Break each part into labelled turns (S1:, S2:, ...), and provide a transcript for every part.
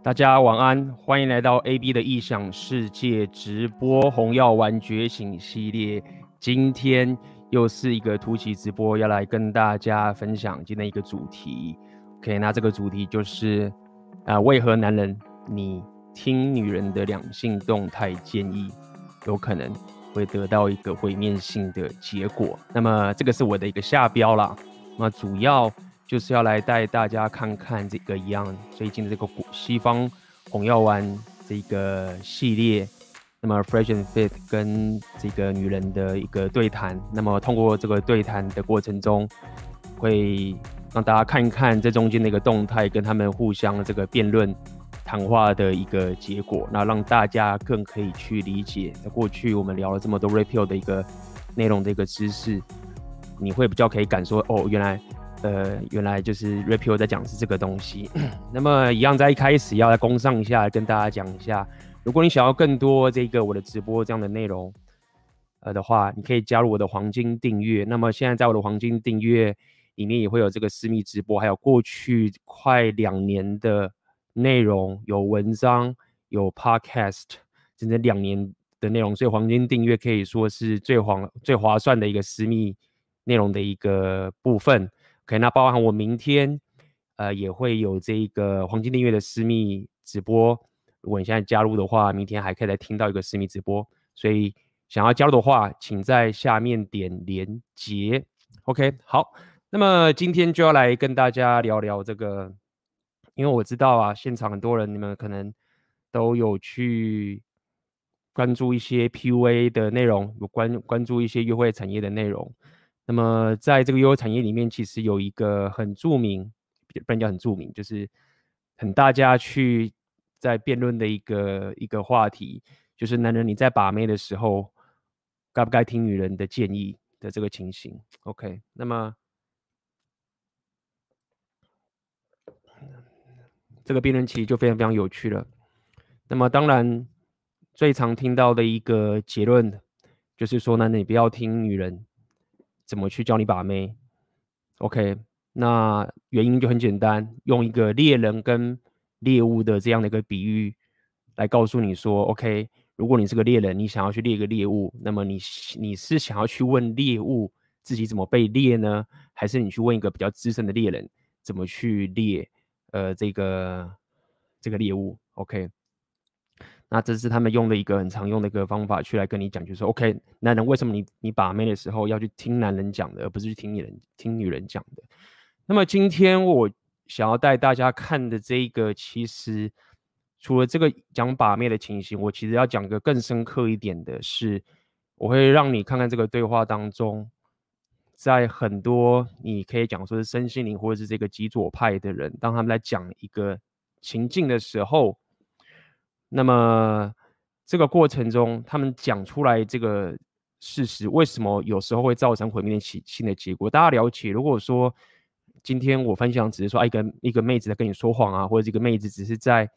S1: 大家晚安，欢迎来到 AB 的异想世界直播红药丸觉醒系列。今天又是一个突袭直播，要来跟大家分享今天一个主题。OK，那这个主题就是啊、为何男人你听女人的两性动态建议，有可能会得到一个毁灭性的结果？那么这个是我的一个下标啦。那主要。就是要来带大家看看这个一样最近的这个古西方红药丸这个系列，那么 Fresh and Fit 跟这个女人的一个对谈，那么通过这个对谈的过程中，会让大家看一看这中间的一个动态跟他们互相这个辩论谈话的一个结果，那让大家更可以去理解，在过去我们聊了这么多 Rapeal 的一个内容的一个知识，你会比较可以感受哦，原来。呃，原来就是 Rapeal 在讲是这个东西。那么一样，在一开始要来攻上一下，跟大家讲一下，如果你想要更多这个我的直播这样的内容，呃的话，你可以加入我的黄金订阅。那么现在在我的黄金订阅里面也会有这个私密直播，还有过去快两年的内容，有文章，有 Podcast，整整两年的内容。所以黄金订阅可以说是最黄最划算的一个私密内容的一个部分。OK，那包含我明天，呃，也会有这个黄金订阅的私密直播。如果你现在加入的话，明天还可以再听到一个私密直播。所以想要加入的话，请在下面点连接。OK，好，那么今天就要来跟大家聊聊这个，因为我知道啊，现场很多人你们可能都有去关注一些 PUA 的内容，有关关注一些约会产业的内容。那么，在这个优产业里面，其实有一个很著名，不能叫很著名，就是很大家去在辩论的一个一个话题，就是男人你在把妹的时候，该不该听女人的建议的这个情形。OK，那么这个辩论其实就非常非常有趣了。那么当然，最常听到的一个结论就是说，呢你不要听女人。怎么去教你把妹？OK，那原因就很简单，用一个猎人跟猎物的这样的一个比喻来告诉你说，OK，如果你是个猎人，你想要去猎一个猎物，那么你你是想要去问猎物自己怎么被猎呢，还是你去问一个比较资深的猎人怎么去猎呃这个这个猎物？OK。那这是他们用的一个很常用的一个方法，去来跟你讲，就是说，OK，男人为什么你你把妹的时候要去听男人讲的，而不是去听女人听女人讲的？那么今天我想要带大家看的这个，其实除了这个讲把妹的情形，我其实要讲个更深刻一点的是，我会让你看看这个对话当中，在很多你可以讲说是身心灵或者是这个极左派的人，当他们来讲一个情境的时候。那么这个过程中，他们讲出来这个事实，为什么有时候会造成毁灭性性的结果？大家了解，如果说今天我分享只是说一个一个妹子在跟你说谎啊，或者这个妹子只是在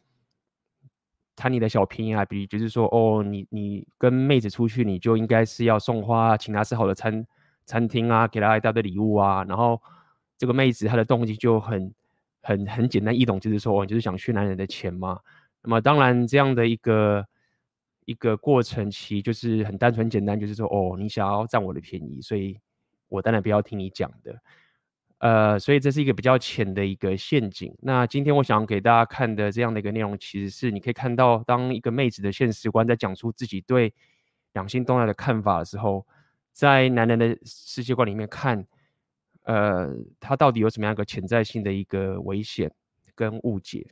S1: 贪你的小便宜啊，比如就是说哦，你你跟妹子出去，你就应该是要送花，请她吃好的餐餐厅啊，给她一大堆礼物啊，然后这个妹子她的动机就很很很简单易懂，就是说，哦，就是想去男人的钱嘛。那么当然，这样的一个一个过程其实就是很单纯简单，就是说，哦，你想要占我的便宜，所以我当然不要听你讲的。呃，所以这是一个比较浅的一个陷阱。那今天我想给大家看的这样的一个内容，其实是你可以看到，当一个妹子的现实观在讲出自己对两性动态的看法的时候，在男人的世界观里面看，呃，他到底有什么样一个潜在性的一个危险跟误解？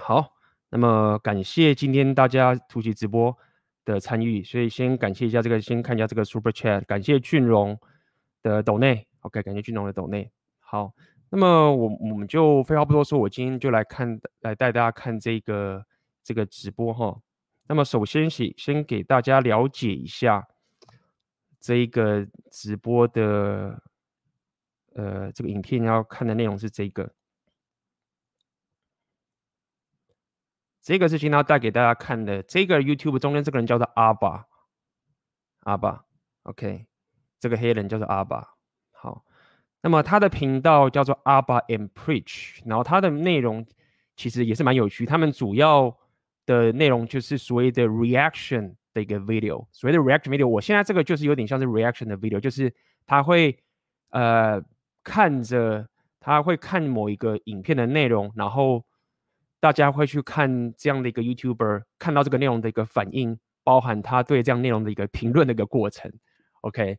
S1: 好。那么感谢今天大家突击直播的参与，所以先感谢一下这个，先看一下这个 Super Chat，感谢俊荣的抖内，OK，感谢俊荣的抖内。好，那么我我们就废话不多说，我今天就来看，来带大家看这个这个直播哈。那么首先先先给大家了解一下这一个直播的，呃，这个影片要看的内容是这个。这个是今天要带给大家看的。这个 YouTube 中间这个人叫做阿爸，阿爸，OK，这个黑人叫做阿爸。好，那么他的频道叫做阿爸 and Preach，然后他的内容其实也是蛮有趣。他们主要的内容就是所谓的 reaction 的一个 video。所谓的 reaction video，我现在这个就是有点像是 reaction 的 video，就是他会呃看着他会看某一个影片的内容，然后大家会去看这样的一个 YouTuber 看到这个内容的一个反应，包含他对这样内容的一个评论的一个过程。OK，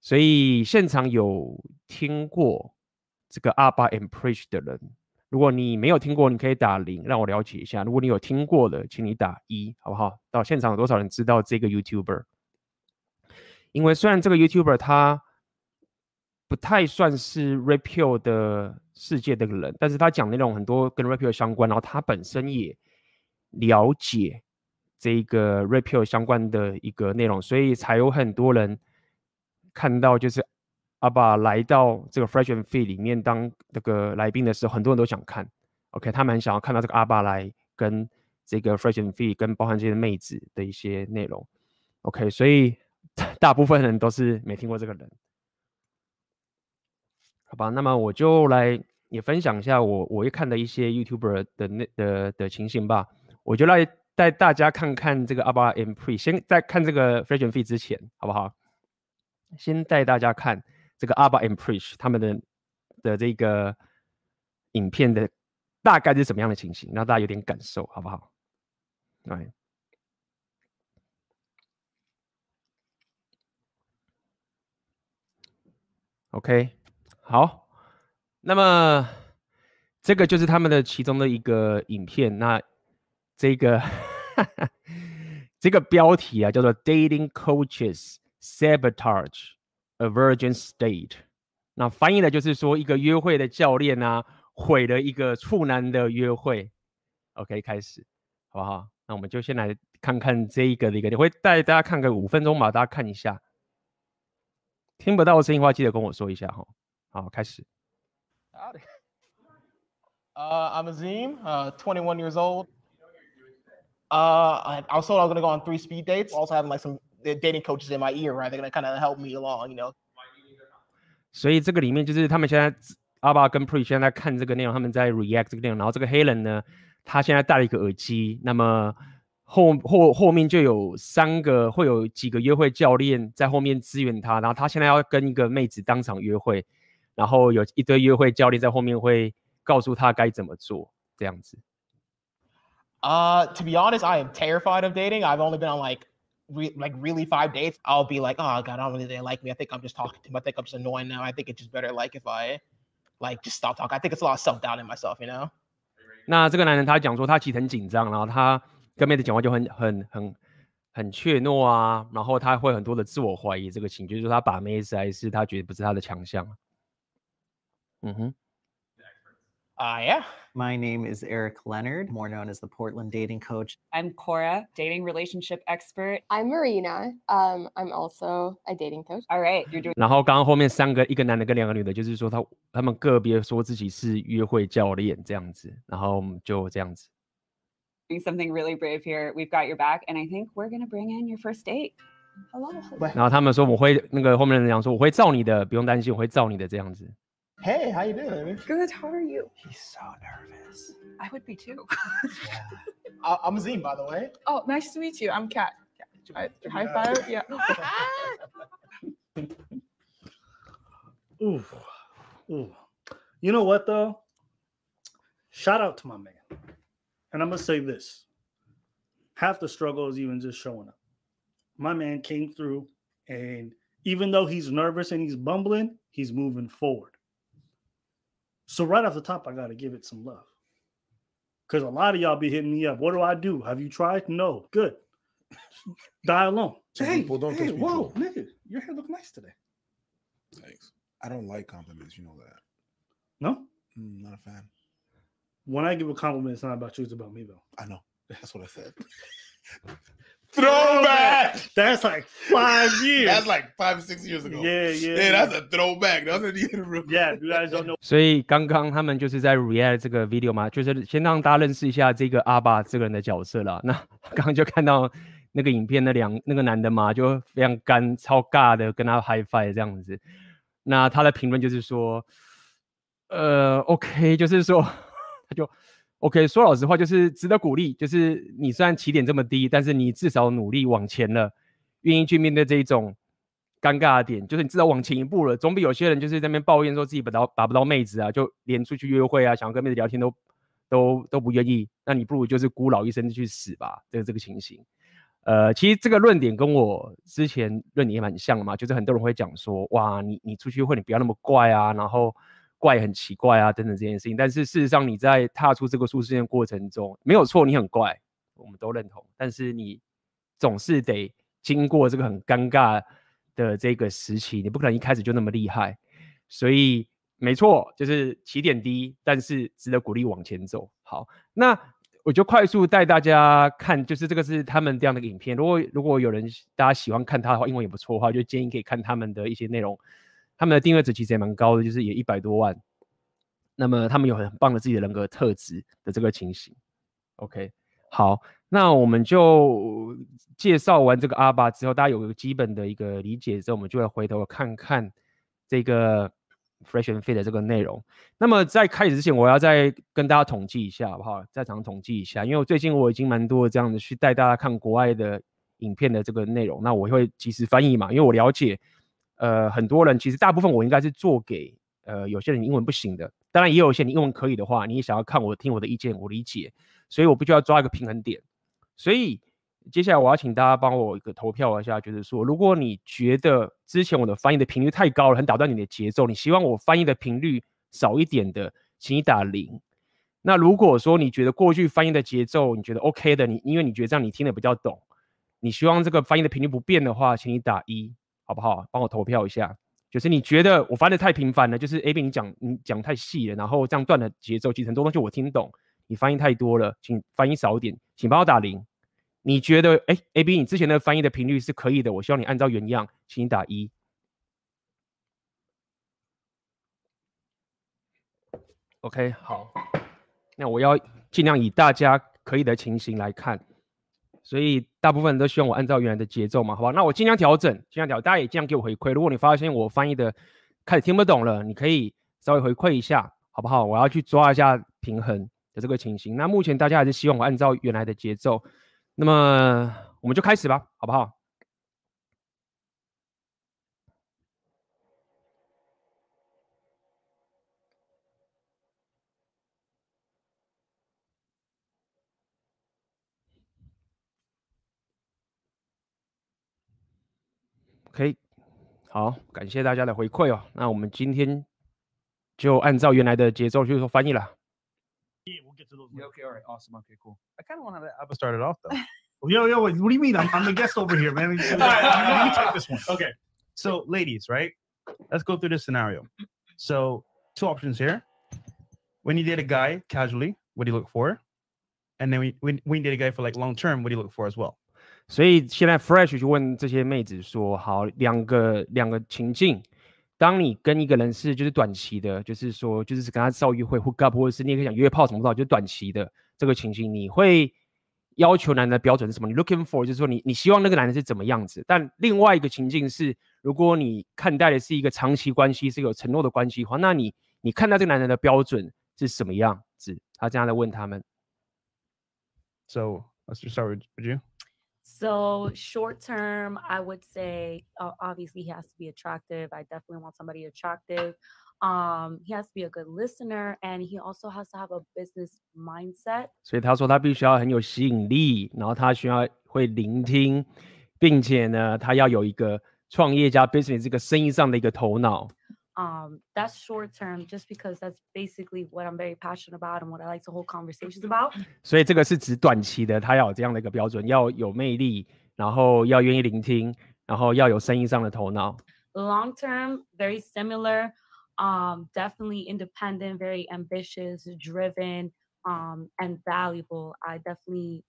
S1: 所以现场有听过这个 Abba and Preach 的人，如果你没有听过，你可以打零，让我了解一下。如果你有听过的，请你打一，好不好？到现场有多少人知道这个 YouTuber？因为虽然这个 YouTuber 他不太算是 Rapio 的世界的人，但是他讲的内容很多跟 Rapio 相关，然后他本身也了解。这一个 Rapio 相关的一个内容，所以才有很多人看到，就是阿爸来到这个 Fresh and f e e 里面当这个来宾的时候，很多人都想看。OK，他们想要看到这个阿爸来跟这个 Fresh and f e e 跟包含这些妹子的一些内容。OK，所以大部分人都是没听过这个人，好吧？那么我就来也分享一下我我会看的一些 YouTuber 的那的的情形吧，我就来。带大家看看这个 Abba and Preach，先在看这个 Fresh and Fit 之前，好不好？先带大家看这个 Abba and Preach 他们的的这个影片的大概是什么样的情形，让大家有点感受，好不好？来，OK，好，那么这个就是他们的其中的一个影片，那。这个 这个标题啊，叫做 “Dating Coaches Sabotage a Virgin State”。那翻译的就是说，一个约会的教练啊，毁了一个处男的约会。OK，开始，好不好？那我们就先来看看这一个的一个，你会带大家看个五分钟吧，大家看一下。听不到声音的话，记得跟我说一下哈。好，开始。
S2: Uh, I'm Azim, uh, 21 years old. Uh, I, I was told I was gonna go on three speed dates. Also having like some dating coaches in my ear, right? They're gonna kind of help me along, you know.
S1: 所以这个里面就是他们现在 Abba 跟 Preach 现在在看这个内容，他们在 react 这个内容。然后这个黑人呢，他现在戴了一个耳机，那么后后后面就有三个，会有几个约会教练在后面支援他。然后他现在要跟一个妹子当场约会， 然后有一堆约会教练在后面会告诉他该怎么做，这样子。
S2: Uh, to be honest, I am terrified of dating. I've only been on like, re- like really five dates. I'll be like, oh god, I don't really they like me. I think I'm just talking to him. I think I'm just annoying now. I think it's just better like if I, like just stop talking. I think it's a lot of self doubt in myself, you know.
S1: 那这个男人他讲说他其实很紧张，然后他跟妹子讲话就很很很很怯懦啊，然后他会很多的自我怀疑，这个情绪就是他把妹子还是他觉得不是他的强项。嗯哼。
S2: Uh, yeah.
S3: My name is Eric Leonard, more known as the Portland Dating Coach.
S4: I'm Cora, dating relationship expert.
S5: I'm Marina. Um, I'm also a dating coach.
S4: All right, you're doing.
S1: 然后刚刚后面三个，一个男的跟两个女的，就是说他他们个别说自己是约会教练这样子，然后就这样子。
S4: Doing something really brave here. We've got your back, and I think we're gonna bring in your first date.
S5: Hello.
S1: 然后他们说我会那个后面的人讲说我会罩你的，不用担心，我会罩你的这样子。
S2: Hey, how you doing?
S4: Good. How are you?
S3: He's so nervous.
S4: I would be too.
S2: yeah. I- I'm Azim, by the way.
S4: Oh, nice to meet you. I'm Kat. I, high uh, five. Yeah.
S6: Ooh, ooh. You know what though? Shout out to my man. And I'm gonna say this: half the struggle is even just showing up. My man came through, and even though he's nervous and he's bumbling, he's moving forward. So right off the top, I gotta give it some love. Because a lot of y'all be hitting me up. What do I do? Have you tried? No. Good. Die alone.
S7: Some
S6: hey,
S7: people don't
S6: hey,
S7: touch
S6: whoa,
S7: people.
S6: nigga, your hair look nice today.
S7: Thanks. I don't like compliments. You know that.
S6: No?
S7: Mm, not a fan.
S6: When I give a compliment, it's not about you, it's about me though.
S7: I know. That's what I said.
S6: Throwback. That's like five years.
S7: That's like five, six years ago.
S6: Yeah, yeah.
S7: Yeah, that's a throwback. That's a
S6: Yeah, you guys don't know.
S1: 所以刚刚他们就是在 react 这个 video 嘛，就是先让大家认识一下这个 Abba 这个人的角色啦。那刚刚就看到那个影片，那两那个男的嘛，就非常干、超尬的跟他 high five 这样子。那他的评论就是说，呃，OK，就是说他就。OK，说老实话，就是值得鼓励。就是你虽然起点这么低，但是你至少努力往前了，愿意去面对这一种尴尬的点，就是你至少往前一步了，总比有些人就是在那边抱怨说自己不到打不到妹子啊，就连出去约会啊，想要跟妹子聊天都都都不愿意。那你不如就是孤老一生去死吧。这个这个情形，呃，其实这个论点跟我之前论点也蛮像的嘛，就是很多人会讲说，哇，你你出去约会你不要那么怪啊，然后。怪很奇怪啊，等等这件事情，但是事实上你在踏出这个舒适圈过程中，没有错，你很怪，我们都认同。但是你总是得经过这个很尴尬的这个时期，你不可能一开始就那么厉害。所以没错，就是起点低，但是值得鼓励往前走。好，那我就快速带大家看，就是这个是他们这样的影片。如果如果有人大家喜欢看他的话，英文也不错的话，就建议可以看他们的一些内容。他们的订阅值其实也蛮高的，就是也一百多万。那么他们有很棒的自己的人格特质的这个情形。OK，好，那我们就介绍完这个阿爸之后，大家有个基本的一个理解之后，我们就来回头看看这个 Fresh and Fit 的这个内容。那么在开始之前，我要再跟大家统计一下，好不好？在场统计一下，因为我最近我已经蛮多这样的去带大家看国外的影片的这个内容，那我会即时翻译嘛，因为我了解。呃，很多人其实大部分我应该是做给呃有些人英文不行的，当然也有一些你英文可以的话，你也想要看我听我的意见，我理解，所以我必须要抓一个平衡点。所以接下来我要请大家帮我一个投票一下，就是说，如果你觉得之前我的翻译的频率太高了，很打断你的节奏，你希望我翻译的频率少一点的，请你打零。那如果说你觉得过去翻译的节奏你觉得 OK 的，你因为你觉得这样你听得比较懂，你希望这个翻译的频率不变的话，请你打一。好不好？帮我投票一下。就是你觉得我翻的太频繁了，就是 AB 你讲你讲太细了，然后这样断了节奏，其实很多东西我听懂，你翻译太多了，请翻译少一点，请帮我打零。你觉得哎，AB 你之前的翻译的频率是可以的，我希望你按照原样，请你打一。OK，好，那我要尽量以大家可以的情形来看。所以大部分人都希望我按照原来的节奏嘛，好吧？那我尽量调整，尽量调，大家也尽量给我回馈。如果你发现我翻译的开始听不懂了，你可以稍微回馈一下，好不好？我要去抓一下平衡的这个情形。那目前大家还是希望我按照原来的节奏，那么我们就开始吧，好不好 ？OK，好，感谢大家的回馈哦。那我们今天就按照原来的节奏去做翻译了。
S8: Yeah, we'll get to those. Yeah, okay, all right, awesome. Okay, cool. I kind of want to let Abba start it off though. yo, yo, what do you mean? I'm, I'm the guest over here, man. all right, let me take this one. Okay. So, ladies, right? Let's go through this scenario. So, two options here. When you date a guy casually, what do you look for? And then we, when, when you date a guy for like long term, what do you look for as well?
S1: 所以现在 Fresh 就问这些妹子说：“好，两个两个情境，当你跟一个人是就是短期的，就是说就是跟他稍约会 hook up，或者是你也可以讲约炮什么的，就是短期的这个情形，你会要求男人的标准是什么？你 looking for 就是说你你希望那个男人是怎么样子？但另外一个情境是，如果你看待的是一个长期关系，是有承诺的关系的话，那你你看待这个男人的标准是什么样子？他这样来问他们。
S8: So let's just start with you.
S9: So short term, I would say uh, obviously he has to be attractive. I definitely want somebody attractive. Um, he has to be a good listener, and he also has to have a business mindset.
S1: 所以他说他必须要很有吸引力，然后他需要会聆听，并且呢，他要有一个创业家 business 这个生意上的一个头脑。
S9: um, that's short term just because that's basically what I'm very passionate about and what I like to hold conversations about.
S1: 所以这个是指短期的，他要有这样的一个标准，要有魅力，然后要愿意聆听，然后要有生意上的头脑。
S9: Long term, very similar, um, definitely independent, very ambitious, driven, um, and valuable. I definitely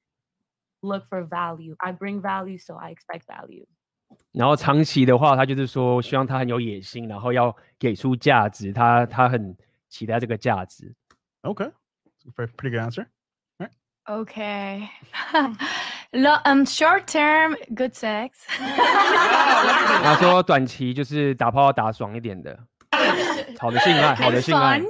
S9: look for value. I bring value, so I expect value.
S1: 然后长期的话，他就是说，希望他很有野心，然后要给出价值，他他很期待这个价值。
S8: Okay, pretty good answer.
S10: Right. Okay. um, short term, good sex.
S1: 他说短期就是打炮打爽一点的，好的性爱，好的性爱。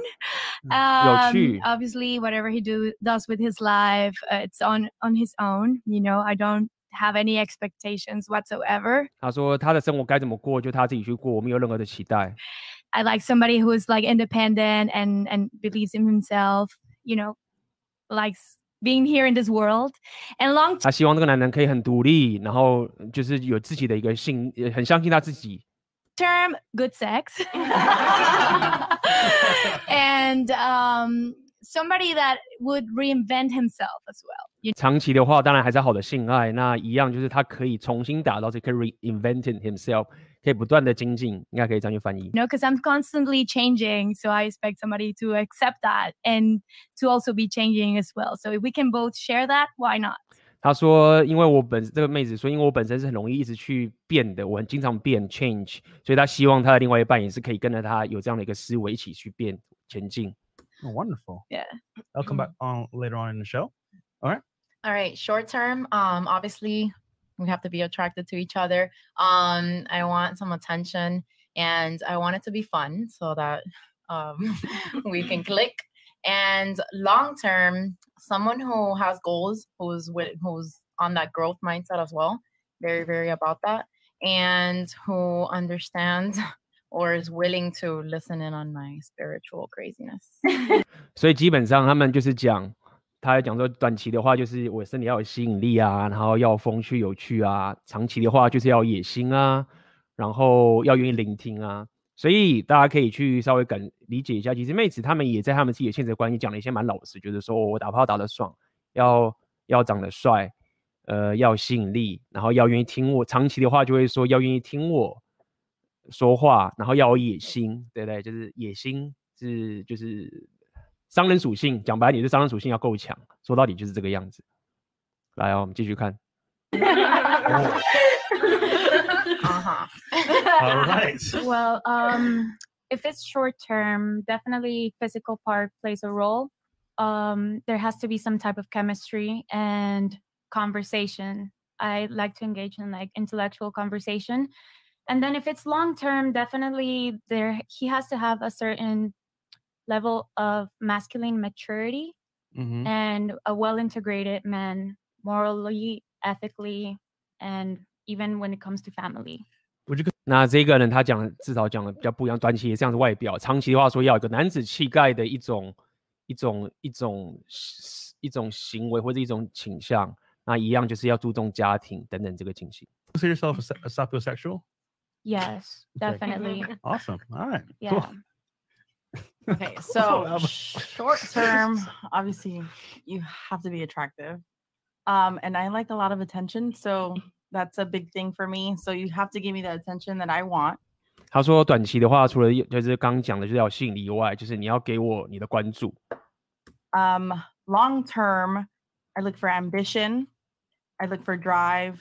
S10: Um,
S1: 趣。
S10: obviously, whatever he do does with his life, uh, it's on on his own. You know, I don't have any expectations whatsoever.
S1: 他说他的生活该怎么过就他自己去过，我没有任何的期待。
S10: I like somebody who is like independent and and believes in himself. You know, likes being here in this world. And long
S1: 他希望这个男人可以很独立，然后就是有自己的一个信，呃很相信他自己。
S10: term, good sex, and um, somebody that would reinvent himself as well. You
S1: 长期的话，当然还是好的性爱。那一样就是他可以重新打造，这可以 reinventing himself，可以不断的精进，应该可以这样去翻译。
S10: know, because I'm constantly changing, so I expect somebody to accept that and to also be changing as well. So if we can both share that, why not?
S1: 他说，因为我本这个妹子说，因为我本身是很容易一直去变的，我很经常变 change，所以他希望他的另外一半也是可以跟着他有这样的一个思维一起去变前进。
S8: Oh, wonderful.
S10: Yeah.
S8: I'll come back on later on in the show. All right.
S11: All right, short term, um, obviously we have to be attracted to each other. Um, I want some attention and I want it to be fun so that um we can click. And long term, someone who has goals, who's with who's on that growth mindset as well, very, very about that, and who understands or is willing to listen in on my spiritual craziness.
S1: 所以基本上他们就是讲，他讲说短期的话就是我身体要有吸引力啊，然后要风趣有趣啊；长期的话就是要野心啊，然后要愿意聆听啊。所以大家可以去稍微感理解一下，其实妹子他们也在他们自己的现实关系讲了一些蛮老实，就是说我打炮打得爽，要要长得帅，呃，要吸引力，然后要愿意听我。长期的话就会说要愿意听我说话，然后要有野心，对不对？就是野心是就是商人属性，讲白点就是商人属性要够强，说到底就是这个样子。来哦，我们继续看。
S11: uh-huh.
S8: All right.
S9: Well, um, if it's short term, definitely physical part plays a role. Um, there has to be some type of chemistry and conversation. I like to engage in like intellectual conversation. And then if it's long term, definitely there he has to have a certain level of masculine maturity
S8: Mhm.
S9: and a well integrated man morally, ethically, and even when it comes to family.
S1: 那这个人他讲的至少讲的比较不一样，短期也这样子外表，长期的话说要有一个男子气概的一种一种一种一种行为或者一种倾向，那一样就是要注重家庭等等这个情形。
S8: Consider yourself a, sa- a sapiosexual?
S9: Yes,
S8: Okay.
S9: definitely.
S8: Awesome. All right.
S9: Yeah.
S8: Cool.
S11: Okay,
S8: Cool,
S11: so
S8: Alba.
S11: short term, obviously, you have to be attractive. Um, and I like a lot of attention, so that's a big thing for me. So you have to give me the attention that I want.
S1: 他说短期的话，除了就是刚刚讲的就是要有吸引力以外，就是你要给我你的关注。
S11: Um, long term, I look for ambition. I look for drive.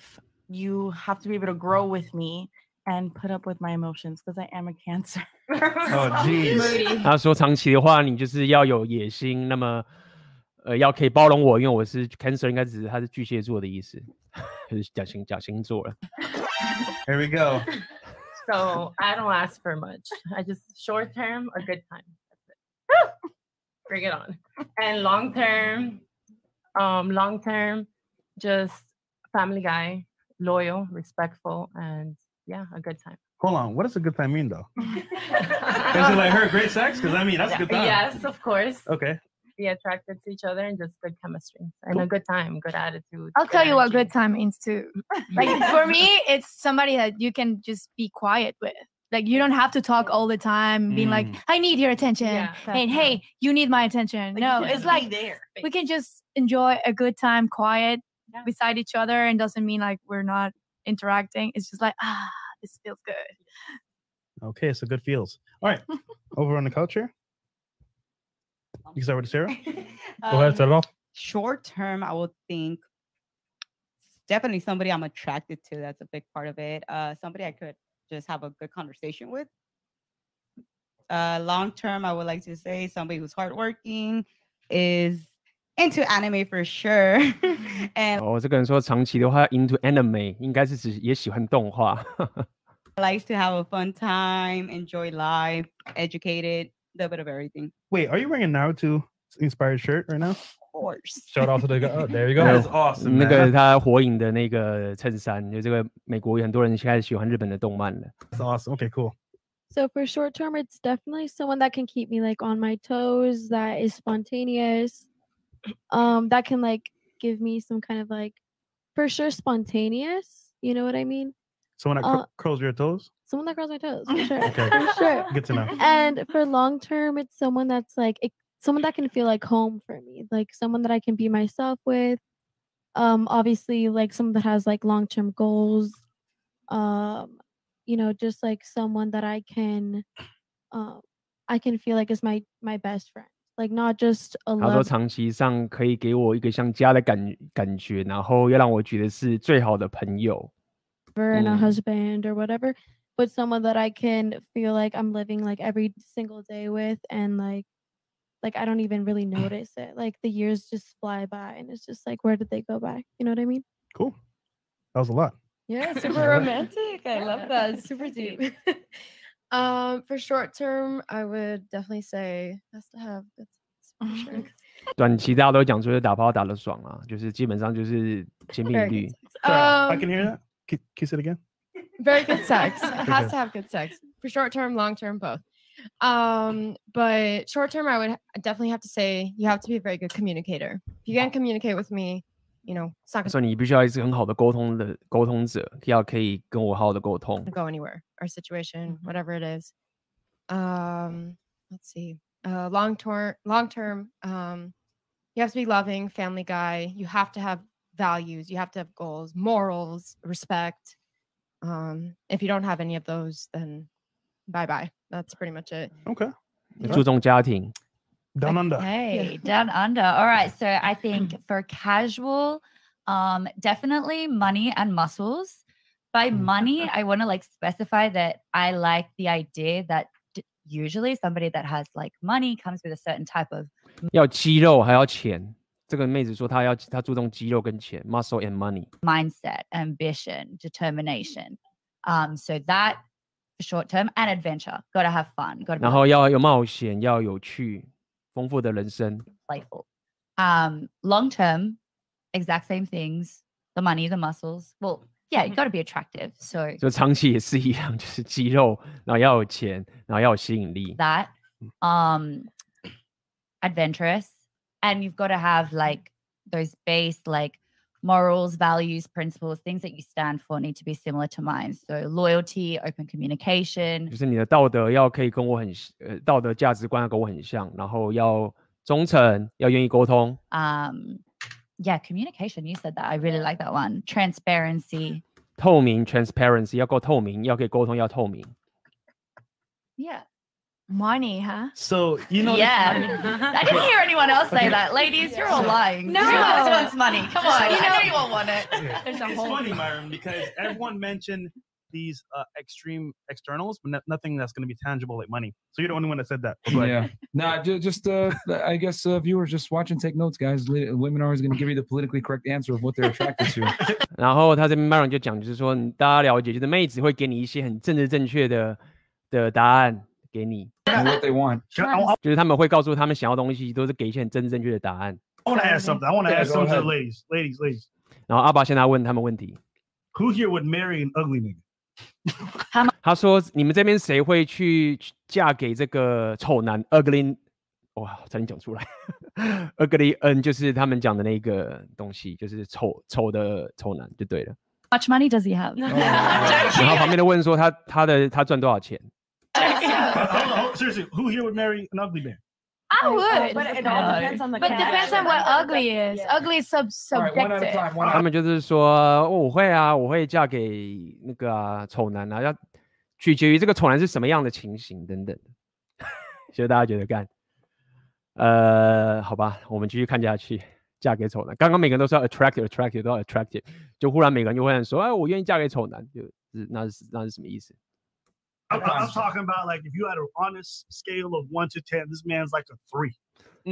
S11: You have to be able to grow with me and put up with my emotions because I am a cancer.
S8: Oh, geez.
S11: Moody.
S1: 他说长期的话，你就是要有野心，那么呃要可以包容我，因为我是 Cancer，应该只是他是巨蟹座的意思，就是讲星讲星座了。
S8: Here we go.
S12: So I don't ask for much. I just short term or good time. That's it. Bring it on. And long term, um, long term, just family guy, loyal, respectful, and yeah, a good time.
S8: Hold on. What does a good time mean, though? Is it like her great sex? Because I mean, that's a good time.
S12: Yes, of course.
S8: Okay.
S12: Be attracted to each other and just good chemistry and a good time, good attitude.
S10: I'll
S12: good
S10: tell you what
S12: energy.
S10: good time means too. Like for me, it's somebody that you can just be quiet with. Like you don't have to talk all the time, being like,
S12: Mm.
S10: "I need your attention,"
S12: Yeah,
S10: and "Hey, you need my attention."
S12: Like,
S10: no, it's like
S12: there,
S10: we can just enjoy a good time, quiet beside each other, and doesn't mean like we're not interacting. It's just like ah, this feels good.
S8: Okay. So good feels. All right. Over on the couch here. You can start with Sarah. Go ahead. Start it off.
S13: Um, Short term, I would think definitely somebody I'm attracted to. That's a big part of it. Uh, somebody I could just have a good conversation with. Uh, long term, I would like to say somebody who's hardworking, is into anime for sure, and
S1: 哦，这个人说长期的话，into anime 应该是指也喜欢动画。
S13: likes to have a fun time, enjoy life, educated, little bit of everything.
S8: Wait, are you wearing a Naruto inspired shirt right now?
S13: Of course.
S8: Shout out to the guy. Oh, there you go.
S1: 对
S8: That's awesome.
S1: 那
S8: man.
S1: 个他火影的那个衬衫，就这个美国有很多人现在喜欢日本的动漫了。
S8: That's awesome. Okay, cool.
S14: So for short term, it's definitely someone that can keep me like on my toes, that is spontaneous, um, that can like give me some kind of like, for sure, spontaneous. You know what I mean?
S8: Someone that
S14: Uh,
S8: curls your toes.
S14: Someone that curls my toes, for sure,
S8: Okay.
S14: for sure.
S8: Good to know.
S14: And for long term, it's someone that's like it, someone that can feel like home for me, like someone that I can be myself with. Um, obviously, like someone that has like long term goals. Um, you know, just like someone that I can, um, I can feel like is my my best friend, like not just a
S1: 他说
S14: love
S1: 长期上可以给我一个像家的感感觉，然后要让我觉得是最好的朋友。
S14: lover and a
S1: Mm.
S14: husband or whatever, but someone that I can feel like I'm living like every single day with and like like I don't even really notice it. Like the years just fly by and it's just like where did they go by? You know what I mean?
S8: Cool. That was a lot.
S15: Yeah, super romantic. I love that. Super deep. um, for short term, I would definitely say has to have good sex for sure.
S1: 短期大家都讲说是打炮打得爽啊，就是基本上就是千篇一
S15: Very
S1: 律
S15: good。sex.
S8: Sorry, I
S15: Um,
S8: can hear that. K- Kiss it again.
S15: very good sex. It
S8: Very
S15: has
S8: good.
S15: to have good sex for short term, long term, both. Um, but short term, I would ha- definitely have to say you have to be a very good communicator. If you can't communicate with me, you know, it's not
S1: 所以你必须要是很好的沟通的沟通者，要可以跟我好好的沟通
S15: gonna。go anywhere. Our situation, whatever it is. Um, let's see. Uh, long term, long term. Um, you have to be loving, family guy. You have to have values. You have to have goals, morals, respect. Um, if you don't have any of those, then bye bye. That's pretty much it.
S8: Okay.
S1: 注重家庭。
S8: Down under.
S16: Hey, down under. All right. So I think for casual, um, definitely money and muscles. By money, I want to like specify that I like the idea that d- usually somebody that has like money comes with a certain type of
S1: 要肌肉还要钱。这个妹子说她要她注重肌肉跟钱，muscle and money。
S16: mindset, ambition, determination. Um, so that for short term and adventure. Got to have fun. Got to be
S1: 然后要有冒险，要有趣， 丰富的人生。
S16: playful. Um, long term, exact same things. The money, the muscles. Well, yeah, you got to be attractive. So
S1: 就长期也是一样，就是肌肉，然后要有钱，然后要有吸引力。
S16: that, um, adventurous, and you've got to have like those base like morals, values, principles, things that you stand for need to be similar to mine. So loyalty, open communication,
S1: 就是你的道德要可以跟我很呃道德价值观要跟我很像，然后要忠诚，要愿意沟通。
S16: um, yeah, communication. You said that. I really like that one. Transparency.
S1: 透明 （transparency） 要够透明，要可以沟通，要透明。
S16: Yeah.
S10: Money, huh?
S8: So you know.
S16: Yeah. I didn't hear anyone else say that. Ladies, you're all lying.
S10: No.
S16: Everyone else wants money. Come on.
S10: You
S16: I know
S10: know-
S16: you all want it.
S10: There's a
S8: it's
S10: whole-
S8: funny, Myron, because everyone mentioned these uh, extreme externals, but no- nothing that's going to be tangible like money. So you're the only one that said that. Go ahead.
S17: Yeah. Nah, ju- just uh, I guess uh, viewers just watch and take notes, guys. Li- Women are always going to give you the politically correct answer of what they're attracted to.
S1: 然后他这边 Myron 就讲，就是说你大家了解，就是妹子会给你一些很政治正确的的答案 给你
S17: ，what they want.
S1: 就是他们会告诉他们想要东西，都是给一些很政治正确的答案。
S6: I want to ask something. I want to ask something to the ladies. Ladies, ladies.
S1: 然后阿爸现在问他们问题
S6: ，Who here would marry an ugly nigga?
S1: 他说你们这边谁会去嫁给这个丑男 ugly？哇，差点讲出来，ugly n 就是他们讲的那个东西，就是丑丑的丑男就对了。
S16: much money does he have?
S1: 然后旁边的问说他他的他赚多少钱？
S6: Hold on, hold- seriously, who here would marry an ugly man?
S10: I would.
S5: but it all depends on the
S10: But depends on what ugly is. Ugly is sub subjective.
S1: 他们就是说，哦我会啊，我会嫁给那个啊丑男啊，要取决于这个丑男是什么样的情形等等的。所以大家觉得干，呃，好吧，我们继续看下去。嫁给丑男，刚刚每个人都是要 attractive attractive 都要 attractive，就忽然每个人就会说，哎，我愿意嫁给丑男，就是那是那是什么意思？
S6: I'm, I'm talking about like if you had an honest scale of one to ten, this man's like a three.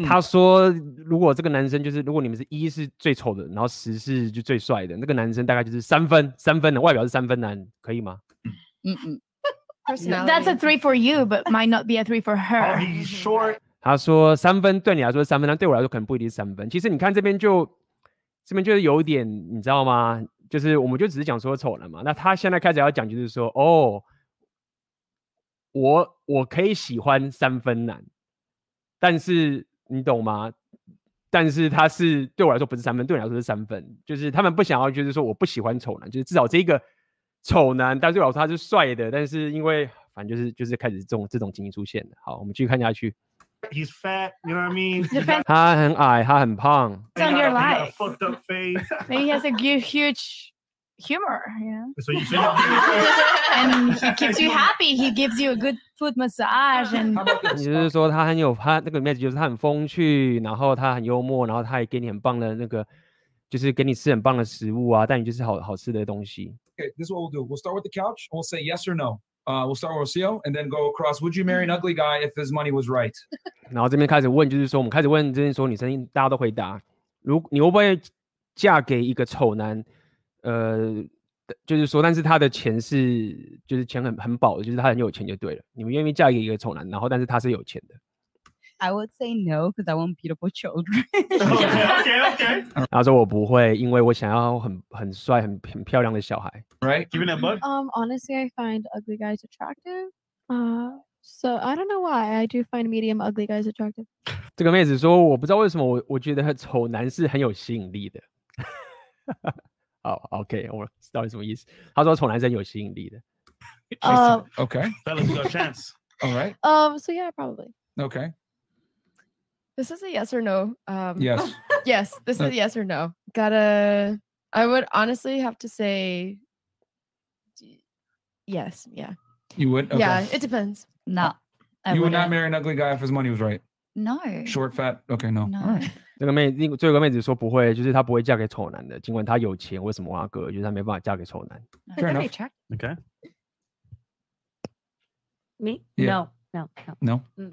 S1: 他说，如果这个男生就是，如果你们是一是最丑的，然后十是就最帅的，那个男生大概就是三分，三分的外表是三分男，可以吗？
S16: 嗯嗯。
S10: That's a three for you, but might not be a three for her.
S6: he's short.
S1: 他说三分对你来说是三分，但对我来说可能不一定是三分。其实你看这边就这边就是有一点，你知道吗？就是我们就只是讲说丑男嘛。那他现在开始要讲，就是说哦， 我我可以喜欢三分男，但是你懂吗？但是他是对我来说不是三分，对你来说是三分。就是他们不想要，就是说我不喜欢丑男，就是至少这个丑男，但对我来说他是帅的。但是因为反正就是就是开始这种这种情形出现了。好，我们继续看下去。
S6: He's fat, you know what I mean?
S1: 他很矮，他很胖。
S10: It's on your
S6: He got a
S10: life.
S6: fucked up face.
S10: Maybe he has a huge humor, you know.
S6: So you, so you
S10: and he keeps you happy. He gives you a good foot massage and
S1: 也就是说，他很有他那个 image，就是他很风趣，然后他很幽默，然后他也给你很棒的那个，就是给你吃很棒的食物啊，带你就是好好吃的东西。
S17: Okay, this is what we'll do. We'll start with the couch. And we'll say yes or no. Uh, we'll start with Rocio and then go across. Would you marry an ugly guy if his money was right?
S1: 然后这边开始问，就是说我们开始问这边说女生，大家都回答，如你会不会嫁给一个丑男？ 呃，就是说，但是他的钱是就是钱很很饱的，就是他很有钱就对了。你们愿意嫁给一个丑男，然后但是他是有钱的
S13: ？I would say no because I want beautiful children.
S6: okay, okay.
S1: 然后说我不会，因为我想要很很帅、很很漂亮的小孩。
S17: Right?
S6: Give me that book.
S14: Um, honestly, I find ugly guys attractive. Uh, so I don't know why I do find medium ugly guys attractive.
S1: 这个妹子说，我不知道为什么我我觉得丑男是很有吸引力的。好，OK，我知道是什么意思。他说丑男是很有吸引力的。
S14: Uh,
S17: Okay.
S6: Fellas, we got a chance.
S17: All right.
S14: um, so yeah, probably.
S17: Okay.
S15: This is a yes or no. Um,
S17: Yes.
S15: yes, this
S17: Uh,
S15: is a yes or no. Gotta. I would honestly have to say d- yes. Yeah.
S17: You would? Okay.
S15: Yeah. It depends.
S16: No. I
S17: you would not
S16: wouldn't.
S17: marry an ugly guy if his money was right.
S16: No.
S17: Short, fat. Okay, no.
S16: No.
S17: All right.
S1: 这个妹，另最后一个妹子说不会，就是她不会嫁给丑男的，尽管她有钱，为什么啊哥？就是她没办法嫁给丑男。
S17: Fair enough.
S6: Okay.
S9: Me?
S17: Yeah.
S9: No, no, no.
S17: No.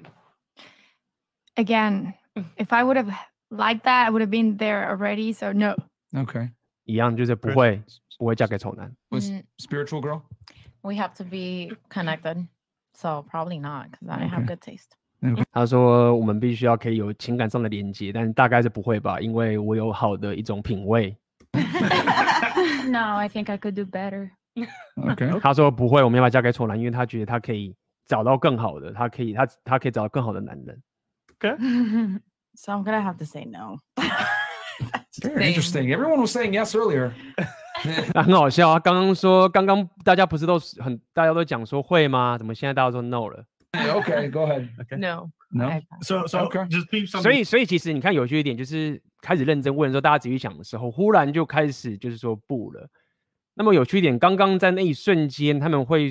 S10: again, if I would have liked that, I would have been there already. So no.
S17: Okay.
S1: 一样就是不会不会嫁给丑男。
S17: Was
S11: Mm.
S17: spiritual girl?
S11: We have to be connected. So probably not because I have
S17: Okay.
S11: good taste.
S1: 他说我们必须要可以有情感上的连接，但大概是不会吧，因为我有好的一种品味。
S9: No, I think I could do better.
S17: Okay.
S1: 他说不会，我没办法嫁给丑男，因为他觉得他可以找到更好的，他可以他他可以找到更好的男人。
S11: OK So I'm gonna have to say no.
S17: Very interesting. Everyone was saying yes earlier.
S1: 那很好笑啊！刚刚说，刚刚大家不是都是很大家都讲说会吗？怎么现在大家说 no 了？
S17: okay, go ahead.
S15: No.
S17: No.
S6: So, so
S17: Okay.
S6: just peep something.
S1: 所以，所以其实你看有趣一点，就是开始认真问的时候，大家仔细想的时候，忽然就开始就是说不了。那么有趣一点，刚刚在那一瞬间，他们会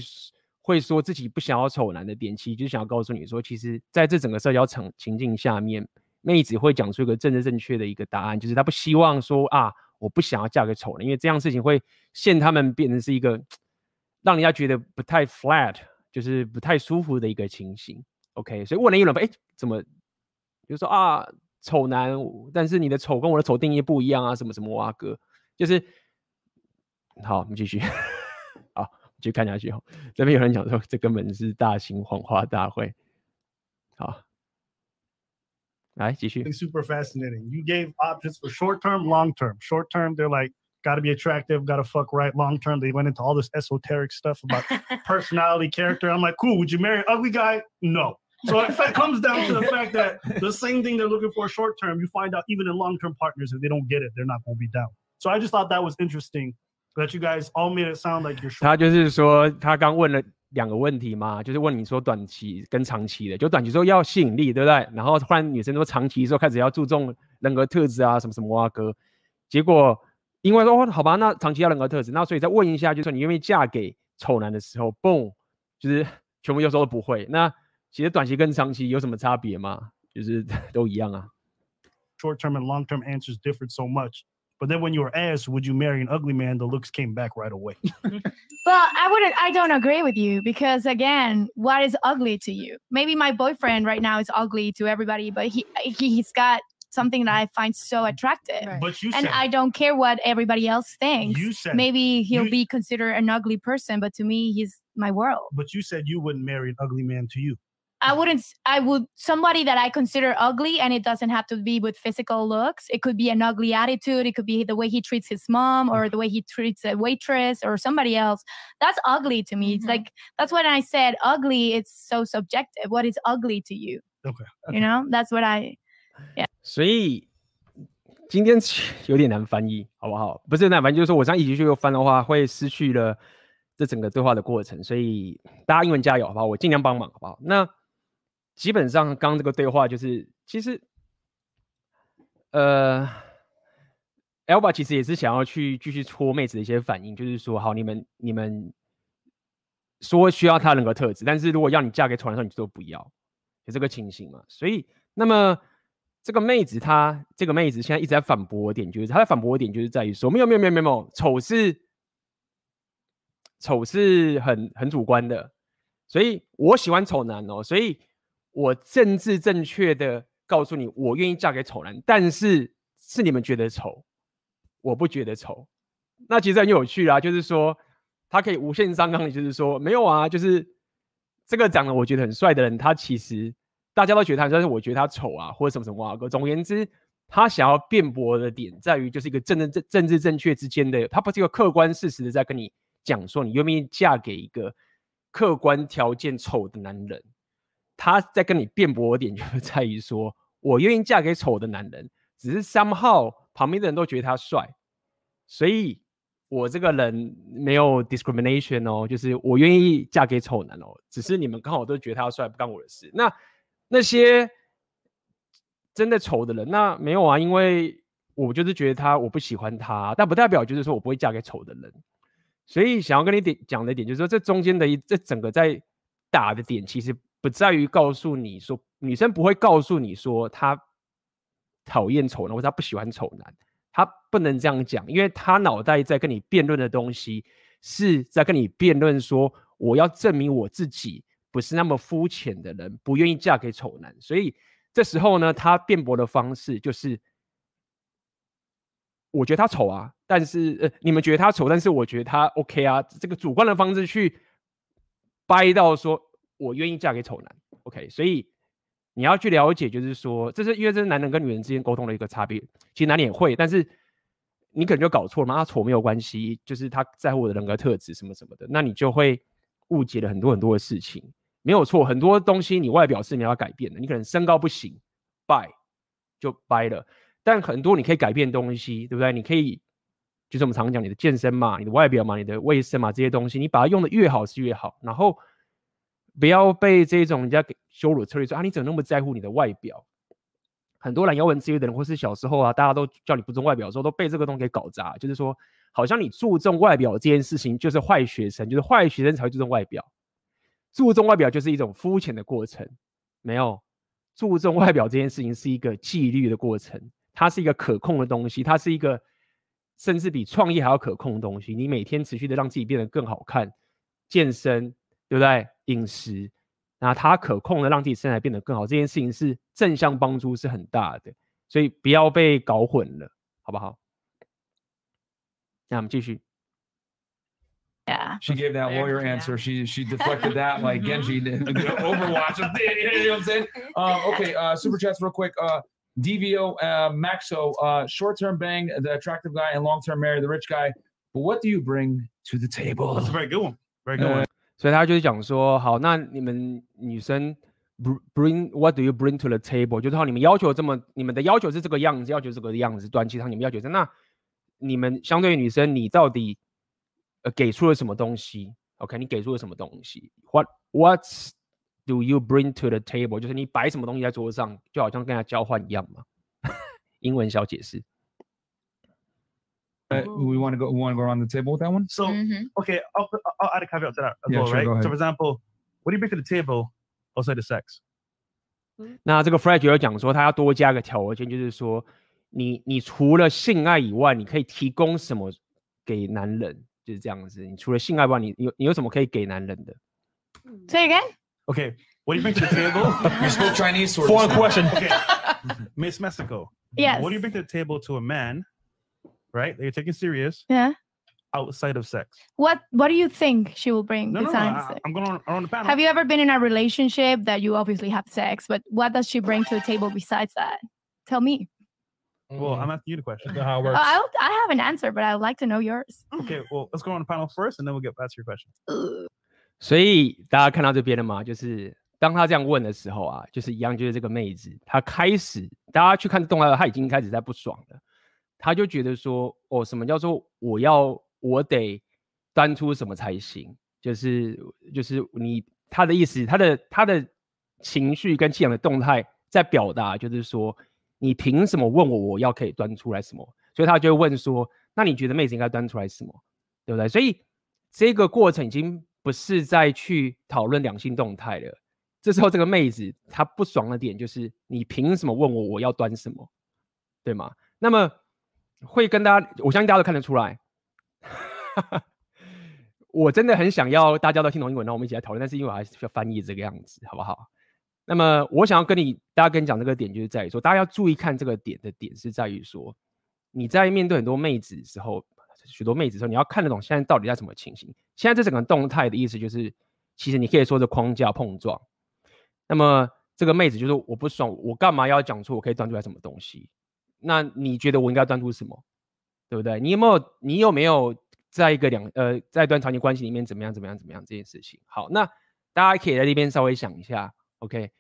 S1: 会说自己不想要丑男的点，其实就是想要告诉你说，其实在这整个社交场情境下面，妹子会讲出一个政治正确的一个答案，就是她不希望说啊，我不想要嫁给丑男，因为这样事情会陷他们变成是一个让人家觉得不太 flat，就是不太舒服的一个情形。OK，所以问了一轮，哎，怎么就说啊，丑男，但是你的丑跟我的丑定义不一样啊，什么什么啊哥，就是好，我们继续，好，继续看下去哈。这边有人讲说，这根本是大型谎话大会。好，来继续。
S6: super fascinating. You gave options for short term, long term. Short term, they're like, got to be attractive, got to fuck right. Long term, they went into all this esoteric stuff about personality, character. I'm like, cool. Would you marry an ugly guy? No. So it fa- comes down to the fact that the same thing they're looking for short term, you find out even in long term partners, if they don't get it, they're not going to be down. So I just thought that was interesting that you guys all made it sound like you're short.
S1: 他就是说，他刚问了两个问题嘛，就是问你说短期跟长期的，就短期说要吸引力，对不对？然后忽然女生说长期说开始要注重人格特质啊，什么什么啊哥，结果 因为说哦好吧，那长期要人格特质，那所以再问一下，就是说你愿意嫁给丑男的时候，boom，就是全部又说不会。那其实短期跟长期有什么差别吗？就是都一样啊。
S6: Short term and long term answers differed so much. But then when you were asked, would you marry an ugly man? The looks came back right away.
S10: Well, I wouldn't. I don't agree with you because again, what is ugly to you? Maybe my boyfriend right now is ugly to everybody, but he, he he's got something that I find so attractive.
S8: But you
S10: and I don't care what everybody else thinks.
S8: You said-
S10: maybe he'll
S8: you-
S10: be considered an ugly person, but to me, he's my world.
S8: But you said you wouldn't marry an ugly man to you.
S10: I wouldn't. I would somebody that I consider ugly, and it doesn't have to be with physical looks. It could be an ugly attitude. It could be the way he treats his mom, or the way he treats a waitress, or somebody else. That's ugly to me. It's mm-hmm. like that's when I said ugly. It's so subjective. What is ugly to you?
S8: Okay.
S10: You know, that's what I. Yeah.
S1: 所以今天有点难翻译，好不好？不是难翻译，就是说我这样一起去又翻的话，会失去了这整个对话的过程。所以大家英文加油，好不好？我尽量帮忙，好不好？那基本上刚这个对话就是，其实呃，Elba 其实也是想要去继续戳妹子的一些反应，就是说，好，你们你们说需要他人格特质，但是如果要你嫁给丑男的时候，你就说不要，有这个情形嘛。所以，那么这个妹子她这个妹子现在一直在反驳我点，就是她在反驳我点就是在于说，没有没有没有没有，丑是丑是很很主观的，所以我喜欢丑男哦，所以我政治正确的告诉你，我愿意嫁给丑男，但是是你们觉得丑，我不觉得丑。那其实很有趣啦，就是说他可以无限上纲，就是说没有啊，就是这个长得我觉得很帅的人，他其实大家都觉得他，但是我觉得他丑啊，或者什么什么啊。总而言之，他想要辩驳的点在于，就是一个政治政政治正确之间的，他不是一个客观事实的在跟你讲说，你愿不愿意嫁给一个客观条件丑的男人。他在跟你辩驳的点就 在于说，我愿意嫁给丑的男人，只是 somehow 旁边的人都觉得他帅，所以我这个人没有 discrimination 哦，就是我愿意嫁给丑男哦，只是你们刚好都觉得他帅，不干我的事。那那些真的丑的人，那没有啊，因为我就是觉得他我不喜欢他，但不代表就是说我不会嫁给丑的人。所以想要跟你点讲的点，就是说这中间的一这整个在打的点，其实不在于告诉你说女生不会告诉你说她讨厌丑男或者她不喜欢丑男，她不能这样讲，因为她脑袋在跟你辩论的东西是在跟你辩论说我要证明我自己不是那么肤浅的人，不愿意嫁给丑男。所以这时候呢，他辩驳的方式就是。我觉得他丑啊，但是呃，你们觉得他丑，但是我觉得他 OK 啊，这个主观的方式去掰到说我愿意嫁给丑男，OK，所以你要去了解，就是说，这是因为这是男人跟女人之间沟通的一个差别，其实男人也会，但是你可能就搞错了嘛，他丑没有关系，就是他在乎我的人格特质什么什么的，那你就会误解了很多很多的事情，没有错，很多东西你外表是你要改变的，你可能身高不行，掰就掰了。但很多你可以改变东西，对不对？你可以，就是我们常讲你的健身嘛，你的外表嘛，你的卫生嘛，这些东西，你把它用的越好是越好。然后不要被这种人家给羞辱策略，说啊，你怎么那么在乎你的外表？很多懒腰纹之类的人，或是小时候啊，大家都叫你不重外表的时候，都被这个东西给搞砸。就是说，好像你注重外表这件事情就是坏学生，就是坏学生才会注重外表。注重外表就是一种肤浅的过程，没有注重外表这件事情是一个纪律的过程。它是一个可控的东西，它是一个甚至比创业还要可控的东西。你每天持续的让自己变得更好看，健身，对不对？饮食，那它可控的让自己身材变得更好，这件事情是正向帮助是很大的，所以不要被搞混了，好不好？那我们继续。
S10: Yeah.
S17: She gave that lawyer answer. She she deflected that like Genji did. Overwatch. you know what I'm saying? Um, okay, uh, super chats real quick. Uh, DVO, uh, Maxo, uh, short-term bang the attractive guy and long-term marry the rich guy. But what do you bring to the table?
S8: That's a very good one. Very good one.
S1: 所以他就是讲说，好，那你们女生 bring what do you bring to the table？就是好，你们要求这么，你们的要求是这个样子，要求这个样子，短期上你们要求是那你们相对于女生，你到底 呃给出了什么东西？OK，你给出了什么东西？What what's Do you bring to the table？就是你摆什么东西在桌上，就好像跟他交换一样嘛。英文小解释。
S17: Uh, we want to go. We want to go around the table with that one.
S8: So okay, I'll, I'll add a caveat to that as
S17: Yeah,
S8: well,
S17: sure,
S8: right?
S17: go ahead.
S8: So for example, what do you bring to the table outside the sex?
S1: 那这个 Fred 有讲说，他要多加个条件，就是说，你你除了性爱以外，你可以提供什么给男人？ 就是这样子。你除了性爱以外，你你有你有什么可以给男人的？
S10: Say again.
S8: Okay, what do you bring to the table?
S17: You spoke Chinese, sort of.
S8: Foreign question. Okay. Miss Mexico,
S10: Yes.
S8: What do you bring to the table to a man, right? That you're taking serious
S10: Yeah.
S8: outside of sex.
S10: What What do you think she will bring
S8: No, no, no.
S10: besides
S8: I,
S10: sex?
S8: I'm going on, on the panel.
S10: Have you ever been in a relationship that you obviously have sex, but what does she bring to the table besides that? Tell me.
S8: Well, I'm asking you the question.
S17: How it
S10: Oh, I, I have an answer, but I would like to know yours.
S8: Okay, well, let's go on the panel first, and then we'll get back to your question.
S1: 所以大家看到这边了吗？就是当他这样问的时候啊，就是一样，就是这个妹子，她开始大家去看动画，她已经开始在不爽了，她就觉得说，哦，什么叫做我要我得端出什么才行？就是就是你她的意思，她的她的情绪跟气场的动态在表达，就是说你凭什么问我我要可以端出来什么？所以他就会问说，那你觉得妹子应该端出来什么？对不对？所以这个过程已经不是在去讨论两性动态了。这时候这个妹子她不爽的点就是，你凭什么问我我要端什么，对吗？那么会跟大家，我相信大家都看得出来，我真的很想要大家都听懂英文，那我们一起来讨论。但是因为我还是要翻译这个样子，好不好？那么我想要跟你大家跟你讲这个点，就是在于说，大家要注意看这个点的点是在于说，你在面对很多妹子的时候，许多妹子的时候，你要看得懂现在到底在什么情形。现在这整个动态的意思就是，其实你可以说是框架碰撞。那么这个妹子就是我不爽，我干嘛要讲出我可以端出来什么东西？那你觉得我应该端出什么？对不对？你有没有你有没有在一个两呃在一段长期关系里面怎么样怎么样怎么样这件事情？好，那大家可以在这边稍微想一下，OK？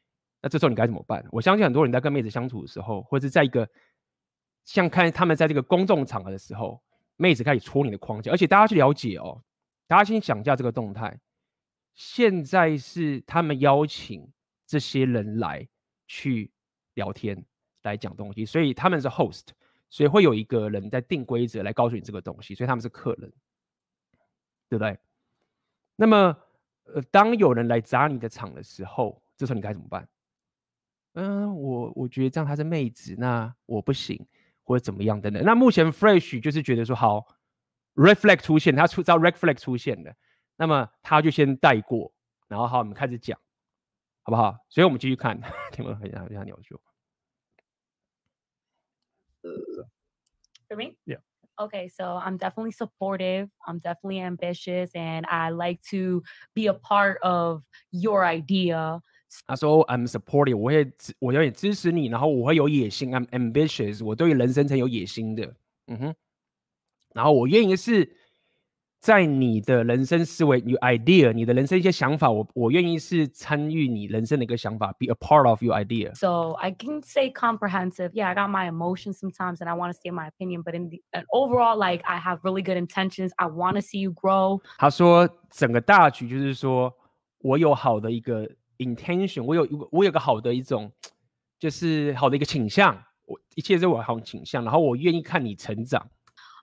S1: 那这时候你该怎么办？我相信很多人在跟妹子相处的时候，或者是在一个像看他们在这个公众场合的时候，妹子开始戳你的框架，而且大家去了解哦，大家先想一下这个动态，现在是他们邀请这些人来去聊天，来讲东西，所以他们是 host，所以会有一个人在定规则来告诉你这个东西，所以他们是客人，对不对？那么，呃，当有人来砸你的场的时候，这时候你该怎么办？嗯，我我觉得这样她是妹子，那我不行，或者怎么样等等。那目前 Fresh 就是觉得说好，Reflect 出现，他出招 Reflect 出现了，那么他就先带过，然后好，我们开始讲，好不好？所以我们继续看，听我分享一下鸟叔。
S9: For me?
S8: Yeah.
S9: Okay, so I'm definitely supportive. I'm definitely ambitious, and I like to be a part of your idea.
S1: 他说：“I'm supportive，我会支我有点支持你，然后我会有野心，I'm ambitious，我对于人生是很有野心的，嗯哼。然后我愿意是在你的人生思维，你 idea，你的人生一些想法，我我愿意是参与你人生的一个想法，be a part of your idea。
S9: So I can say comprehensive. Yeah, I got my emotions sometimes, and I want to say my opinion. But in the and overall, like I have really good intentions. I want to see you grow.
S1: 他说整个大局就是说我有好的一个 intention，我有一个我有个好的一种就是好的一个倾向，我一切都有好的倾向，然后我愿意看你成长。”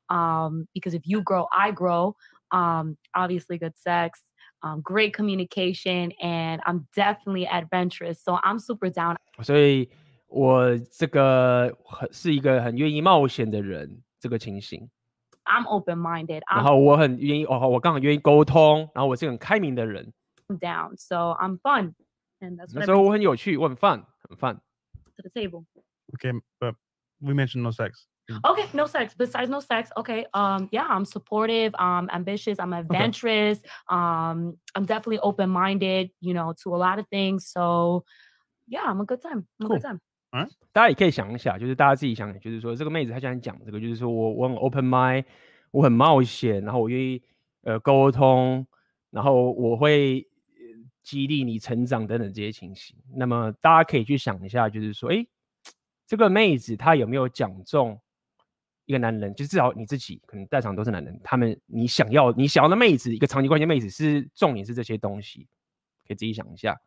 S9: um, because if you grow, I grow. Um, obviously, good sex, um, great communication, and I'm definitely adventurous. So I'm super down.
S1: 所以我这个很是一个很愿意冒险的人，这个情形。
S9: I'm open minded.
S1: 然后我很愿意哦，我刚好愿意沟通，然后我是很开明的人。
S9: down. So I'm fun. And that's
S1: 那
S9: what
S1: 时
S9: I
S1: 候
S9: bring
S1: 我很有趣，我很 fun，很 fun。
S9: to the table.
S8: Okay, but we mentioned no sex.
S9: Okay, no sex. Besides no sex, okay. Um, yeah, I'm supportive. I'm ambitious. I'm adventurous. Um, I'm definitely open minded. You know, to a lot of things. So, yeah, I'm a good time. I'm a good time.
S1: 大家也可以想一下，就是大家自己想，就是说这个妹子她现在讲这个，就是说我我很 open mind，我很冒险，然后我愿意呃沟通，然后我会呃 激励你成长等等这些情形。那么大家可以去想一下，就是说，诶，这个妹子她有没有讲中一个男人？就至少你自己可能在场都是男人，他们你想要你想要的妹子，一个长期关系的妹子是重点是这些东西，可以自己想一下。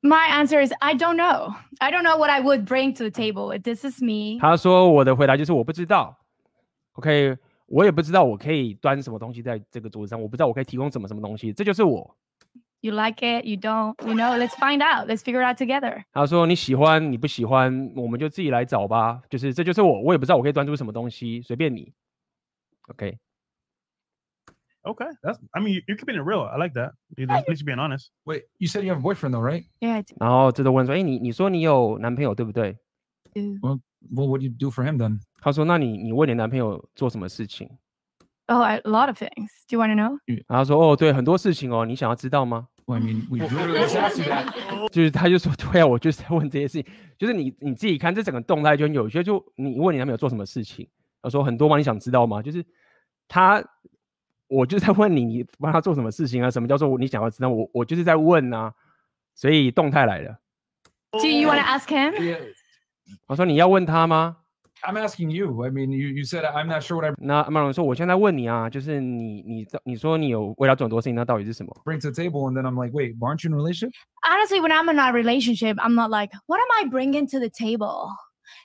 S10: My answer is I don't know. I don't know what I would bring to the table. This is me.
S1: 他说我的回答就是我不知道，OK，我也不知道我可以端什么东西在这个桌子上，我不知道我可以提供什么什么东西，这就是我。
S10: You like it? You don't? You know? Let's find out. Let's figure it out together.
S1: 他说你喜欢你不喜欢，我们就自己来找吧，就是这就是我，我也不知道我可以端出什么东西，随便你。OK，
S8: Okay, that's. I mean, you're keeping it real. I like that. You- At least you're being honest.
S17: Wait, you said you have a boyfriend though, right?
S10: Yeah.
S1: 然后这都问说，哎，你你说你有男朋友对不对？
S17: Well, well, what do you do for him then?
S1: 他说：“那你你为你男朋友做什么事情
S10: Oh, a lot of things. Do you want to know?？”
S1: 然后他说：“哦，对，很多事情哦，你想要知道吗
S17: Well, I mean, we literally just asked you that.？”
S1: 就是他就说：“对啊，我就是在问这些事情。就是你你自己看这整个动态就很有些，就你问你男朋友做什么事情，他说很多吗？你想知道吗？就是他，我就在问你，你帮他做什么事情啊？什么叫做你想要知道？我我就是在问啊，所以动态来了。
S10: Do you want to ask him?
S1: 我说你要问他吗？
S17: I'm asking you. I mean, you you said I'm not sure what I
S1: 那马龙说：“我现在问你啊，就是你你你说你有为他做很多事情，那到底是什么？”
S17: bring to the table, and then I'm like, wait, aren't you in a relationship?
S10: Honestly, when I'm in a relationship, I'm not like, what am I bringing to the table?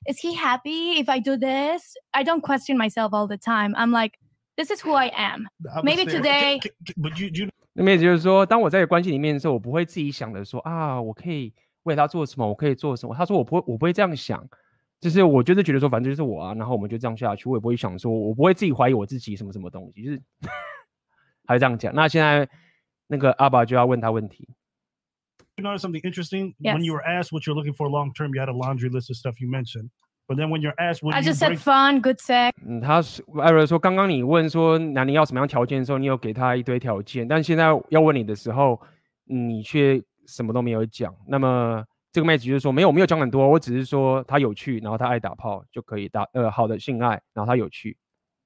S10: Is he happy if I do this? I don't question myself all the time. I'm like, this is who I am.
S8: I would
S10: Maybe
S8: say-
S10: today.
S8: But you you
S1: 那么也就是说，当我在关系里面的时候，我不会自己想的说啊，我可以为他做什么，我可以做什么。他说我不会，我不会这样想， 就是我就是觉得说，反正就是我啊，然后我们就这样下去，我也不会想说，我不会自己怀疑我自己什么什么东西，就是还是这样讲。那现在那个阿爸就要问他问题
S8: ，you notice something interesting when you were asked what you're looking for long term. You had a laundry list of stuff you mentioned, but then when you're asked what
S10: I just said fun, good sex.
S1: 嗯，他是艾瑞说，刚刚你问说男人要什么样条件的时候，你有给他一堆条件，但现在要问你的时候，你却什么都没有讲。那么这个妹子就是说，没有，我没有讲很多，我只是说她有趣，然后她爱打炮就可以打呃好的性爱，然后她有趣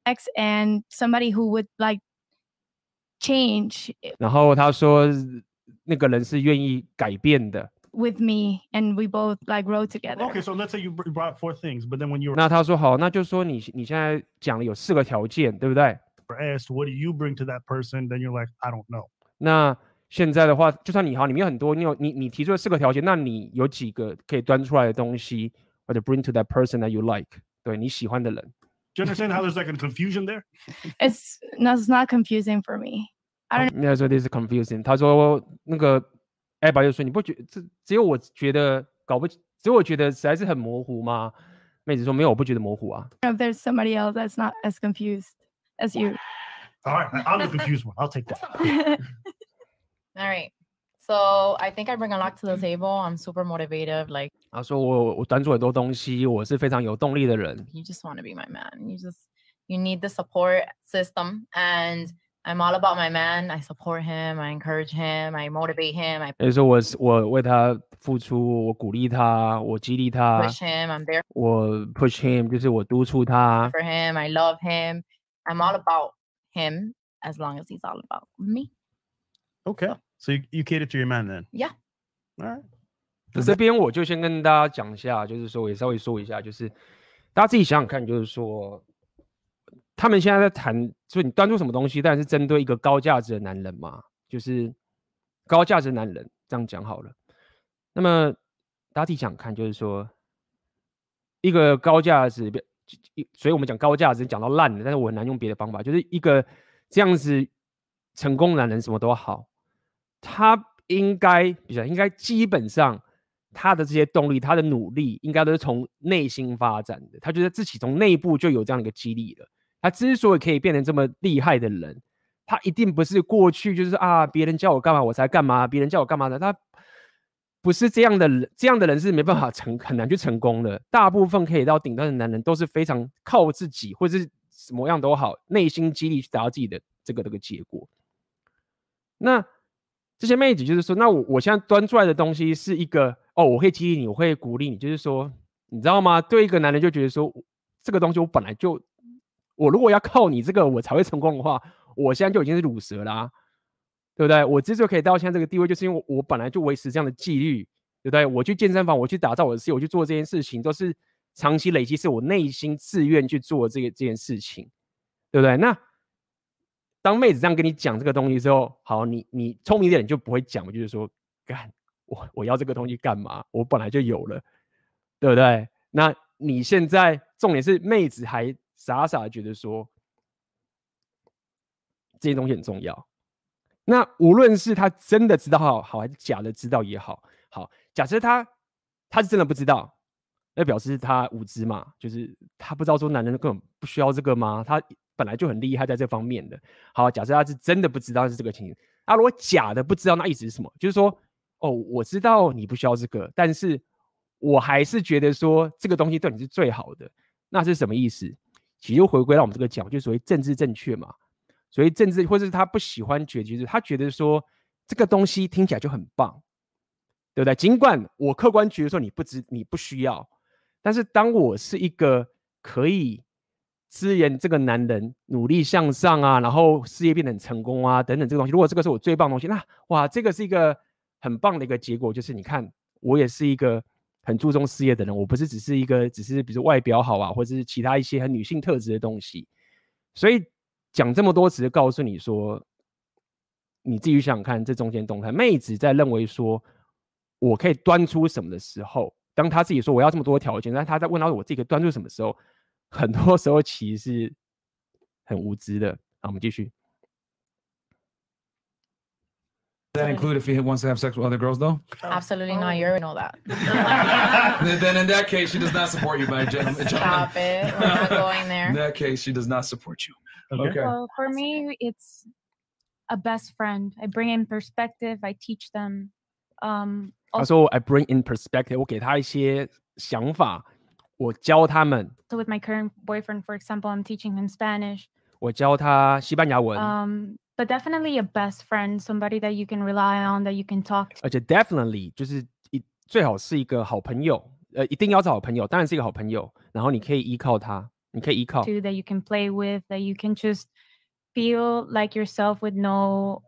S10: ，X and somebody who would like change
S1: 然后她说那个人是愿意改变的。
S10: with me and we both like grow together.
S8: Okay, so let's say you br- brought four things, but then when you were
S1: 那他说好，那就说你你现在讲了有四个条件，对不对
S8: ？asked what do you bring to that person, then you're like, I don't know.
S1: 那现在的话，就算你好，你没有很多，你有你你提出了四个条件，那你有几个可以端出来的东西，或者 bring to that person that you like，对你喜欢的人。
S8: Do you understand how there's like a confusion there?
S10: It's no, it's not confusing for me. I don't
S1: 那说 this is confusing。他说那个艾爸就说你不觉这只有我觉得搞不，只有我觉得实在是很模糊吗？妹子说没有，我不觉得模糊啊。
S10: know if there's somebody else that's not as confused as you.
S8: All right, I'm the confused one. I'll take that.
S11: All right. So I think I bring a lot to the table. I'm super motivated. Like
S1: 他说我我端出很多东西，我是非常有动力的人。
S11: you just want to be my man. You just you need the support system and I'm all about my man. I support him, I encourage him, I motivate him, I
S1: 也就是说我是我为他付出，我鼓励他，我激励他
S11: push，him, I'm there
S1: 我 push him，就是我督促他。
S11: for him, I love him. I'm all about him as long as he's all about me.
S8: Okay, So you, you cater to your man then.
S11: Yeah.
S8: All right.
S1: 这边我就先跟大家讲一下，就是说也稍微说一下，就是大家自己想想看，就是说他们现在在谈，就是你端出什么东西，当然是针对一个高价值的男人嘛，就是高价值男人这样讲好了。那么大家自己想想看，就是说一个高价值，一所以我们讲高价值讲到烂的，但是我很难用别的方法，就是一个这样子成功男人什么都好，他应该比较应该基本上他的这些动力，他的努力应该都是从内心发展的，他觉得自己从内部就有这样的一个激励了。他之所以可以变成这么厉害的人，他一定不是过去就是啊别人叫我干嘛我才干嘛，别人叫我干嘛的，他不是这样的人，这样的人是没办法成很难去成功的。大部分可以到顶端的男人都是非常靠自己，或者是什么样都好，内心激励去达到自己的这个这个结果。那这些妹子就是说，那我我现在端出来的东西是一个哦，我会激励你，我会鼓励你，就是说，你知道吗？对一个男人就觉得说，这个东西我本来就，我如果要靠你这个我才会成功的话，我现在就已经是鲁蛇啦、对不对？我之所以可以到现在这个地位，就是因为我我本来就维持这样的纪律，对不对？我去健身房，我去打造我的事业，我去做这件事情，都是长期累积，是我内心自愿去做这个这件事情，对不对？那当妹子这样跟你讲这个东西之后，好，你你聪明一点，你就不会讲，就是说，干我我要这个东西干嘛？我本来就有了，对不对？那你现在重点是妹子还傻傻觉得说这些东西很重要。那无论是他真的知道好，好还是假的知道也好，好，假设他他是真的不知道，那表示他无知嘛，就是他不知道说男人根本不需要这个吗？他本来就很厉害在这方面的。好，假设他是真的不知道是这个情形，那如果假的不知道，那意思是什么？就是说，哦，我知道你不需要这个，但是我还是觉得说这个东西对你是最好的，那是什么意思？其实又回归到我们这个讲，就所谓政治正确嘛。所以政治，或是他不喜欢觉，就是他觉得说这个东西听起来就很棒，对不对？尽管我客观觉得说你不知你不需要，但是当我是一个可以支援这个男人努力向上啊，然后事业变得很成功啊等等这个东西，如果这个是我最棒的东西，那哇，这个是一个很棒的一个结果，就是你看我也是一个很注重事业的人，我不是只是一个只是比如外表好啊，或者是其他一些很女性特质的东西，所以。讲这么多，只是告诉你说，你自己想想看，这中间动态，妹子在认为说，我可以端出什么的时候，当她自己说我要这么多条件，但她在问到我自己可以端出什么时候，很多时候其实是很无知的。好，我们继续。
S17: Does that include if he wants to have sex with other girls, though?
S11: Absolutely not. You already know that.
S17: then, then in that case, she does not support you, my gentlemen.
S11: Stop it. We're not going there.
S17: In that case, she does not support you. Okay.
S9: Well, for me, it's a best friend. I bring in perspective. I teach them. Um,
S1: 他说：“I bring in perspective，我给他一些想法，我教他们。
S9: So with my current boyfriend, for example, I'm teaching him Spanish.
S1: 我教他西班牙文，
S9: Um, but definitely a best friend, somebody that you can rely on, that you can talk to.
S1: 而且 definitely 就是一最好是一个好朋友，呃，一定要是好朋友，当然是一个好朋友，然后你可以依靠他，你可以依靠。
S9: to that you can play with, that you can just feel like yourself with no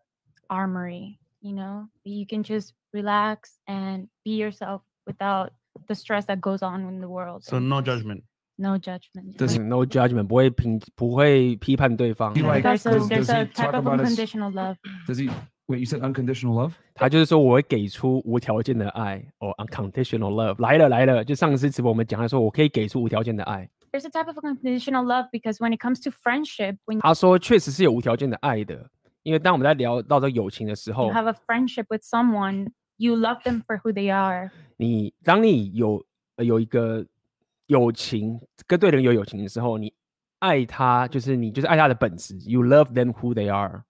S9: armory, you know? You can just relax and be yourself without the stress that goes on in the world.
S6: So no judgment.
S9: No judgment.
S1: There's no judgment，不会评不会批判对方。
S17: He like-
S9: There's a,
S17: does-
S9: there's
S17: does he
S9: a type
S17: talk
S9: of
S17: about his-
S9: unconditional love.
S17: Does he? Wait, you said unconditional love?
S1: 他就是说我会给出无条件的爱，哦、unconditional love 来了来了。就上次直播我们讲的说，我可以给出无条件的爱。
S9: There's a type of unconditional love because when it comes to friendship, when
S1: 他说确实是有无条件的爱的， 因为当我们在聊到这个友情的时候
S9: you，have a friendship with someone, you love them for who they are.
S1: 你当你有呃有一个友情跟对人有友情的时候，你爱他就是你就是爱他的本质，you love them who they are。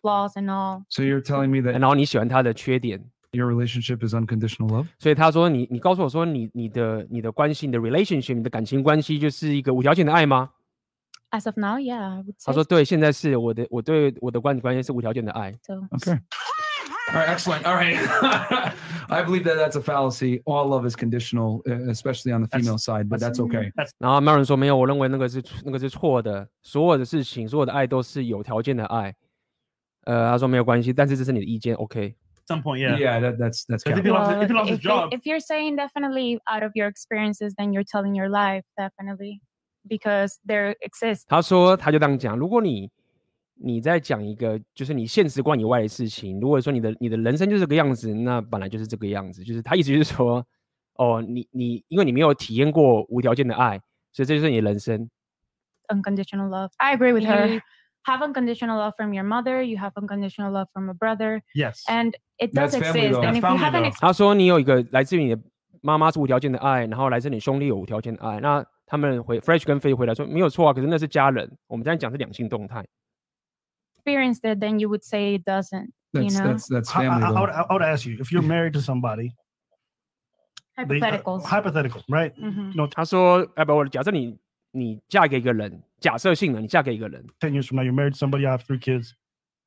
S9: flaws and all.
S17: So you're telling me that
S1: 然后你喜欢他的缺点，
S17: your relationship is unconditional love?
S1: 所以他说你你告诉我说你你的你的关系你的 relationship 你的感情关系就是一个无条件的爱吗？
S9: As of now, yeah, I would say.
S1: 他说对，现在是我的我对我的关系关系是无条件的爱。
S9: so.
S17: Okay. All right, excellent. All right. I believe that that's a fallacy. All love is conditional, uh, especially on the female side, but that's okay.
S1: 然后 Maron 说没有，我认为那个是那个是错的，所有的事情所有的爱都是有条件的爱。呃，他说没有关系，但是这是你的意见，OK。
S6: Some point, yeah.
S17: Yeah, that, that's that's.
S6: If he
S17: capital.
S6: lost, if he
S9: Well,
S6: lost his
S9: if, you-
S6: job,
S9: if you're saying definitely out of your experiences, then you're telling your life, definitely. Because there exists
S1: 他说他就这样讲，如果你你在讲一个就是你现实观以外的事情，如果说你的你的人生就是这个样子，那本来就是这个样子。就是他意思就是说，哦，你你因为你没有体验过无条件的爱，所以这就是你的人生。
S9: unconditional love. I agree with her.
S10: her.
S9: You have unconditional love from your mother, you have unconditional love from a brother,
S6: yes.
S9: and it does
S17: That's family,
S9: exist.
S17: though.
S9: And
S6: That's
S9: if you
S6: family,
S9: haven't
S6: though.
S9: ex-
S1: 他说你有一个来自于你的妈妈是无条件的爱，然后来自你兄弟有无条件的爱。那 他们回 Fresh 跟飞回来说没有错啊，可是那是家人。我们这样讲是两性动态。
S9: experienced it, then you would say it doesn't.
S17: That's
S9: know,
S17: that's that's
S6: I, I,
S17: family.
S6: I,
S17: though.
S6: would, I would ask you if you're married to somebody. they- uh,
S9: hypotheticals.
S6: hypothetical, right?
S9: Mhm.
S6: You know,
S1: 他说，哎不，我假设你你嫁给一个人，假设性的你嫁给一个人
S6: ，ten years from now, you're married to somebody. I have three kids.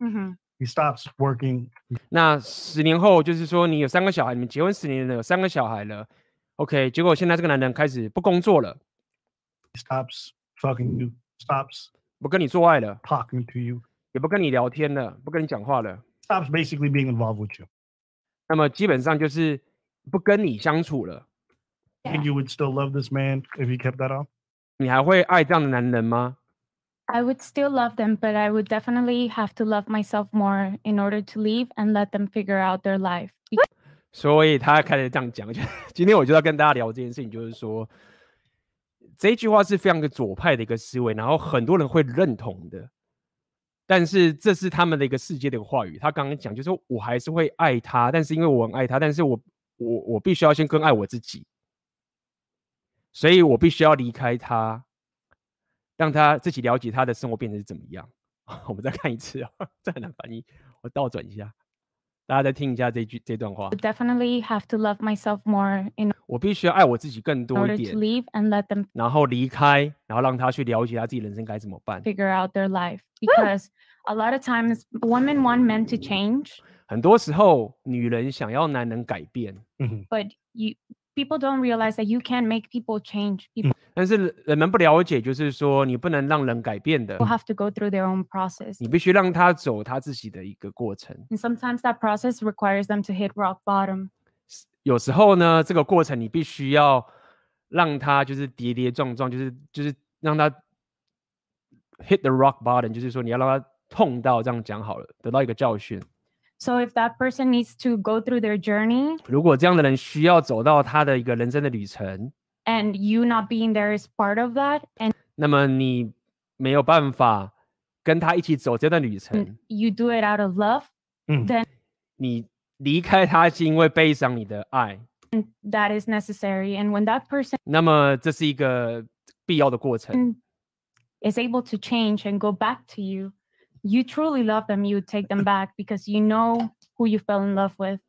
S9: Mhm.
S6: He stops working.
S1: 那十年后就是说你有三个小孩，你们结婚十年了，有三个小孩了，OK，结果现在这个男人开始不工作了
S6: stops fucking you. Stops
S1: 不跟你做爱了，
S6: talking to you.
S1: 也不跟你聊天了，不跟你讲话了，
S6: Stops basically being involved with you.
S1: 那么基本上就是不跟你相处了。
S6: Think you would still love this man if he kept that on?
S1: 你还会爱这样的男人吗？
S9: I would still love them, but I would definitely have to love myself more in order to leave and let them figure out their life.
S1: 所以他开始这样讲。就今天我就要跟大家聊这件事情，就是说 这一句话是非常的左派的一个思维，然后很多人会认同的。但是这是他们的一个世界的一个话语。他刚刚讲，就是说我还是会爱他，但是因为我很爱他，但是我我我必须要先更爱我自己，所以我必须要离开他，让他自己了解他的生活变成是怎么样。我们再看一次啊，这很难翻译，我倒转一下。大家再听一下这句这段话
S9: I。definitely have to love myself more in
S1: 我必须要爱我自己更多
S9: order
S1: 一
S9: to
S1: 点，
S9: leave and let them
S1: 然后离开，然后让他去了解他自己人生该怎么办。
S9: figure out their life because a lot of times women want men to change
S1: 很多时候，女人想要男人改变，
S9: but you people don't realize that you can make people change people
S1: 但是人们不了解，就是说你不能让人改变的
S9: ，will have to go through their own process
S1: 你必须让他走他自己的一个过程。
S9: and sometimes that process requires them to hit rock bottom
S1: 有时候呢，这个过程你必须要让他就是跌跌撞撞，就是就是让他 hit the rock bottom，就是说你要让他痛到这样讲好了，得到一个教训。
S9: so if that person needs to go through their journey
S1: 如果这样的人需要走到他的一个人生的旅程，
S9: and you not being there is part of that and
S1: 那么你没有办法跟他一起走这段旅程，
S9: you do it out of love then
S1: 你离开他是因为悲伤你的爱，
S9: that is necessary and when that person
S1: 那么这是一个必要的过程。
S9: is able to change and go back to you you truly love them you take them back because you know who you fell in love with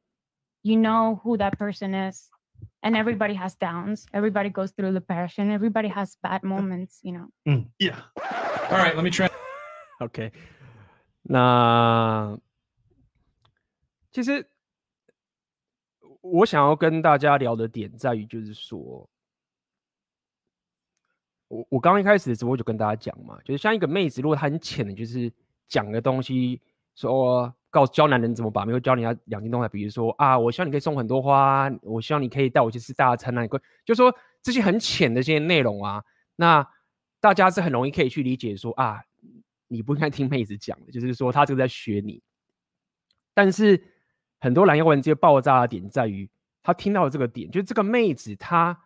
S9: you know who that person is And everybody has downs everybody goes through depression everybody has bad moments you know
S8: Yeah.
S17: All right, let me try.
S1: okay 那其实我想要跟大家聊的点在于，就是说，我我刚刚一开始的直播就跟大家讲嘛，就是像一个妹子，如果她很浅的，就是讲的东西，说告教男人怎么把妹，会教人家两性动态，比如说啊，我希望你可以送很多花，我希望你可以带我去吃大餐啊，你会就说这些很浅的这些内容啊，那大家是很容易可以去理解说啊，你不应该听妹子讲的，就是说他这个在学你。但是很多男人这些爆炸的点在于，他听到这个点，就是这个妹子她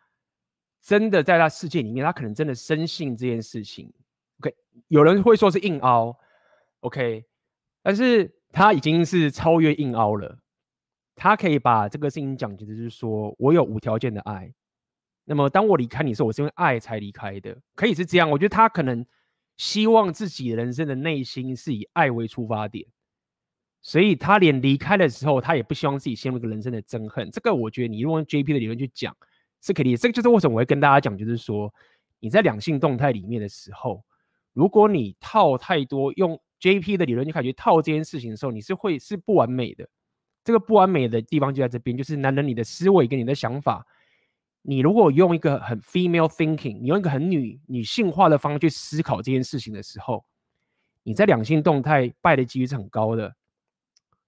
S1: 真的在她世界里面，她可能真的深信这件事情。OK，有人会说是硬凹，OK，但是他已经是超越硬凹了。他可以把这个事情讲，就是说我有无条件的爱。那么当我离开你的时候，我是因为爱才离开的，可以是这样。我觉得他可能希望自己人生的内心是以爱为出发点。所以他连离开的时候，他也不希望自己陷入一个人生的憎恨。这个我觉得你用 JP 的理论去讲是可以。这个就是为什么我会跟大家讲，就是说你在两性动态里面的时候，如果你套太多用 JP 的理论，你感觉套这件事情的时候，你是会是不完美的。这个不完美的地方就在这边，就是男人你的思维跟你的想法，你如果用一个很 female thinking，你用一个很女女性化的方式去思考这件事情的时候，你在两性动态败的几率是很高的。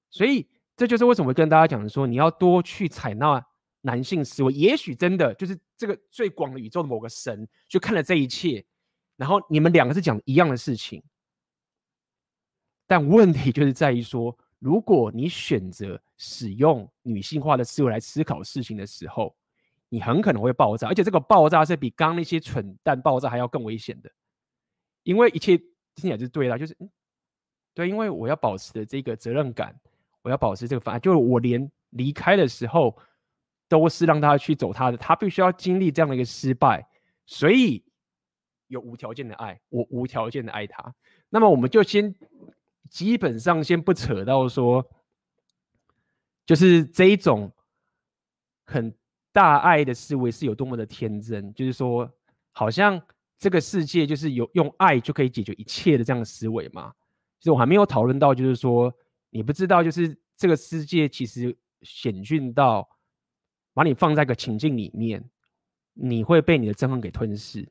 S1: 所以这就是为什么跟大家讲的说，你要多去采纳男性思维。也许真的就是这个最广的宇宙的某个神去看了这一切，然后你们两个是讲一样的事情。但问题就是在于说，如果你选择使用女性化的思维来思考事情的时候，你很可能会爆炸，而且这个爆炸是比刚刚那些蠢蛋爆炸还要更危险的，因为一切听起来就是对的，就是嗯，对，因为我要保持的这个责任感。我要保持这个方案，就是我连离开的时候都是让他去走他的，他必须要经历这样的一个失败，所以有无条件的爱，我无条件的爱他。那么我们就先基本上先不扯到说，就是这一种很大爱的思维是有多么的天真，就是说好像这个世界就是有用爱就可以解决一切的这样的思维嘛。其实我还没有讨论到，就是说。你不知道，就是这个世界其实险峻到把你放在一个情境里面，你会被你的憎恨给吞噬。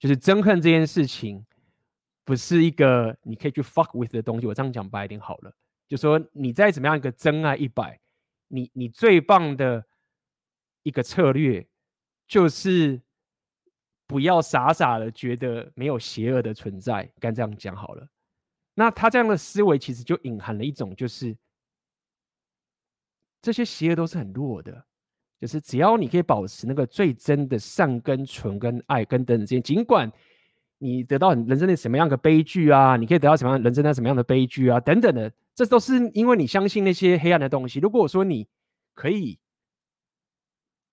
S1: 就是憎恨这件事情，不是一个你可以去 fuck with 的东西。我这样讲白一点好了，就说你再怎么样一个真爱一百，你你最棒的一个策略，就是不要傻傻的觉得没有邪恶的存在。该这样讲好了。那他这样的思维其实就隐含了一种，就是这些邪恶都是很弱的，就是只要你可以保持那个最真的善跟纯跟爱跟等等之间，尽管你得到人生的什么样的悲剧啊，你可以得到什么样人生的什么样的悲剧啊等等的，这都是因为你相信那些黑暗的东西。如果我说你可以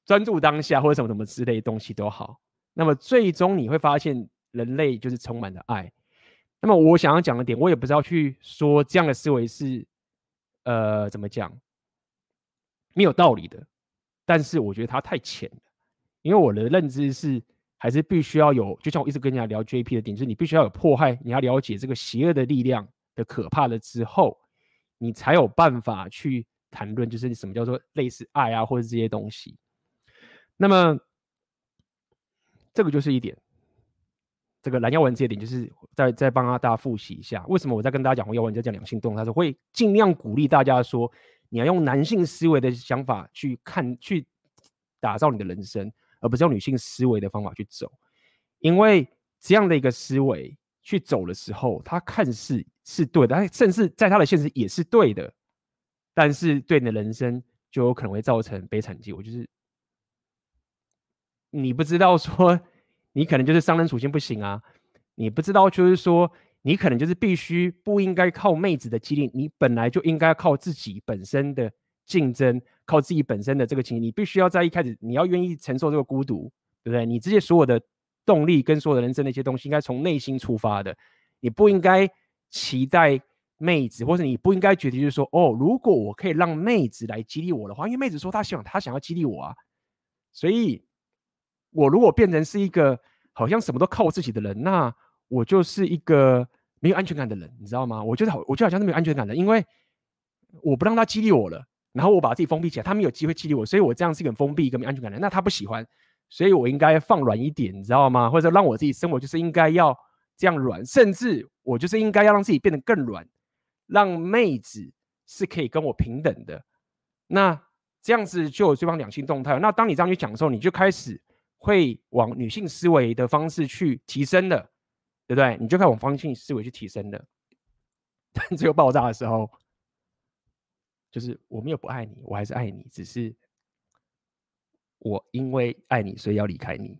S1: 专注当下或者什么什么之类的东西都好，那么最终你会发现人类就是充满了爱。那么我想要讲的点，我也不知道去说这样的思维是，呃，怎么讲，没有道理的。但是我觉得它太浅了，因为我的认知是，还是必须要有，就像我一直跟人家聊 JP 的点，就是你必须要有迫害，你要了解这个邪恶的力量的可怕了之后，你才有办法去谈论，就是什么叫做类似爱啊，或者这些东西。那么，这个就是一点。这个蓝耀文这一点，就是再再帮大家复习一下，为什么我在跟大家讲黄耀文在讲两性动，他说会尽量鼓励大家说，你要用男性思维的想法去看，去打造你的人生，而不是用女性思维的方法去走，因为这样的一个思维去走的时候，他看似是对的，甚至在他的现实也是对的，但是对你的人生就有可能会造成悲惨结果，就是你不知道说。你可能就是商人属性不行啊，你不知道，就是说你可能就是必须不应该靠妹子的激励，你本来就应该靠自己本身的竞争，靠自己本身的这个情绪，你必须要在一开始你要愿意承受这个孤独，对不对？你这些所有的动力跟所有的人生的一些东西，应该从内心出发的，你不应该期待妹子，或者你不应该觉得就是说，哦，如果我可以让妹子来激励我的话，因为妹子说她希望她想要激励我啊，所以。我如果变成是一个好像什么都靠我自己的人，那我就是一个没有安全感的人，你知道吗？我觉得好，我就好像是没有安全感的，因为我不让他激励我了，然后我把自己封闭起来，他没有机会激励我，所以我这样是一个很封闭、一个没安全感的。那他不喜欢，所以我应该放软一点，你知道吗？或者让我自己生活就是应该要这样软，甚至我就是应该要让自己变得更软，让妹子是可以跟我平等的。那这样子就有对方两性动态。那当你这样去讲的时候，你就开始。会往女性思维的方式去提升了，对不对？你就开始往方性思维去提升了，但只有爆炸的时候，就是我没有不爱你，我还是爱你，只是我因为爱你，所以要离开你，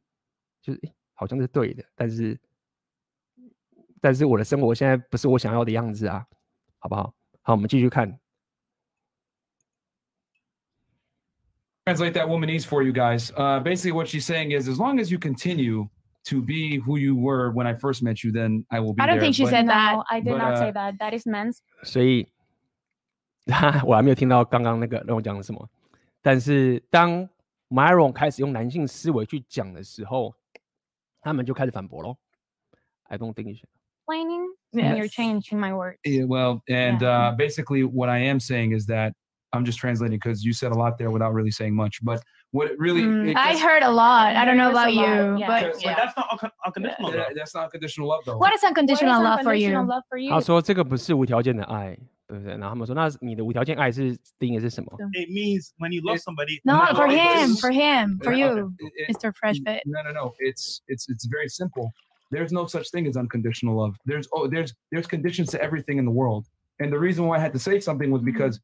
S1: 就是好像是对的，但是但是我的生活现在不是我想要的样子啊，好不好？好，我们继续看。
S17: translate that womanese for you guys. Uh, basically, what she's saying is, as long as you continue to be who you were when I first met you, then I will be.
S10: I don't
S17: there.
S10: think she
S17: But-
S10: said that.
S9: No, I did
S17: but,
S9: not
S17: uh,
S9: say that. That is men's.
S1: 所以， 我还没有听到刚刚那个让我讲的什么。但是当 Myron 开始用男性思维去讲的时候，他们就开始反驳喽。I don't think you should.
S9: Explaining, and you're
S17: Yes.
S9: changing my words.
S17: Yeah, well, and uh, basically, what I am saying is that I'm just translating because you said a lot there without really saying much. But what it really,
S10: Mm,
S17: it
S10: I
S17: gets-
S10: heard a lot. I don't know
S9: There
S10: about
S9: is a lot,
S10: you,
S9: yeah.
S10: but
S17: Because, like,
S8: That's not unco- unconditional.
S17: that-
S8: love.
S17: that's not unconditional love, though.
S10: what is unconditional
S9: What is
S10: love for you?
S9: unconditional love for you?
S1: 他说这个不是无条件的爱， 对不对？然后他们说，那你的无条件爱是定义是什么？
S8: It means when you love somebody.
S10: No,
S8: matter
S10: for
S8: what it
S10: him,
S8: is-
S10: for him, for
S17: Okay.
S10: you,
S17: It- it-
S10: Mr. Fresh Fit.
S17: No, no, no. It's it's it's very simple. There's no such thing as unconditional love. There's oh there's there's conditions to everything in the world. And the reason why I had to say something was because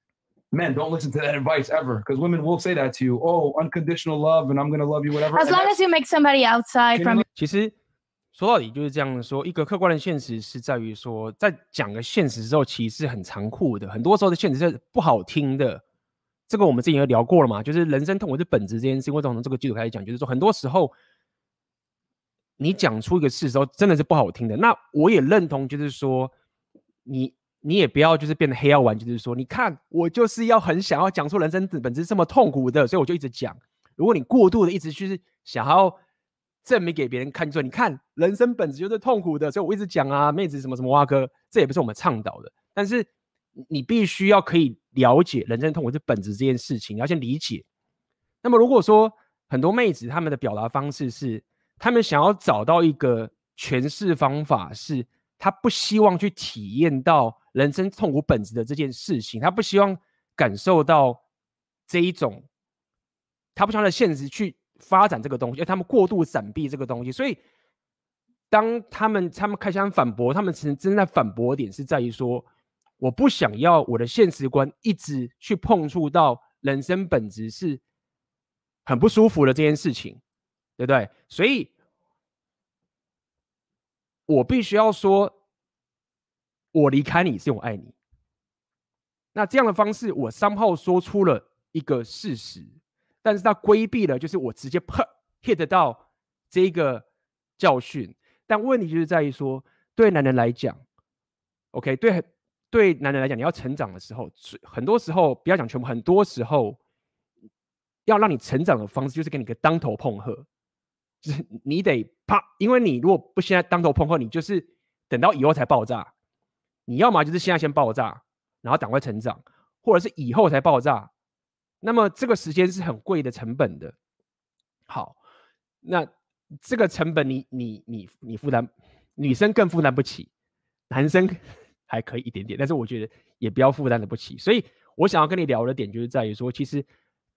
S17: men don't listen to that advice ever. Because women will say that to you. Oh, unconditional love, and I'm gonna love you, whatever.
S10: As
S17: And
S10: long
S17: that's-
S10: as you make somebody outside from
S1: 其实 说到底就是这样说，一个客观的现实是在于说，在讲个现实之后，其实是很残酷的。很多时候的现实是不好听的。这个我们之前也聊过了嘛，就是人生痛苦是本质这件事情。为什么从这个基础开始讲？就是说，很多时候你讲出一个事的时候，真的是不好听的。那我也认同，就是说你你也不要就是变得黑药丸，就是说，你看我就是要很想要讲出人生本质这么痛苦的，所以我就一直讲。如果你过度的一直就是想要证明给别人看，说你看人生本质就是痛苦的，所以我一直讲啊，妹子什么什么挖哥，这也不是我们倡导的。但是你必须要可以了解人生痛苦是本质这件事情，你要先理解。那么如果说很多妹子她们的表达方式是，她们想要找到一个诠释方法，是她不希望去体验到人生痛苦本质的这件事情，她不希望感受到这一种。他不想在现实去发展这个东西，因为他们过度闪避这个东西，所以当他们他们开始反驳，他们其实真正在反驳点是在于说，我不想要我的现实观一直去碰触到人生本质是很不舒服的这件事情，对不对？所以，我必须要说，我离开你是因为我爱你。那这样的方式，我三号说出了一个事实。但是他规避了，就是我直接啪 hit 到这个教训。但问题就是在于说，对男人来讲，OK，对对男人来讲，你要成长的时候，很多时候不要讲全部，很多时候要让你成长的方式就是给你个当头碰喝，就是你得啪，因为你如果不现在当头碰喝，你就是等到以后才爆炸。你要么就是现在先爆炸，然后赶快成长，或者是以后才爆炸。那么这个时间是很贵的成本的。好，那这个成本你你你你负担，女生更负担不起，男生 还可以一点点，但是我觉得也不要负担的不起。所以我想要跟你聊的点就是在于说，其实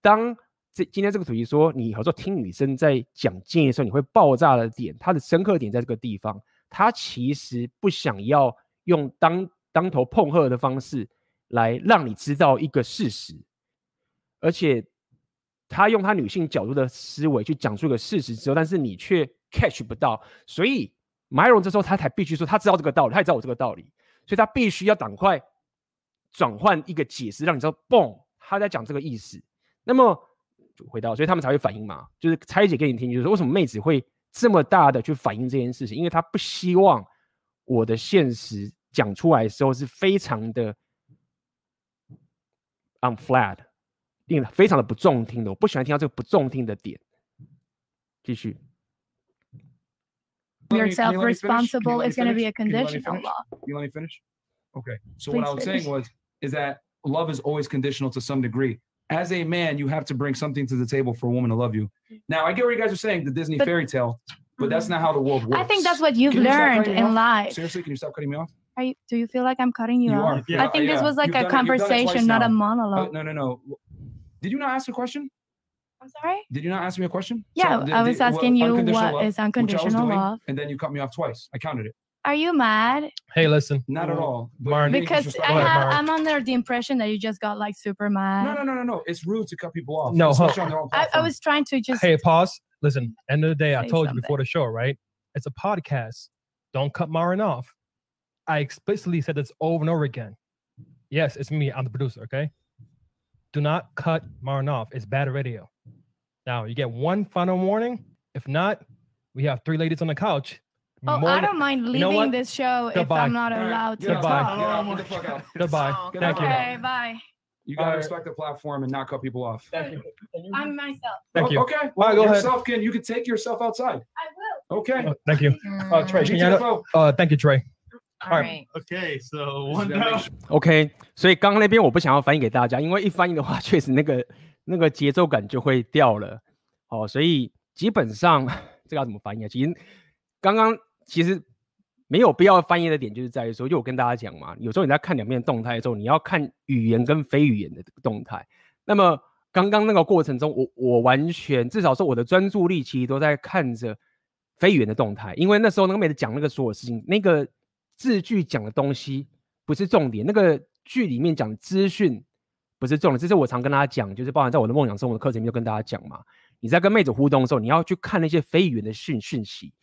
S1: 当这今天这个主题说你有时候听女生在讲建议的时候，你会爆炸的点，它的深刻点在这个地方，她其实不想要用当当头碰喝的方式来让你知道一个事实，而且。他用他女性角度的思维去讲述一个事实之后，但是你却 catch 不到，所以 Myron 这时候他才必须说他知道这个道理，他也知道我这个道理，所以他必须要赶快转换一个解释，让你知道，嘣，他在讲这个意思。那么就回到，所以他们才会反应嘛，就是拆解给你听，就是为什么妹子会这么大的去反应这件事情，因为他不希望我的现实讲出来的时候是非常的 unflat。非常的不中听的，我不喜欢听到这个不中听的点。继续。
S10: You're self-responsible is going to be a conditional law.
S17: You let me finish? Okay. So what I was saying was, is that love is always conditional to some degree. As a man, you have to bring something to the table for a woman to love you. Now, I get what you guys are saying, the Disney fairy tale, but that's not how the world works.
S10: I think that's what you've learned in life.
S17: Seriously, can you stop cutting me off?
S10: Are you, do you feel like I'm cutting you,
S17: You
S10: off?
S17: are. Yeah,
S10: I think this
S17: yeah.
S10: was like
S17: You've
S10: a
S17: done it- you've done it twice
S10: conversation, not a
S17: now.
S10: monologue.
S17: Uh, no, no, no. Did you not ask a question?
S10: I'm sorry?
S17: Did you not ask me a question?
S10: Yeah,
S17: did-
S10: I was
S17: did- what-
S10: asking you
S17: unconditional
S10: what
S17: love,
S10: is
S17: which I was
S10: unconditional
S17: doing,
S10: love.
S17: And then you cut me off twice. I counted it.
S10: Are you mad?
S18: Hey, listen.
S17: Not at all. But
S18: Marn,
S17: you're being
S10: Because I
S17: disrespectful.
S10: have, I'm under the impression that you just got like super mad.
S17: No, no, no, no, no. It's rude to cut people off.
S18: No,
S17: especially on their own
S10: I, I was trying to just.
S18: Hey, pause. Listen, end of the day, I
S10: Say
S18: told you before the show, right? It's a podcast. Don't cut Marin off. I explicitly said this over and over again. Yes, it's me. I'm the producer, okay? Do not cut Marin off. It's bad radio. Now, you get one final warning. If not, we have three ladies on the couch.
S10: Oh,
S18: More
S10: I don't mind
S18: You know
S10: leaving this show if I'm not allowed to.
S18: Goodbye.
S10: talk.
S17: Get out, get the fuck out.
S18: Goodbye. Thank
S17: out.
S18: you.
S10: Okay, bye.
S17: You gotta respect the platform and not cut people off.
S18: Thank you.
S10: I'm myself.
S18: Thank
S17: Oh,
S18: you.
S17: Okay.
S18: Well,
S17: Well,
S18: go ahead.
S17: yourself can you can take yourself outside.
S10: I will.
S17: Okay.
S18: Oh, thank you. Uh, Trey, can you hand up- uh, thank you, Trey.
S8: All right. Okay, so one down.
S1: OK，所以刚刚那边我不想要翻译给大家，因为一翻译的话，确实那个那个节奏感就会掉了。哦，所以基本上这个要怎么翻译啊？其实刚刚其实没有必要翻译的点，就是在于说，就我跟大家讲嘛，有时候你在看两边动态的时候，你要看语言跟非语言的动态。那么刚刚那个过程中，我我完全至少说我的专注力其实都在看着非语言的动态，因为那时候那个妹子讲那个所有事情，那个。字句讲的东西不是重点，那个剧里面讲的资讯不是重点，这是我常跟大家讲，就是包含在我的梦想生活的课程里面就跟大家讲嘛。你在跟妹子互动的时候，你要去看那些非语言的讯讯息，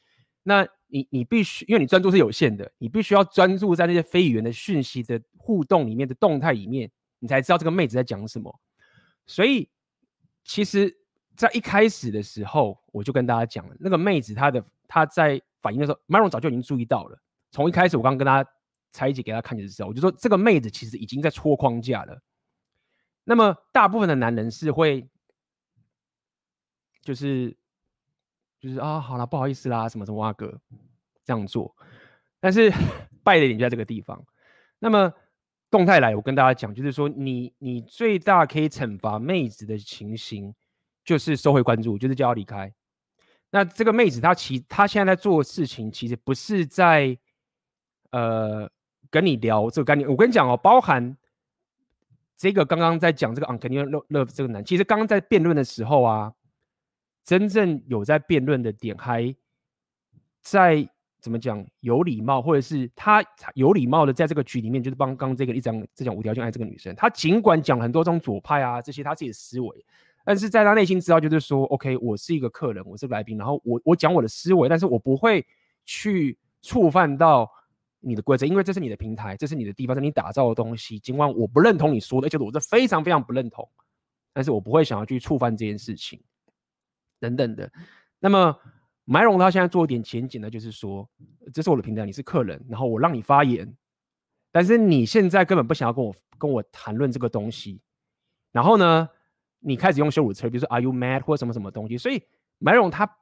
S1: 那你你必须，因为你专注是有限的，你必须要专注在那些非语言的讯息的互动里面的动态里面，你才知道这个妹子在讲什么。所以其实，在一开始的时候，我就跟大家讲了，那个妹子她的她在反应的时候，Maron 早就已经注意到了。从一开始，我刚刚跟他拆解给他看的时候，我就说这个妹子其实已经在戳框架了。那么大部分的男人是会，就是就是啊，好了，不好意思啦，什么什么阿哥这样做。但是 败的点就在这个地方。那么动态来，我跟大家讲，就是说你你最大可以惩罚妹子的情形，就是收回关注，就是叫她离开。那这个妹子她其她现在在做的事情，其实不是在。呃，跟你聊这个概念，我跟你讲哦，包含这个刚刚在讲这个 unconditional love 这个男，其实刚刚在辩论的时候啊，真正有在辩论的点，还在怎么讲有礼貌，或者是他有礼貌的在这个局里面，就是帮刚刚这个一张这讲无条件爱这个女生，他尽管讲很多种左派啊这些他自己的思维，但是在她内心知道就是说，OK，我是一个客人，我是来宾，然后我我讲我的思维，但是我不会去触犯到。你的规则，因为这是你的平台，这是你的地方，是你打造的东西。尽管我不认同你说的，而且我是非常非常不认同，但是我不会想要去触犯这件事情，等等的。那么买龙他现在做一点前景呢，就是说，这是我的平台，你是客人，然后我让你发言，但是你现在根本不想要跟我跟我谈论这个东西，然后呢，你开始用羞辱词，比如说 Are you mad 或什么什么东西，所以买龙他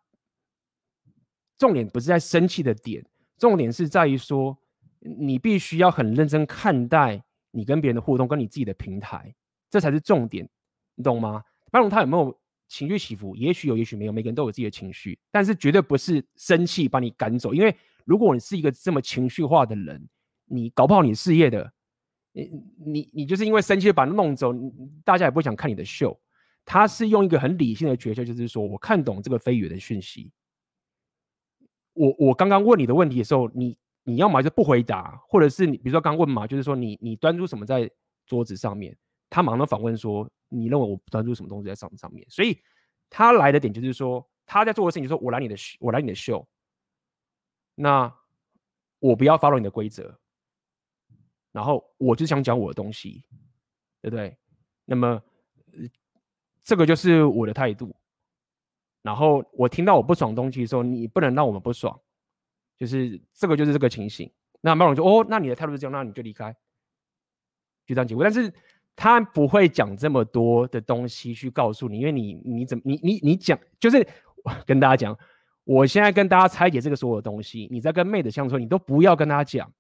S1: 重点不是在生气的点，重点是在于说你必须要很认真看待你跟别人的互动，跟你自己的平台，这才是重点，你懂吗？Myron 他有没有情绪起伏？也许有，也许没有，每个人都有自己的情绪，但是绝对不是生气把你赶走，因为如果你是一个这么情绪化的人，你搞不好你事业的，你你你就是因为生气把他弄走，大家也不会想看你的秀。他是用一个很理性的决策，就是说我看懂这个非语言的讯息。我我刚刚问你的问题的时候，你你要么就不回答，或者是你比如说刚问嘛，就是说你你端出什么在桌子上面，他马上反问说你认为我端出什么东西在上上面？所以他来的点就是说他在做的事情，就是说我来你的我来你的秀，那我不要 follow 你的规则，然后我就想讲我的东西，对不对？那么。这个就是我的态度，然后我听到我不爽的东西的时候，你不能让我们不爽，就是这个就是这个情形。那马龙就哦，那你的态度是这样，那你就离开，就这样结果。但是他不会讲这么多的东西去告诉你，因为你你怎么你你你讲就是 跟大家讲，我现在跟大家拆解这个所有的东西，你在跟妹子相处，你都不要跟他讲。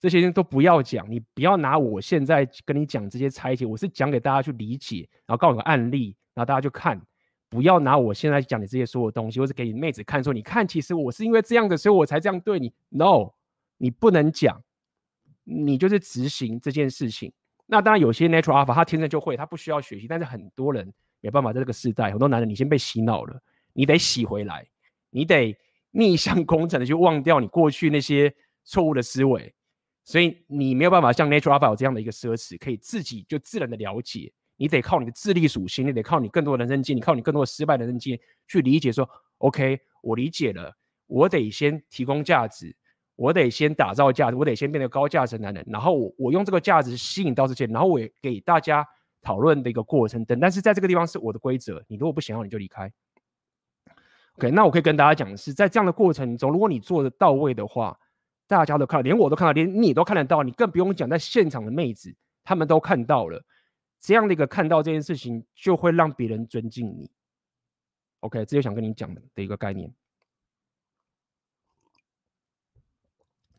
S1: 这些都不要讲，你不要拿我现在跟你讲这些拆解，我是讲给大家去理解，然后告诉个案例，然后大家就看，不要拿我现在讲的这些所有东西，或是给你妹子看，说你看，其实我是因为这样的，所以我才这样对你。No，你不能讲，你就是执行这件事情。那当然有些 natural alpha 他天生就会，他不需要学习，但是很多人没办法，在这个时代，很多男人你先被洗脑了，你得洗回来，你得逆向工程的去忘掉你过去那些错误的思维。所以你没有办法像 Natural Alpha 这样的一个奢侈，可以自己就自然的了解。你得靠你的智力属性，你得靠你更多的人生经验，你靠你更多的失败的人生经验去理解说。OK，我理解了，我得先提供价值，我得先打造价值，我得先变得高价值的男人。然后我我用这个价值吸引到这些，然后我也给大家讨论的一个过程等。但是在这个地方是我的规则，你如果不想要，你就离开。OK，那我可以跟大家讲的是，在这样的过程中，如果你做的到位的话。大家都看到，连我都看到，连你都看得到，你更不用讲，在现场的妹子，他们都看到了，这样的一个看到这件事情，就会让别人尊敬你。OK，这就想跟你讲的一个概念。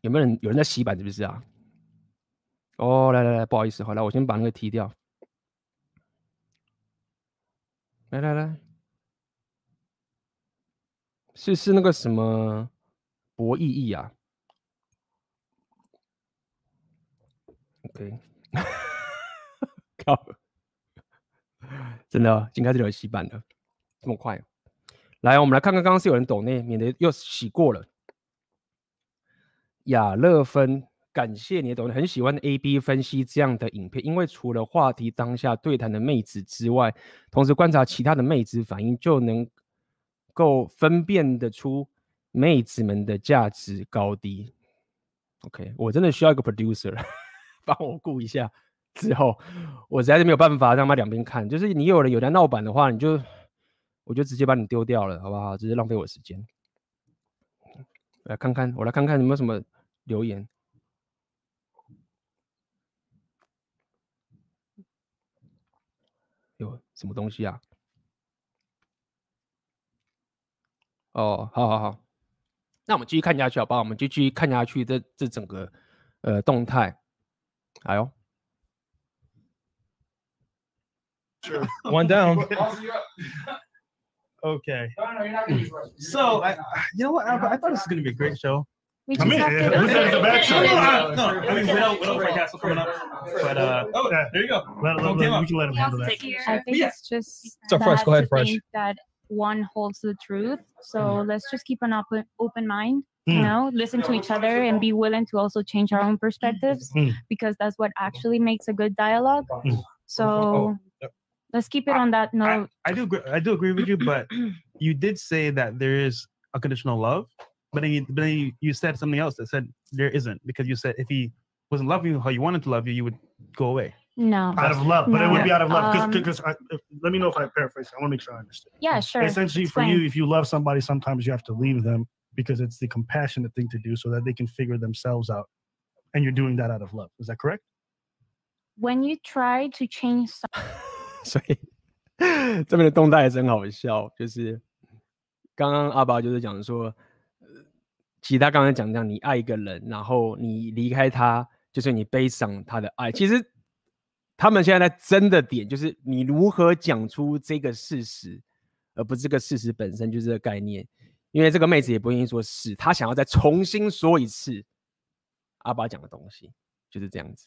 S1: 有没有人有人在洗版？是不是啊？哦，来来来，不好意思，好，来我先把那个踢掉。来来来，是是那个什么博弈意啊？OK，真的，已经开始有人洗版了，这么快？来，我们来看看，刚刚是有人抖内，免得又洗过了。亚乐芬，感谢你的抖内，很喜欢 AB 分析这样的影片，因为除了话题当下对谈的妹子之外，同时观察其他的妹子反应，就能够分辨得出妹子们的价值高低。OK，我真的需要一个 producer。帮我顾一下，之后我实在是没有办法让他两边看。就是你有人有在闹板的话，你就我就直接把你丢掉了，好不好？直接浪费我时间。来看看，我来看看有没有什么留言。有什么东西啊？哦，好好好，那我们继续看下去好不好？我们就继续看下去这这整个呃动态。哎呦
S8: ，Sure. One down. okay. So, I, you know what, Albert? I thought this was going to be a great show.
S6: I mean, it was a bad show. No, I mean, without, without Frank Castle coming up. But, uh, oh, yeah, there you go. Let, let, let, we can let him handle that.
S10: I think it's just
S18: So, Fresh, go ahead,
S10: to
S18: Fresh.
S10: that one holds the truth. So let's just keep an open open mind. You
S18: Mm.
S10: know, listen to each other and be willing to also change our own perspectives
S8: Mm.
S10: because that's what actually makes a good dialogue.
S8: Mm.
S10: So let's keep it on that note.
S8: I do agree, I do agree with you, but you did say that there is unconditional love, but then you, but then you, you said something else that said there isn't because you said if he wasn't loving you how you wanted to love you, you would go away.
S10: No.
S6: Out of love, but it would be out of love.
S10: Um,
S6: Because, let me know if I paraphrase. I want to make sure I understand.
S10: Yeah, sure.
S6: Essentially, for you, if you love somebody, sometimes you have to leave them because it's the compassionate thing to do so that they can figure themselves out
S8: and you're doing that out of love. Is that correct?
S9: When you try to change some
S1: 所以 这边的动态也真好笑，就是刚刚阿爸就是讲说，其实他刚才讲这样，你爱一个人，然后你离开他，就是你悲伤他的爱。其实他们现在在争的点，就是你如何讲出这个事实，而不是这个事实本身就是这个概念。因为这个妹子也不愿意说是，她想要再重新说一次阿爸讲的东西，就是这样子。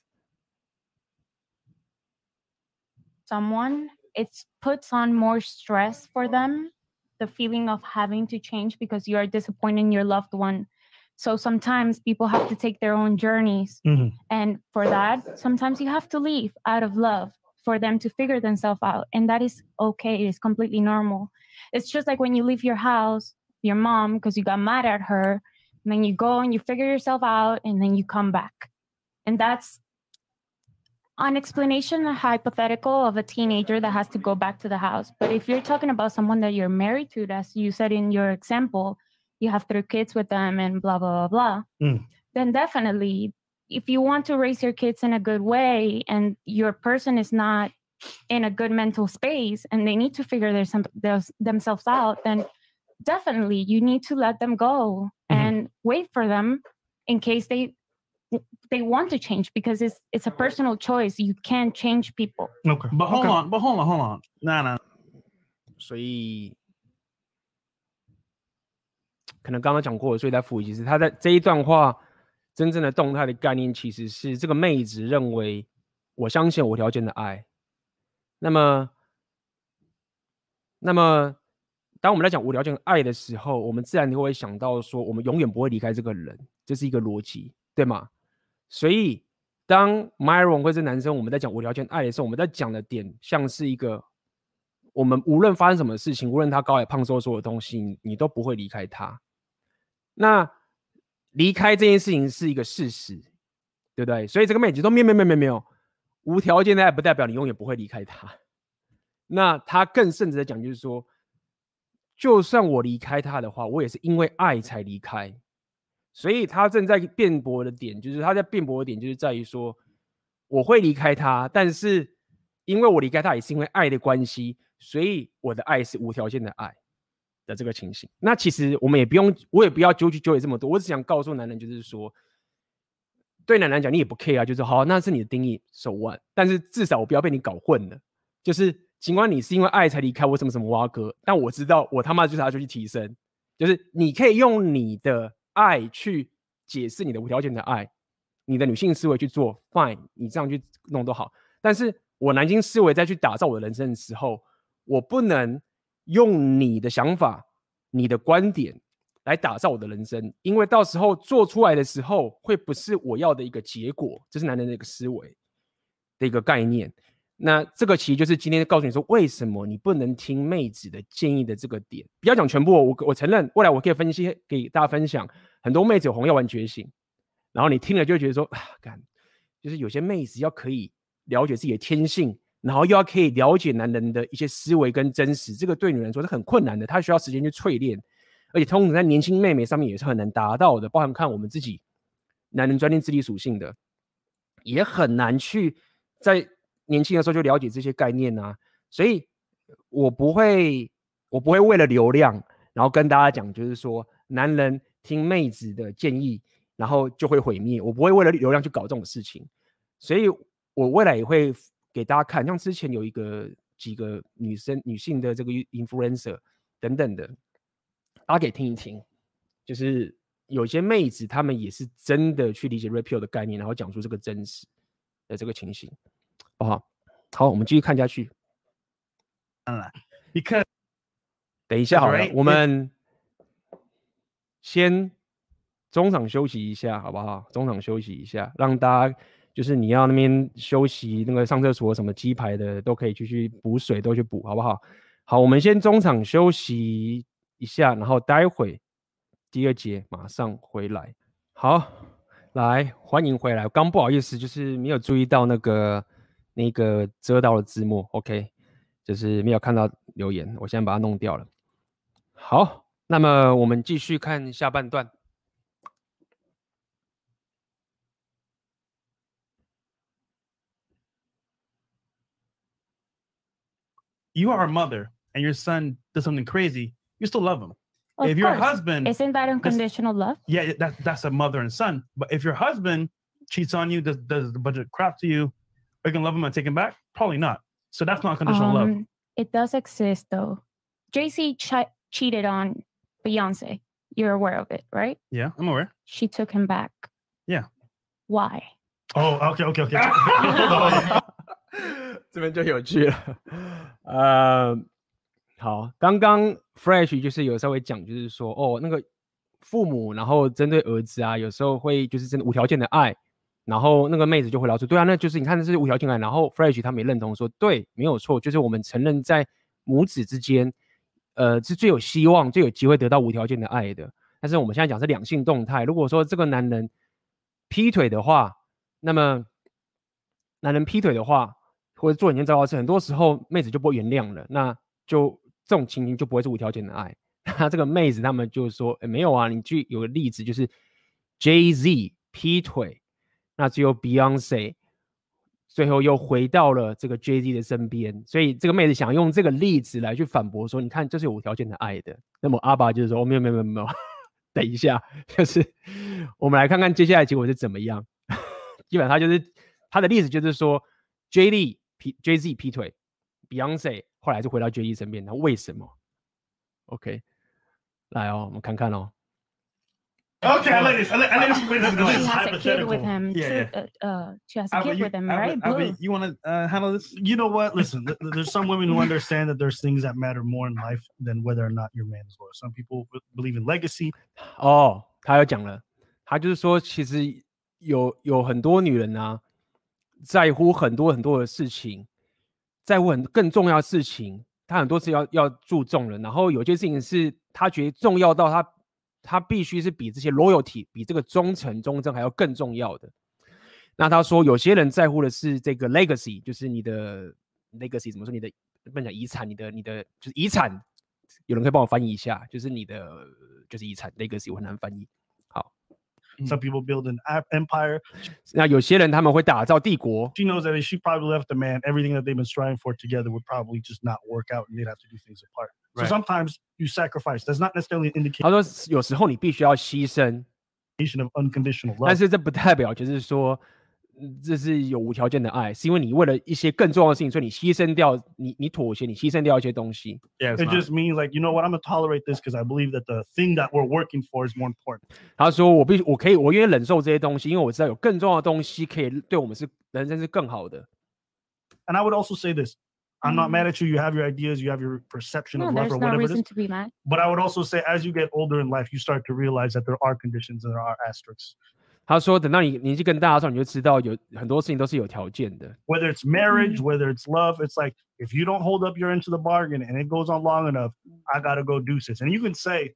S9: Someone, it puts on more stress for them, the feeling of having to change because you are disappointing your loved one. So sometimes people have to take their own journeys.
S8: Mhm.
S9: And for that, sometimes you have to leave out of love for them to figure themselves out. And that is okay. It is completely normal. It's just like when you leave your house, your mom, because you got mad at her, and then you go and you figure yourself out, and then you come back. And that's an explanation, a hypothetical of a teenager that has to go back to the house. But if you're talking about someone that you're married to, as you said in your example, you have three kids with them and blah, blah, blah, blah,
S8: Mm.
S9: then definitely, if you want to raise your kids in a good way and your person is not in a good mental space and they need to figure their, their, themselves out, then definitely you need to let them go and wait for them in case they they want to change because it's it's a personal choice. You can't change people.
S8: Okay. But hold
S1: Okay.
S8: on, but hold on, hold on. Nah, nah.
S1: 所以可能刚刚讲过了，所以再复习。其实他在这一段话真正的动态的概念，其实是这个妹子认为我相信有无条件的爱。那么，那么当我们在讲无条件爱的时候，我们自然就会想到说，我们永远不会离开这个人，这是一个逻辑，对吗？所以，当 Myron 或者男生我们在讲无条件爱的时候，我们在讲的点像是一个，我们无论发生什么事情，无论他高矮胖瘦所有东西，你都不会离开他。那离开这件事情是一个事实，对不对？所以这个妹子都没有没有没有没有无条件的爱，不代表你永远不会离开他。那他更甚至的讲，就是说，就算我离开他的话，我也是因为爱才离开。所以他正在辩驳的点，就是他在辩驳的点，就是在于说，我会离开他，但是因为我离开他也是因为爱的关系，所以我的爱是无条件的爱的这个情形。那其实我们也不用，我也不要纠结纠结这么多，我只想告诉男人，就是说，对男人讲，你也不 care 啊，就是好，那是你的定义手腕但是至少我不要被你搞混了，就是尽管你是因为爱才离开我什么什么挖哥，但我知道我他妈就是要去提升，就是你可以用你的。爱去解释你的无条件的爱，你的女性思维去做，fine，你这样去弄都好。但是我男性思维再去打造我的人生的时候，我不能用你的想法、你的观点来打造我的人生，因为到时候做出来的时候，会不是我要的一个结果。这是男人的一个思维的一个概念。那这个其实就是今天告诉你说，为什么你不能听妹子的建议的这个点。不要讲全部，我我承认，未来我可以分析给大家分享。很多妹子有红药丸觉醒，然后你听了就觉得说，啊，干，就是有些妹子要可以了解自己的天性，然后又要可以了解男人的一些思维跟真实，这个对女人来说是很困难的，她需要时间去淬炼，而且通常在年轻妹妹上面也是很难达到的。包含看我们自己男人专定智力属性的，也很难去在。年轻的时候就了解这些概念啊，所以我不会，我不会为了流量，然后跟大家讲，就是说男人听妹子的建议，然后就会毁灭。我不会为了流量去搞这种事情，所以我未来也会给大家看，像之前有一个几个女生、女性的这个 influencer 等等的，大家可以听一听，就是有些妹子她们也是真的去理解 repeal 的概念，然后讲出这个真实的这个情形。好不好？好，我们继续看下去。
S8: 嗯，Because
S1: 等一下好了我们先中场休息一下，好不好？中场休息一下，让大家就是你要那边休息，那个上厕所什么鸡排的都可以继续补水，都去补，好不好？好，我们先中场休息一下，然后待会第二节马上回来。好，来欢迎回来。刚不好意思，就是没有注意到那个。那个遮到了字幕，OK，就是没有看到留言，我现在把它弄掉了。好，那么我们继续看下半段。
S8: You are a mother, and your son does something crazy. You still love him.
S9: Of
S8: if your
S9: course.
S8: husband
S9: isn't that unconditional love?
S8: Yeah, that, that's a mother and son. But if your husband cheats on you, does does a bunch of crap to you, are you gonna love him and take him back? Probably not. So that's not unconditional love.
S9: Um, It does exist though. Jay Z ch- cheated on Beyonce. You're aware of it, right?
S8: Yeah, I'm aware.
S9: She took him back.
S8: Yeah.
S9: Why?
S6: Oh, OK OK OK。
S1: 这边就有趣了。呃，好，刚刚 Fresh 就是有稍微讲，就是说，哦，那个父母，然后针对儿子啊，有时候会就是真的无条件的爱， 然后那个妹子就会聊说，对啊，那就是你看这是无条件爱。然后 Fresh 他们也认同说，对，没有错，就是我们承认在母子之间，呃，是最有希望、最有机会得到无条件的爱的。但是我们现在讲是两性动态，如果说这个男人劈腿的话，那么男人劈腿的话，或者做一件糟糕事，很多时候妹子就不会原谅了，那就这种情形就不会是无条件的爱。那这个妹子他们就说，诶没有啊，你去有个例子就是 Jay Z 劈腿，那只有 Beyonce 最后又回到了这个 Jay Z 的身边，所以这个妹子想用这个例子来去反驳说，你看这是有无条件的爱的。那么阿爸就是说，哦，没有没有没有没有，等一下，就是我们来看看接下来结果是怎么样。基本上就是他的例子就是说，Jay Z 劈 Jay Z 劈腿，Beyonce 后来就回到 Jay Z 身边，那为什么？OK，来哦，我们看看哦。
S6: Okay, I like this. I like, I like this. way this is going.
S9: She
S6: It's
S9: has a kid
S6: hypothetical.
S9: with him.
S6: Yeah,
S9: too,
S6: yeah.
S9: Uh, uh, she has a
S6: Albert,
S9: kid
S6: you-
S9: with him,
S6: Albert-
S9: right?
S6: Albert,
S9: Blue.
S8: You want to uh, handle this?
S6: You know what? Listen, th- th- there's some women who understand that there's things that matter more in life than whether or not your man is loyal. Some people b- believe in legacy.
S1: 哦，他又讲了，他就是说，其实有有很多女人啊，在乎很多很多的事情，在乎很更重要的事情，她很多事要要注重的。然后有些事情是她觉得重要到她 他必须是比这些 loyalty 比这个忠诚忠贞还要更重要的。那他说，有些人在乎的是这个 legacy，就是你的 legacy 怎么说？你的不能讲遗产，你的你的就是遗产。有人可以帮我翻译一下，就是你的就是遗产 legacy，我很难翻译。好，
S6: Some people build an ap- empire.
S1: 那有些人他们会打造帝国。
S6: She knows that if she probably left the man, everything that they've been striving for together would probably just not work out, and they'd have to do things apart. So
S1: Right.
S6: sometimes you sacrifice. That's not necessarily an
S1: 他
S6: indication
S1: 说有时候你必须要牺牲，
S6: of unconditional love.
S1: 但是这不代表就是说嗯 这是有无条件的爱，是因为你为了一些更重要的事情，所以你牺牲掉你你妥协，你牺牲掉一些东西。
S8: Yeah,
S6: it just means like you know what I'm gonna tolerate this because I believe that the thing that we're working for is more important.
S1: 他说我必我可以我愿意忍受这些东西，因为我知道有更重要的东西可以对我们是人生是更好的。
S6: And I would also say this: I'm not mad at you. You have your ideas. You have your perception
S9: No,
S6: of love
S9: there's
S6: or
S9: no
S6: whatever it
S9: reason
S6: is.
S9: to be mad.
S6: But I would also say, as you get older in life, you start to realize that there are conditions and there are asterisks.
S1: 他说等到你年纪更大的时候，你就知道有很多事情都是有条件的。
S6: Whether it's marriage, whether it's love, it's like if you don't hold up your end to the bargain and it goes on long enough, I gotta go do this. And you can say,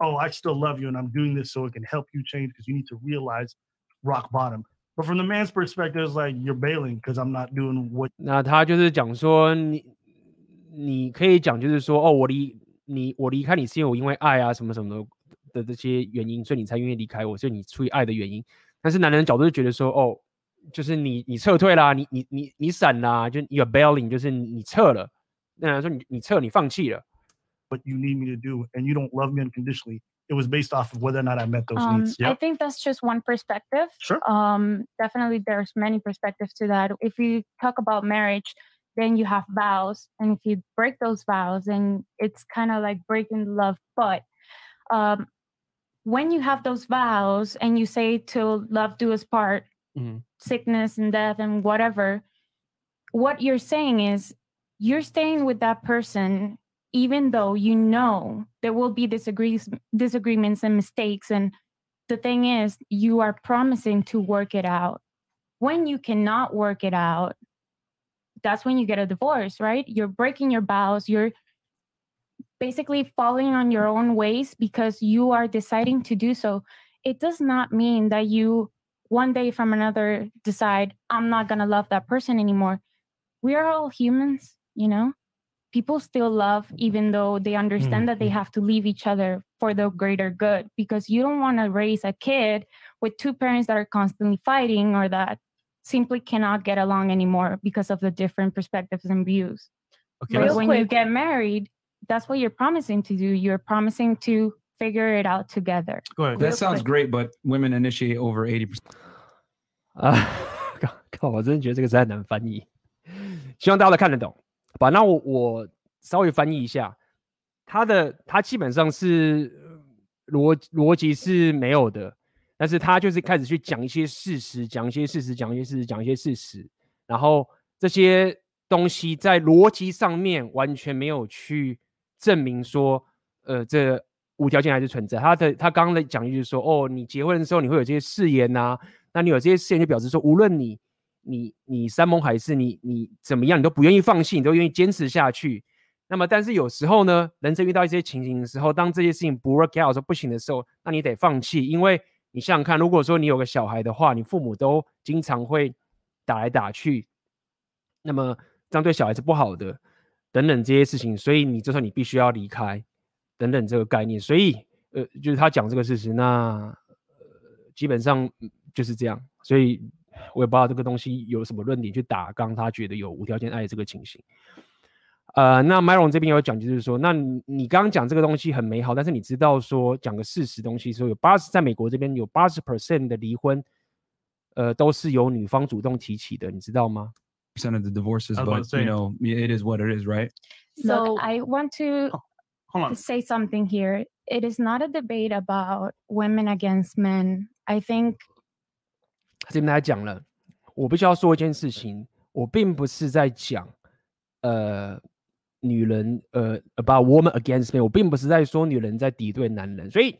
S6: "Oh, I still love you, and I'm doing this so it can help you change," because you need to realize rock bottom. But from the man's perspective, it's like you're bailing because I'm not doing what
S1: 那他就是讲说你你可以讲就是说哦，我离你我离开你是因为我因为爱啊什么什么的 的这些原因，所以你才愿意离开我，所以你出于爱的原因。但是男人的角度就觉得说哦，就是你你撤退啦，你你你你闪啦，就 you're bailing，就是你你撤了。那男人说你你撤，你放弃了。
S6: what you need me to do, and you don't love me unconditionally. It was based off of whether or not I met those
S9: Um,
S6: needs.
S9: I think that's just one perspective.
S6: Sure.
S9: Um, definitely, there's many perspectives to that. If you talk about marriage, then you have vows, and if you break those vows, then it's kind of like breaking love. But um, when you have those vows and you say to love do us part, mm-hmm. sickness and death and whatever, what you're saying is you're staying with that person even though you know there will be disagrees disagreements and mistakes. And the thing is you are promising to work it out. When you cannot work it out that's when you get a divorce right? You're breaking your vows. You're basically falling on your own ways because you are deciding to do so. It does not mean that you one day from another decide i'm not going to love that person anymore. We are all humans you know? People still love even though they understand that they mm-hmm. have to leave each other for the greater good because you don't want to raise a kid with two parents that are constantly fighting or that simply cannot get along anymore because of the different perspectives and views.
S8: Okay,
S9: But
S8: let's-
S9: when you get married, that's what you're promising to do. You're promising to figure it out together.
S8: Go ahead.
S17: That sounds great, but women initiate over 80%.
S1: 啊，靠靠！我真的觉得这个实在很难翻译，希望大家都看得懂。好吧，那我我稍微翻译一下，它的它基本上是呃逻逻辑是没有的，但是他就是开始去讲一些事实，讲一些事实，讲一些事实，讲一些事实，然后这些东西在逻辑上面完全没有去 证明说，呃，这无条件还是存在。他的他刚刚的讲一句说，哦，你结婚的时候你会有这些誓言呐、那你有这些誓言就表示说，无论你你你山盟海誓，你你怎么样，你都不愿意放弃，你都愿意坚持下去。那么，但是有时候呢，人生遇到一些情形的时候，当这些事情不 work out 说，不行的时候，那你得放弃，因为你想想看，如果说你有个小孩的话，你父母都经常会打来打去，那么这样对小孩是不好的，等等这些事情，所以你就算你必须要离开，等等这个概念，所以呃，就是他讲这个事实，那呃基本上就是这样，所以我也不知道这个东西有什么论点去打刚他觉得有无条件爱这个情形。呃，那 Myron 这边有讲，就是说，那你你刚刚讲这个东西很美好，但是你知道说讲个事实东西，说有八十，在美国这边有八十 percent 的离婚，呃，都是由女方主动提起的，你知道吗？
S17: Percent of the divorces,
S8: I was about
S17: but
S8: to say.
S17: you know, it is what it is, right?
S9: So I want to
S8: hold on.
S9: say something here. It is not a debate about women against men. I think
S1: 这边来讲了，我必须要说一件事情，我并不是在讲，呃，女人，呃，about woman against men，我并不是在说女人在敌对男人，所以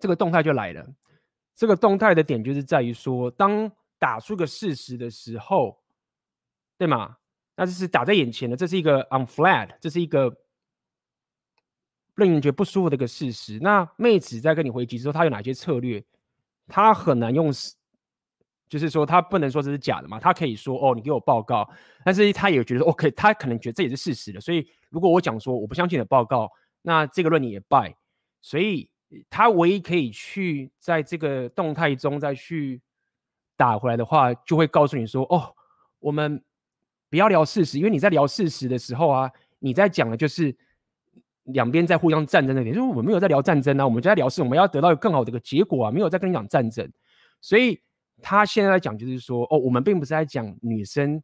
S1: 这个动态就来了。这个动态的点就是在于说，当打出个事实的时候， 对吗？那这是打在眼前的，这是一个 on flat，这是一个令人觉得不舒服的一个事实。那妹子在跟你回击之后，她有哪些策略？她很难用，就是说她不能说这是假的嘛，她可以说哦，你给我报告，但是她也觉得 OK，她可能觉得这也是事实的。所以如果我讲说我不相信你的报告，那这个论点也败。所以她唯一可以去在这个动态中再去打回来的话，就会告诉你说哦，我们不要聊事实，因为你在聊事实的时候啊，你在讲的就是。两边在互相战争的点，就是我们没有在聊战争啊，我们就在聊事，我们要得到更好的一个结果啊，没有在跟你讲战争。所以他现在在讲就是说，哦，我们并不是在讲女生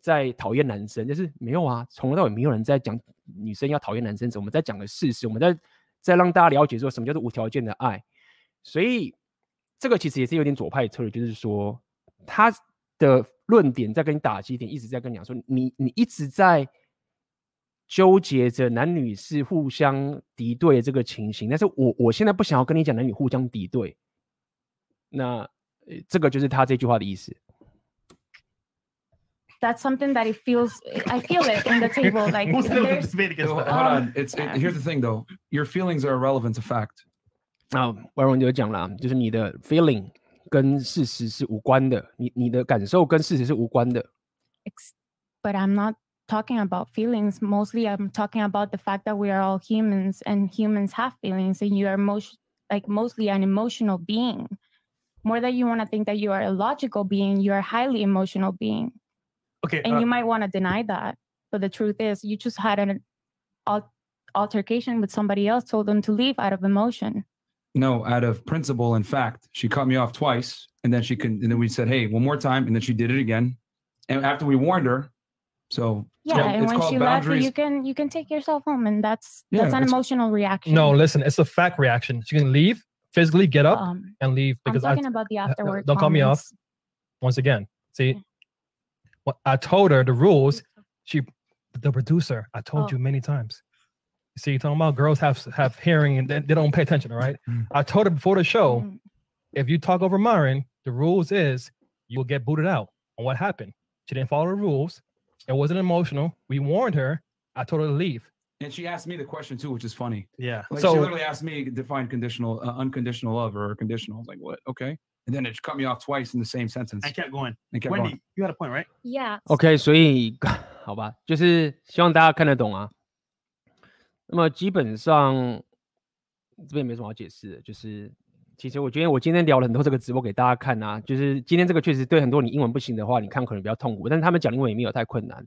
S1: 在讨厌男生，就是没有啊，从头到尾没有人在讲女生要讨厌男生，我们在讲的事实，我们在在让大家了解说什么叫做无条件的爱。所以这个其实也是有点左派策略，就是说他的论点在跟你打击点，一直在跟你讲说，你你一直在。纠结着男女是互相敌对的这个情形，但是我我现在不想要跟你讲男女互相敌对，那这个就是他这句话的意思。
S9: that's something that it feels. I feel it in the table. Like
S8: we'll still
S9: there's,
S8: debate against
S17: Hold on, it's it, here's the thing though. Your feelings are irrelevant to fact.
S1: 那外荣就讲了，就是你的 feeling 跟事实是无关的，你你的感受跟事实是无关的。
S9: ex- but I'm not talking about feelings. Mostly, I'm talking about the fact that we are all humans and humans have feelings, and you are most like mostly an emotional being. More that you want to think that you are a logical being, you are a highly emotional being.
S8: Okay,
S9: and
S8: uh,
S9: you might want to deny that, but the truth is, you just had an al- altercation with somebody else, told them to leave out of emotion.
S17: No, out of principle and fact, she cut me off twice, and then she can, and then we said, "Hey, one more time," and then she did it again. And after we warned her, so it's
S9: Yeah,
S17: called-
S9: and
S17: it's
S9: when
S17: called
S9: she left, you can you can take yourself home, and that's
S18: Yeah,
S9: that's an emotional reaction.
S18: No, listen, it's a fact reaction. She can leave, physically get up
S9: Um,
S18: and leave
S9: I'm
S18: because
S9: talking
S18: I,
S9: about the
S18: uh, uh,
S9: afterward
S18: Don't cut me off. Once again, see, what I told her the rules. She, the producer, I told
S9: Oh.
S18: you many times. See, talking about girls have have hearing and they, they don't pay attention. All right, I told her before the show,
S9: Mm.
S18: if you talk over Myron, the rules is you will get booted out. And what happened? She didn't follow the rules. It wasn't emotional. We warned her. I told her to leave.
S17: And she asked me the question too, which is funny.
S8: Yeah.
S17: Like
S18: So-
S17: she literally asked me to define conditional, uh, unconditional love or conditional. I was like, what? Okay. And then it cut me off twice in the same sentence.
S8: I kept going.
S17: And kept
S8: Wendy,
S17: going.
S8: you had a point, right?
S9: Yeah.
S1: OK，所以好吧，就是希望大家看得懂啊。 那么基本上这边没什么好解释的，就是其实我觉得我今天聊了很多这个直播给大家看啊，就是今天这个确实对很多你英文不行的话，你看可能比较痛苦，但是他们讲英文也没有太困难。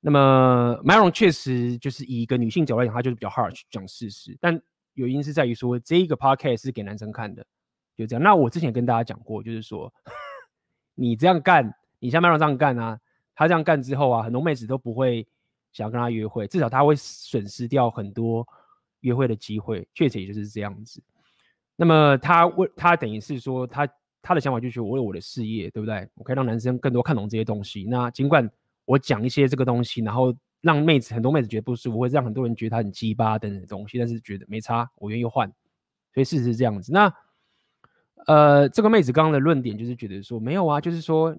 S1: 那么 Myron 确实就是以一个女性角度来讲，她就是比较 harsh 讲事实，但原因是在于说这一个 podcast 是给男生看的，就这样。那我之前跟大家讲过，就是说 你这样干，你像 Myron 这样干啊，他这样干之后啊，很多妹子都不会想要跟他约会，至少他会损失掉很多约会的机会，确实也就是这样子。那么他为他等于是说他他的想法就是我为我的事业，对不对？我可以让男生更多看懂这些东西。那尽管我讲一些这个东西，然后让妹子很多妹子觉得不舒服，会让很多人觉得他很鸡巴等等东西，但是觉得没差，我愿意换。所以事实是这样子。那呃，这个妹子刚刚的论点就是觉得说没有啊，就是说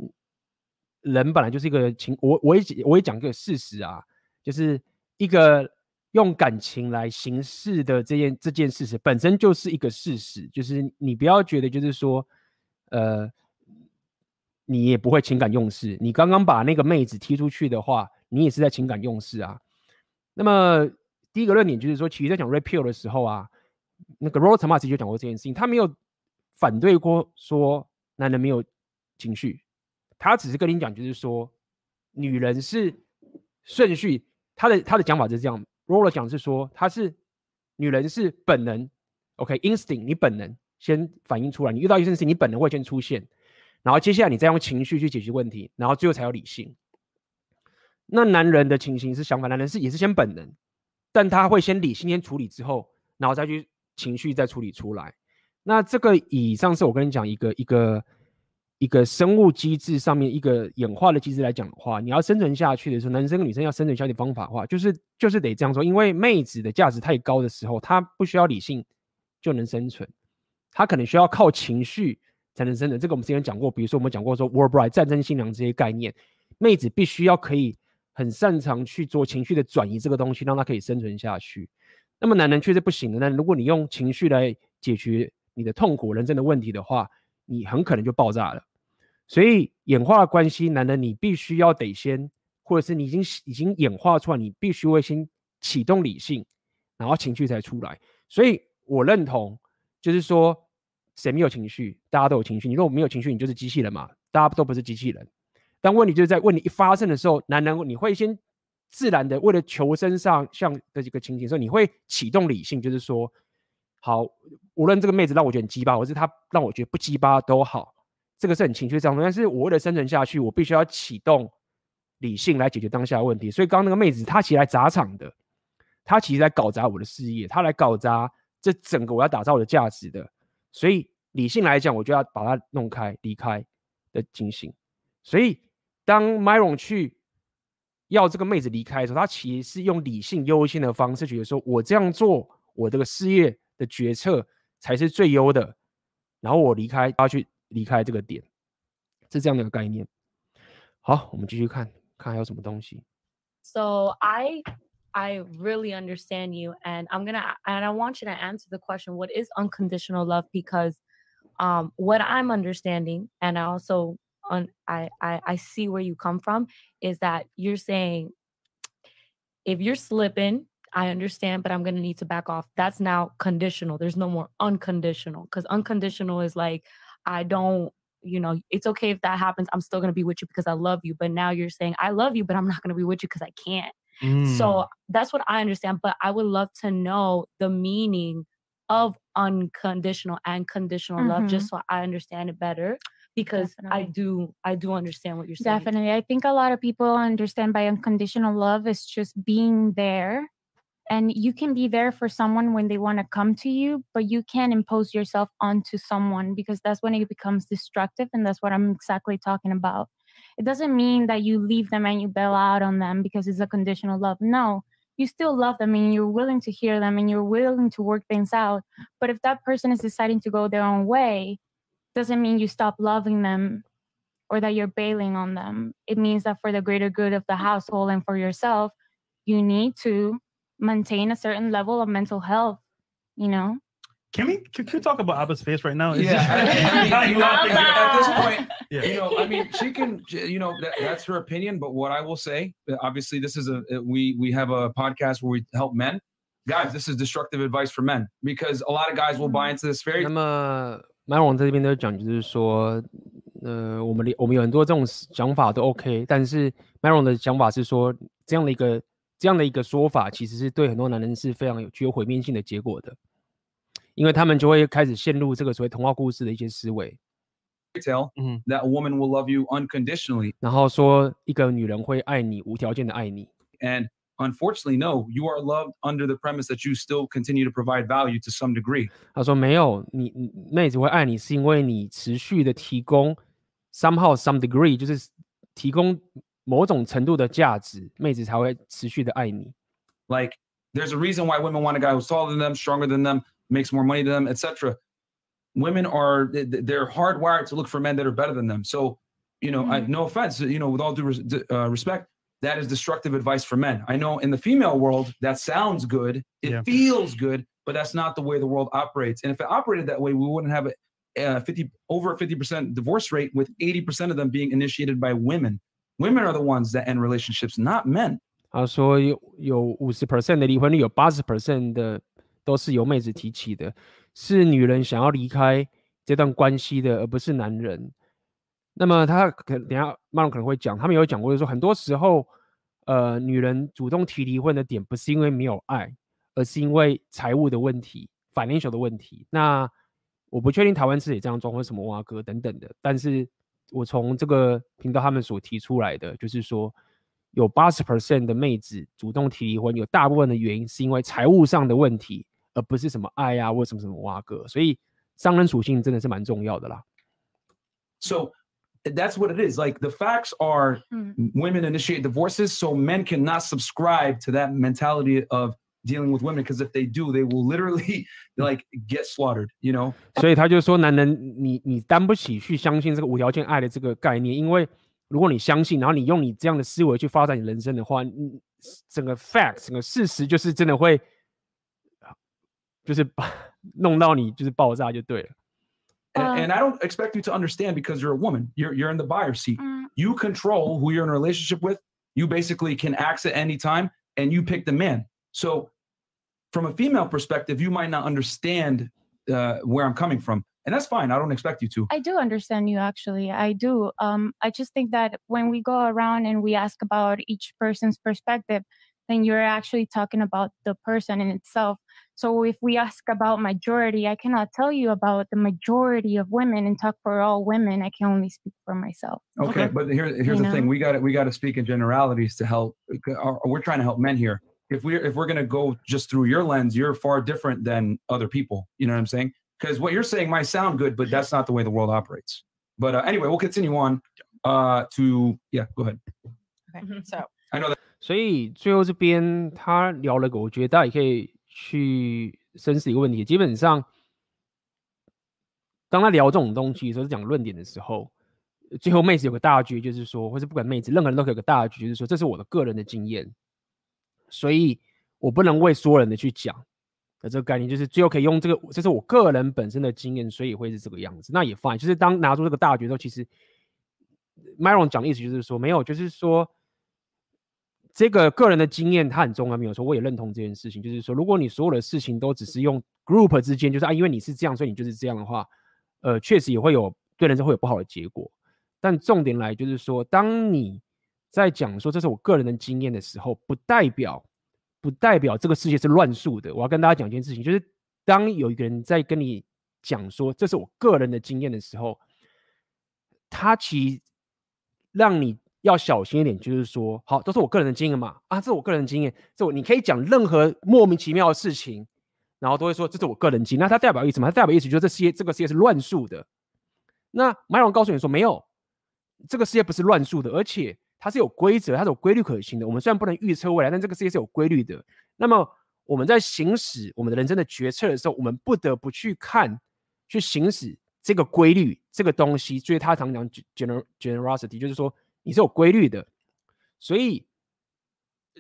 S1: 人本来就是一个情，我我也我也讲个事实啊，就是一个用感情来行事的这件这件事实本身就是一个事实，就是你不要觉得就是说呃。你也不会情感用事。你刚刚把那个妹子踢出去的话，你也是在情感用事啊。那么第一个论点就是说，其实在讲 Red Pill 的时候啊，那个 Rollo Tomassi 就讲过这件事情，他没有反对过说男人没有情绪，他只是跟你讲，就是说女人是顺序。他的他的讲法是这样，Roll 讲是说他是女人是本能，OK，instinct，你本能先反映出来，你遇到一件事情，你本能会先出现。然后接下来你再用情绪去解决问题，然后最后才有理性。那男人的情形是相反，男人是也是先本能，但他会先理性先处理之后，然后再去情绪再处理出来。那这个以上次我跟你讲一个一个一个生物机制上面一个演化的机制来讲的话，你要生存下去的时候，男生跟女生要生存下去的方法的话，就是就是得这样说，因为妹子的价值太高的时候，她不需要理性就能生存，她可能需要靠情绪。才能生存，这个我们之前讲过，比如说我们讲过说 war bride 战争新娘这些概念，妹子必须要可以很擅长去做情绪的转移，这个东西让她可以生存下去。那么男人确实不行的，那如果你用情绪来解决你的痛苦、人生的问题的话，你很可能就爆炸了。所以演化关系，男人你必须要得先，或者是你已经已经演化出来，你必须会先启动理性，然后情绪才出来。所以我认同，就是说。谁没有情绪？大家都有情绪。你如果没有情绪，你就是机器人嘛？大家都不是机器人。但问题就是在问题一发生的时候，男人你会先自然的为了求生上像的一个情景，所以你会启动理性，就是说，好，无论这个妹子让我觉得很鸡巴，或是她让我觉得不鸡巴都好，这个是很情绪上的。但是我为了生存下去，我必须要启动理性来解决当下的问题。所以刚刚那个妹子，她其实来砸场的，她其实在搞砸我的事业，她来搞砸这整个我要打造我的价值的。所以理性来讲，我就要把它弄开、离开的情形。所以当 Myron 去要这个妹子离开的时候，他其实是用理性优先的方式，觉得说我这样做，我这个事业的决策才是最优的。然后我离开，他去离开这个点，是这样的一个概念。好，我们继续看看还有什么东西。
S19: So I I really understand you, and I'm gonna and I want you to answer the question: What is unconditional love? Because um, what I'm understanding, and I also un, I, I I see where you come from, is that you're saying if you're slipping, I understand, but I'm gonna need to back off. That's now conditional. There's no more unconditional because unconditional is like I don't you know, it's okay if that happens. I'm still going to be with you because I love you. But now you're saying, I love you, but I'm not going to be with you because I can't.
S9: Mm.
S19: So that's what I understand. But I would love to know the meaning of unconditional and conditional love just
S9: Mhm.
S19: so I understand it better because I do I do understand what you're saying.
S9: Definitely. I think a lot of people understand by unconditional love is just being there. And you can be there for someone when they want to come to you, but you can't impose yourself onto someone because that's when it becomes destructive. And that's what I'm exactly talking about. It doesn't mean that you leave them and you bail out on them because it's a conditional love. No, you still love them and you're willing to hear them and you're willing to work things out. But if that person is deciding to go their own way, doesn't mean you stop loving them or that you're bailing on them. It means that for the greater good of the household and for yourself, you need to maintain a certain level of mental health, you know?
S8: Can we can, can we talk about Abba's face right now? Is
S17: Yeah,
S8: this-
S17: I mean, you know,
S8: laughing
S17: at this point,
S8: Yeah.
S17: you know, I mean, she can, you know, that, that's her opinion. But what I will say, uh, obviously, this is a uh, we we have a podcast where we help men. Guys, this is destructive advice for men because a lot of guys will buy into this very.
S1: 那么 Myron 在这边都讲，就是说，呃，我们我们有很多这种想法都 OK，但是 Myron 的想法是说， 这样的一个 这样的一个说法，其实是对很多男人是非常有具有毁灭性的结果的，因为他们就会开始陷入这个所谓童话故事的一些思维。
S17: tell that a woman will love you unconditionally.
S1: 然后说一个女人会爱你，无条件的爱你。
S17: And unfortunately, no, you are loved under the premise that you still continue to provide value to some degree.
S1: 他说没有，你你妹子会爱你，是因为你持续的提供 somehow some degree，就是提供某种程度的价值，妹子才会持续的爱你。
S17: Like there's a reason why women want a guy who's taller than them, stronger than them, makes more money than them, etc. Women are they- they're hardwired to look for men that are better than them. So, you know, I, no offense, you know, with all due res- d- uh, respect, that is destructive advice for men. I know in the female world that sounds good, it feels good, but that's not the way the world operates. And if it operated that way, we wouldn't have a, uh 50 over a 50% divorce rate with 80% of them being initiated by women. Women are the ones that end relationships, not men.
S1: 他说有有五十 percent 的离婚率，有八十 percent 的都是由妹子提起的，是女人想要离开这段关系的，而不是男人。那么他可等下 Marlon 可能会讲，他们有讲过，就是说很多时候，呃，女人主动提离婚的点不是因为没有爱，而是因为财务的问题，financial 的问题。那我不确定台湾是也这样状况，什么挖哥等等的，但是我从这个频道他们所提出来的，就是说。有八十 percent 的妹子主动提离婚，有大部分的原因是因为财务上的问题，而不是什么爱啊或什么什么挖哥。所以商人属性真的是蛮重要的啦。
S17: So that's what it is. Like the facts are women initiate divorces, so men cannot subscribe to that mentality of dealing with women because if they do, they will literally like get slaughtered, you know?
S1: 所以他就说，男人你你担不起去相信这个无条件爱的这个概念，因为如果你相信，然后你用你这样的思维去发展你人生的话，你整个 fact 整个事实就是真的会，就是把弄到你就是爆炸就对了。
S17: And, and I don't expect you to understand because you're a woman. You're you're in the buyer seat. You control who you're in a relationship with. You basically can axe at any time, and you pick the man. So, from a female perspective, you might not understand uh, where I'm coming from, and that's fine. I don't expect you to.
S10: I do understand you actually. I do. Um, I just think that when we go around and we ask about each person's perspective, then you're actually talking about the person in itself. So if we ask about majority, I cannot tell you about the majority of women and talk for all women. I can only speak for myself.
S17: Okay, but here, here's
S10: You
S17: the
S10: know?
S17: thing: we got to we got to speak in generalities to help. or- or We're trying to help men here If we're if we're gonna go just through your lens, you're far different than other people. You know what I'm saying? Because what you're saying might sound good, but that's not the way the world operates. But uh, anyway, we'll continue on. Uh, to yeah, go ahead.
S11: Okay, so
S17: I know that.
S1: 所以最后这边他聊了个，我觉得大家也可以去深思一个问题。基本上，当他聊这种东西的时候，是讲论点的时候，最后妹子有个大局，就是说，或是不管妹子，任何人都可以有个大局，就是说，这是我的个人的经验， 所以我不能为所有人的去讲的这个概念，就是最后可以用这个，这是我个人本身的经验，所以会是这个样子。那也 fine，就是当拿出这个大局的时候，其实 Myron 讲的意思就是说，没有，就是说。这个个人的经验，它很重要，没有说，我也认同这件事情。就是说，如果你所有的事情都只是用 group 之间，就是啊，因为你是这样，所以你就是这样的话，呃，确实也会有对人生会有不好的结果。但重点来就是说，当你在讲说这是我个人的经验的时候，不代表不代表这个世界是乱数的。我要跟大家讲一件事情，就是当有一个人在跟你讲说这是我个人的经验的时候，他其实让你。要小心一点，就是说，好，都是我个人的经验嘛，啊，这是我个人的经验，这你可以讲任何莫名其妙的事情，然后都会说这是我个人经验，那它代表意思什么？它代表意思就是这世界这个世界是乱数的。那麦龙告诉你说，没有，这个世界不是乱数的，而且它是有规则，它是有规律可行的。我们虽然不能预测未来，但这个世界是有规律的。那么我们在行使我们的人生的决策的时候，我们不得不去看，去行使这个规律这个东西。所以他常讲 gener generosity，就是说。你是有规律的，所以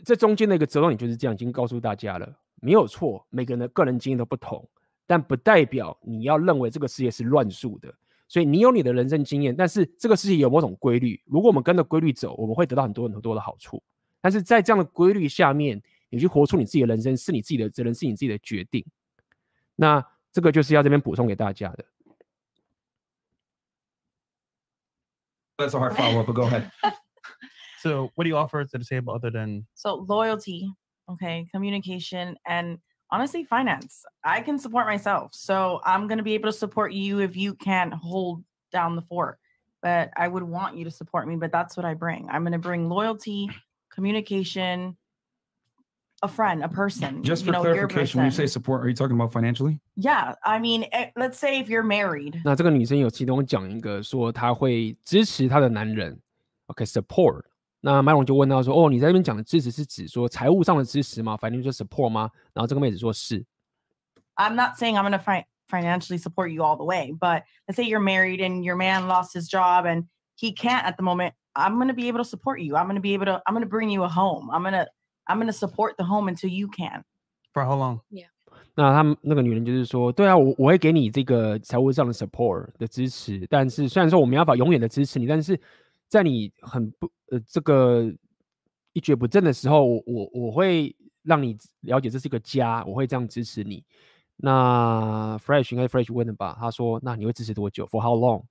S1: 这中间的一个折中点就是这样，已经告诉大家了，没有错。每个人的个人经验都不同，但不代表你要认为这个世界是乱数的。所以你有你的人生经验，但是这个事情有某种规律。如果我们跟着规律走，我们会得到很多很多的好处。但是在这样的规律下面，你去活出你自己的人生，是你自己的责任，是你自己的决定。那这个就是要这边补充给大家的。
S17: That's a hard follow up, but go ahead.
S8: So, what do you offer to the table other than
S20: So loyalty, okay, communication, and honestly, finance. I can support myself, so I'm gonna be able to support you if you can't hold down the fort. But I would want you to support me. But that's what I bring. I'm gonna bring loyalty, communication, a friend, a person.
S17: Just
S20: you
S17: for
S20: know, your
S17: clarification, when you say
S20: person.
S17: support, are you talking about financially?
S20: yeah, I mean, eh, let's say if you're married,
S1: 那这个女生有其中讲一个说她会支持她的男人，OK，support、 那麦龙就问到说，哦，你在这边讲的支持是指说财务上的支持吗？financial support 吗？然后这个妹子说是
S20: ，I'm not saying I'm going to fi- financially support you all the way, but let's say you're married and your man lost his job and he can't at the moment. I'm going to be able to support you. I'm going to be able to. I'm going to bring you a home. I'm going to. I'm going to support the home until you can.
S8: for how long?
S20: Yeah.
S1: 那他们那个女人就是说，对啊，我我会给你这个财务上的 support 的支持，但是虽然说我没办法永远的支持你，但是在你很不呃这个一蹶不振的时候，我我我会让你了解这是一个家，我会这样支持你。那 Fresh 应该 Fresh 问的吧？他说，那你会支持多久？For how long？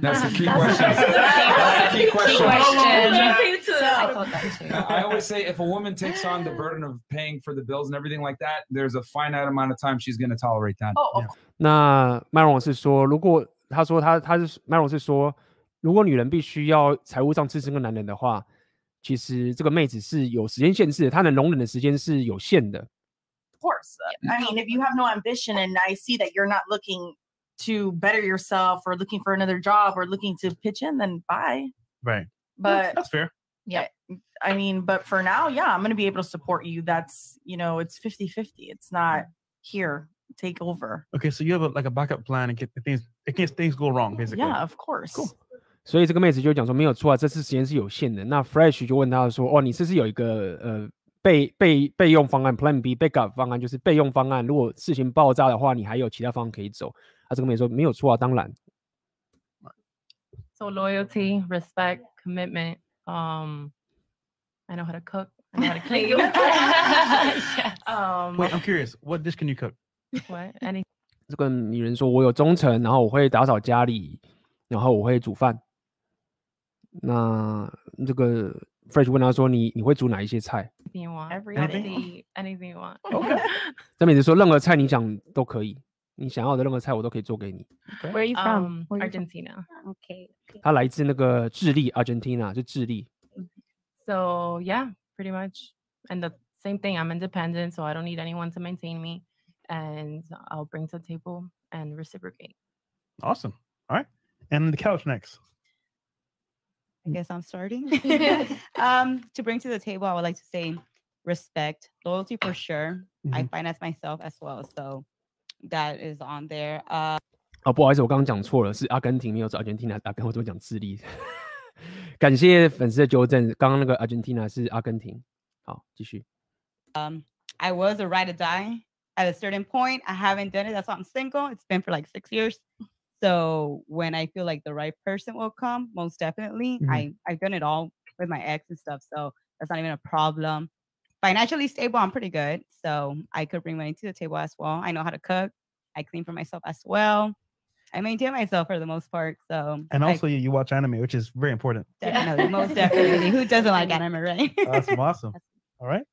S17: That's the key question. That's the key question.
S20: I thought that too.
S17: I always say if a woman takes on the burden of paying for the bills and everything like that, there's a finite amount of time she's going to tolerate that.
S20: Oh,
S17: Yeah.
S1: 那麦荣是说，如果他说他他是麦荣是说， 如果女人必须要财务上支持个男人的话，其实这个妹子是有时间限制的，她能容忍的时间是有限的。
S20: Of course. I mean, if you have no ambition and I see that you're not looking to better yourself or looking for another job or looking to pitch in, then bye.
S8: Right.
S20: But
S8: that's fair.
S20: Yeah. I mean, but for now, yeah, I'm going to be able to support you. That's, you know, it's 50 50. It's not here, take over.
S8: Okay, so you have a, like a backup plan in case things in case things go wrong, basically.
S20: Yeah, of course. Cool.
S1: 所以这个妹子就讲说没有错啊，这次时间是有限的。那 Fresh 就问她说：“哦，你是不是有一个呃备备备用方案 Plan B backup 方案，就是备用方案，如果事情爆炸的话，你还有其他方案可以走。”啊，这个妹子说：“没有错啊，当然。
S12: So loyalty, respect, commitment. Um, I know how to cook. I know how to clean. um,
S8: Wait, I'm curious. What dish can you cook?
S12: what? Any
S1: 这个女人说：“我有忠诚，然后我会打扫家里，然后我会煮饭。”那这个 Fresh 问她说：“你你会煮哪一些菜
S12: anything you want.
S20: Everything.
S12: Anything, anything you want.
S1: 这妹子说：“任何菜你讲都可以，你想要的任何菜我都可以做给你。
S12: Where
S9: are you from?
S12: Um,
S9: Where you from?
S12: Argentina.
S9: Okay.
S1: ”她来自那个智利 （Argentina），是智利。
S12: So yeah, pretty much. And the same thing. I'm independent, so I don't need anyone to maintain me, and I'll bring to the table and reciprocate.
S8: Awesome. All right. And the couch next.
S13: I guess I'm starting. um, to bring to the table, I would like to say respect, loyalty for sure. I
S1: Mhm.
S13: finance myself as well, so that is on there. Uh,
S1: 哦，不好意思，我刚刚讲错了，是阿根廷，没有是 Argentina。阿根，我怎么讲智利？感谢粉丝的纠正，刚刚那个 Argentina 是阿根廷。好，继续。
S13: um, I was a ride or die at a certain point. I haven't done it. That's why I'm single. It's been for like six years. So when I feel like the right person will come, most definitely.
S21: Mhm.
S13: I I've done it all with my ex and stuff, so that's not even a problem. Financially stable, I'm pretty good, so I could bring money to the table as well. I know how to cook. I clean for myself as well. I maintain myself for the most part, so
S8: And also, you, you watch anime, which is very important.
S13: definitely, most definitely. Who doesn't like anime, right?
S8: Awesome. Awesome. All right.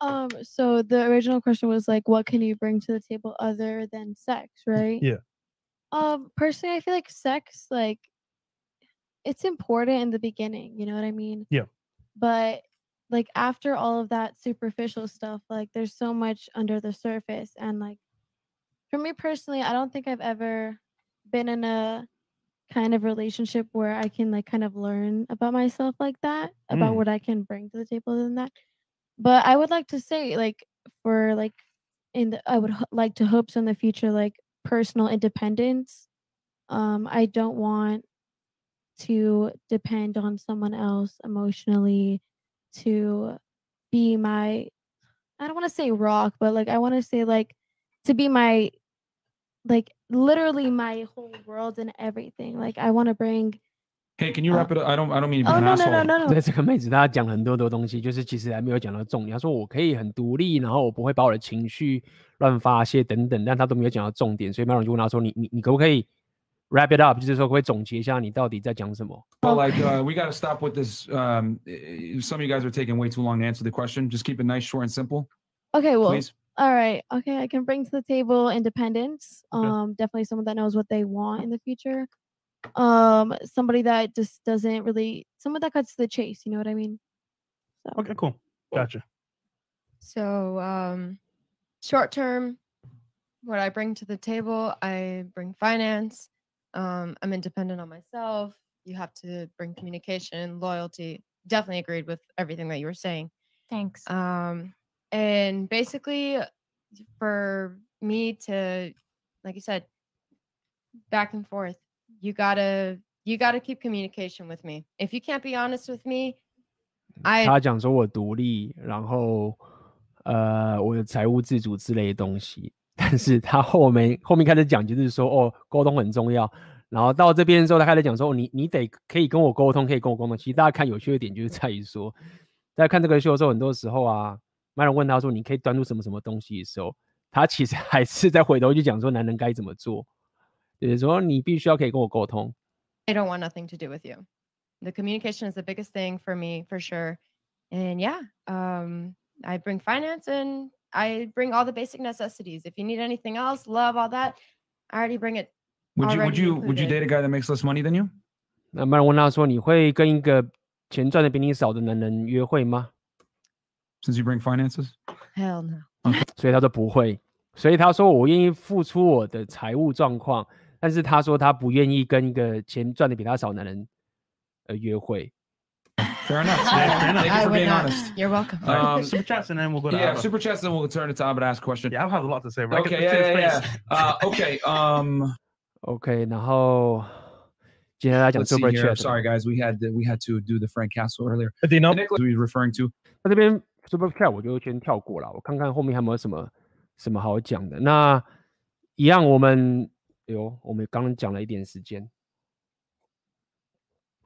S14: Um, so the original question was like, what can you bring to the table other than sex, right?
S8: Yeah.
S14: Um, personally, I feel like sex, like, it's important in the beginning. You know what I mean?
S8: Yeah.
S14: But like after all of that superficial stuff, like there's so much under the surface, and like for me personally, I don't think I've ever been in a kind of relationship where I can like kind of learn about myself like that, about
S21: Mm.
S14: what I can bring to the table than that. But I would like to say, like, for like, in the, I would ho- like to hope so in the future, like personal independence. Um, I don't want to depend on someone else emotionally to be my, I don't want to say rock, but like, I want to say like to be my, like, literally my whole world and everything. Like, I want to bring
S17: Hey, can you wrap it up? I don't. I don't mean to be
S14: Oh,
S17: an
S14: no, no,
S17: asshole.
S14: no, no, no.
S1: 对这个妹子，她讲很多的东西，就是其实还没有讲到重点。她说我可以很独立，然后我不会把我的情绪乱发泄等等，但她都没有讲到重点。所以麦龙就问她说：“你你你可不可以 wrap it up，就是说会总结一下你到底在讲什么。
S17: Well, like uh, we got to stop with this. Um, eh, some of you guys are taking way too long to answer the question. Just keep it nice, short, and simple.
S14: Okay, well,
S17: Please.
S14: all right. Okay, I can bring to the table independence.
S17: Okay.
S14: Um, definitely someone that knows what they want in the future. Um, somebody that just doesn't really, someone that cuts to the chase. You know what I mean?
S8: Okay, cool. Gotcha.
S15: So, um, short term, what I bring to the table, I bring finance. Um, I'm independent on myself. You have to bring communication, loyalty. Definitely agreed with everything that you were saying.
S10: Thanks.
S15: Um, and basically, for me to, like you said, back and forth, you gotta you gotta keep communication with me. If you can't be honest with me, I
S1: 他讲说我独立，然后呃，我有财务自主之类的东西，但是他后面后面开始讲就是说哦，沟通很重要，然后到这边的时候，他开始讲说哦，你你得可以跟我沟通，可以跟我沟通。其实大家看有趣的点就是在于说，在看这个秀的时候，很多时候啊，麦伦问他说你可以端出什么什么东西的时候，他其实还是在回头去讲说男人该怎么做，就是说你必须要可以跟我沟通。
S15: I don't want nothing to do with you. The communication is the biggest thing for me, for sure. And yeah, um, I bring finance and I bring all the basic necessities. If you need anything else, love, all that, I already bring it.
S17: Would you would
S15: already
S17: you would you
S15: included.
S17: date a guy that makes less money than you?
S1: 那麦伦问他说你会跟一个钱赚的比你少的男人约会吗？
S17: Since you bring finances.
S15: Hell no.
S1: 所以他说不会，所以他说我愿意付出我的财务状况， 但是他说他不愿意跟一个钱赚的比他少的男人呃约会。
S17: Fair enough.
S8: Yeah, fair enough.
S17: Thank you
S15: I
S17: for
S15: would
S17: being
S15: not.
S17: honest.
S15: You're welcome.
S8: All right,
S17: Um,
S8: super chats and then we'll go to
S17: yeah,
S8: Abba.
S17: super chats, and we'll turn it to Abba to ask a question.
S8: Yeah, I have a lot to say. Right?
S17: Okay,
S8: Let's
S17: yeah,
S8: see his
S17: yeah,
S8: face.
S17: yeah. Uh, okay, um,
S1: OK，然后接下来讲
S17: let's see
S1: Super
S17: here.
S1: Chat。
S17: Sorry, guys, we had we had to do the Frank Castle earlier.
S18: Do you know?
S17: Nicholas, we referring to?
S1: 那这边 Super Chat 我就先跳过了，我看看后面还有没有什么什么好讲的。那一样，我们 有我们刚刚讲了一点时间，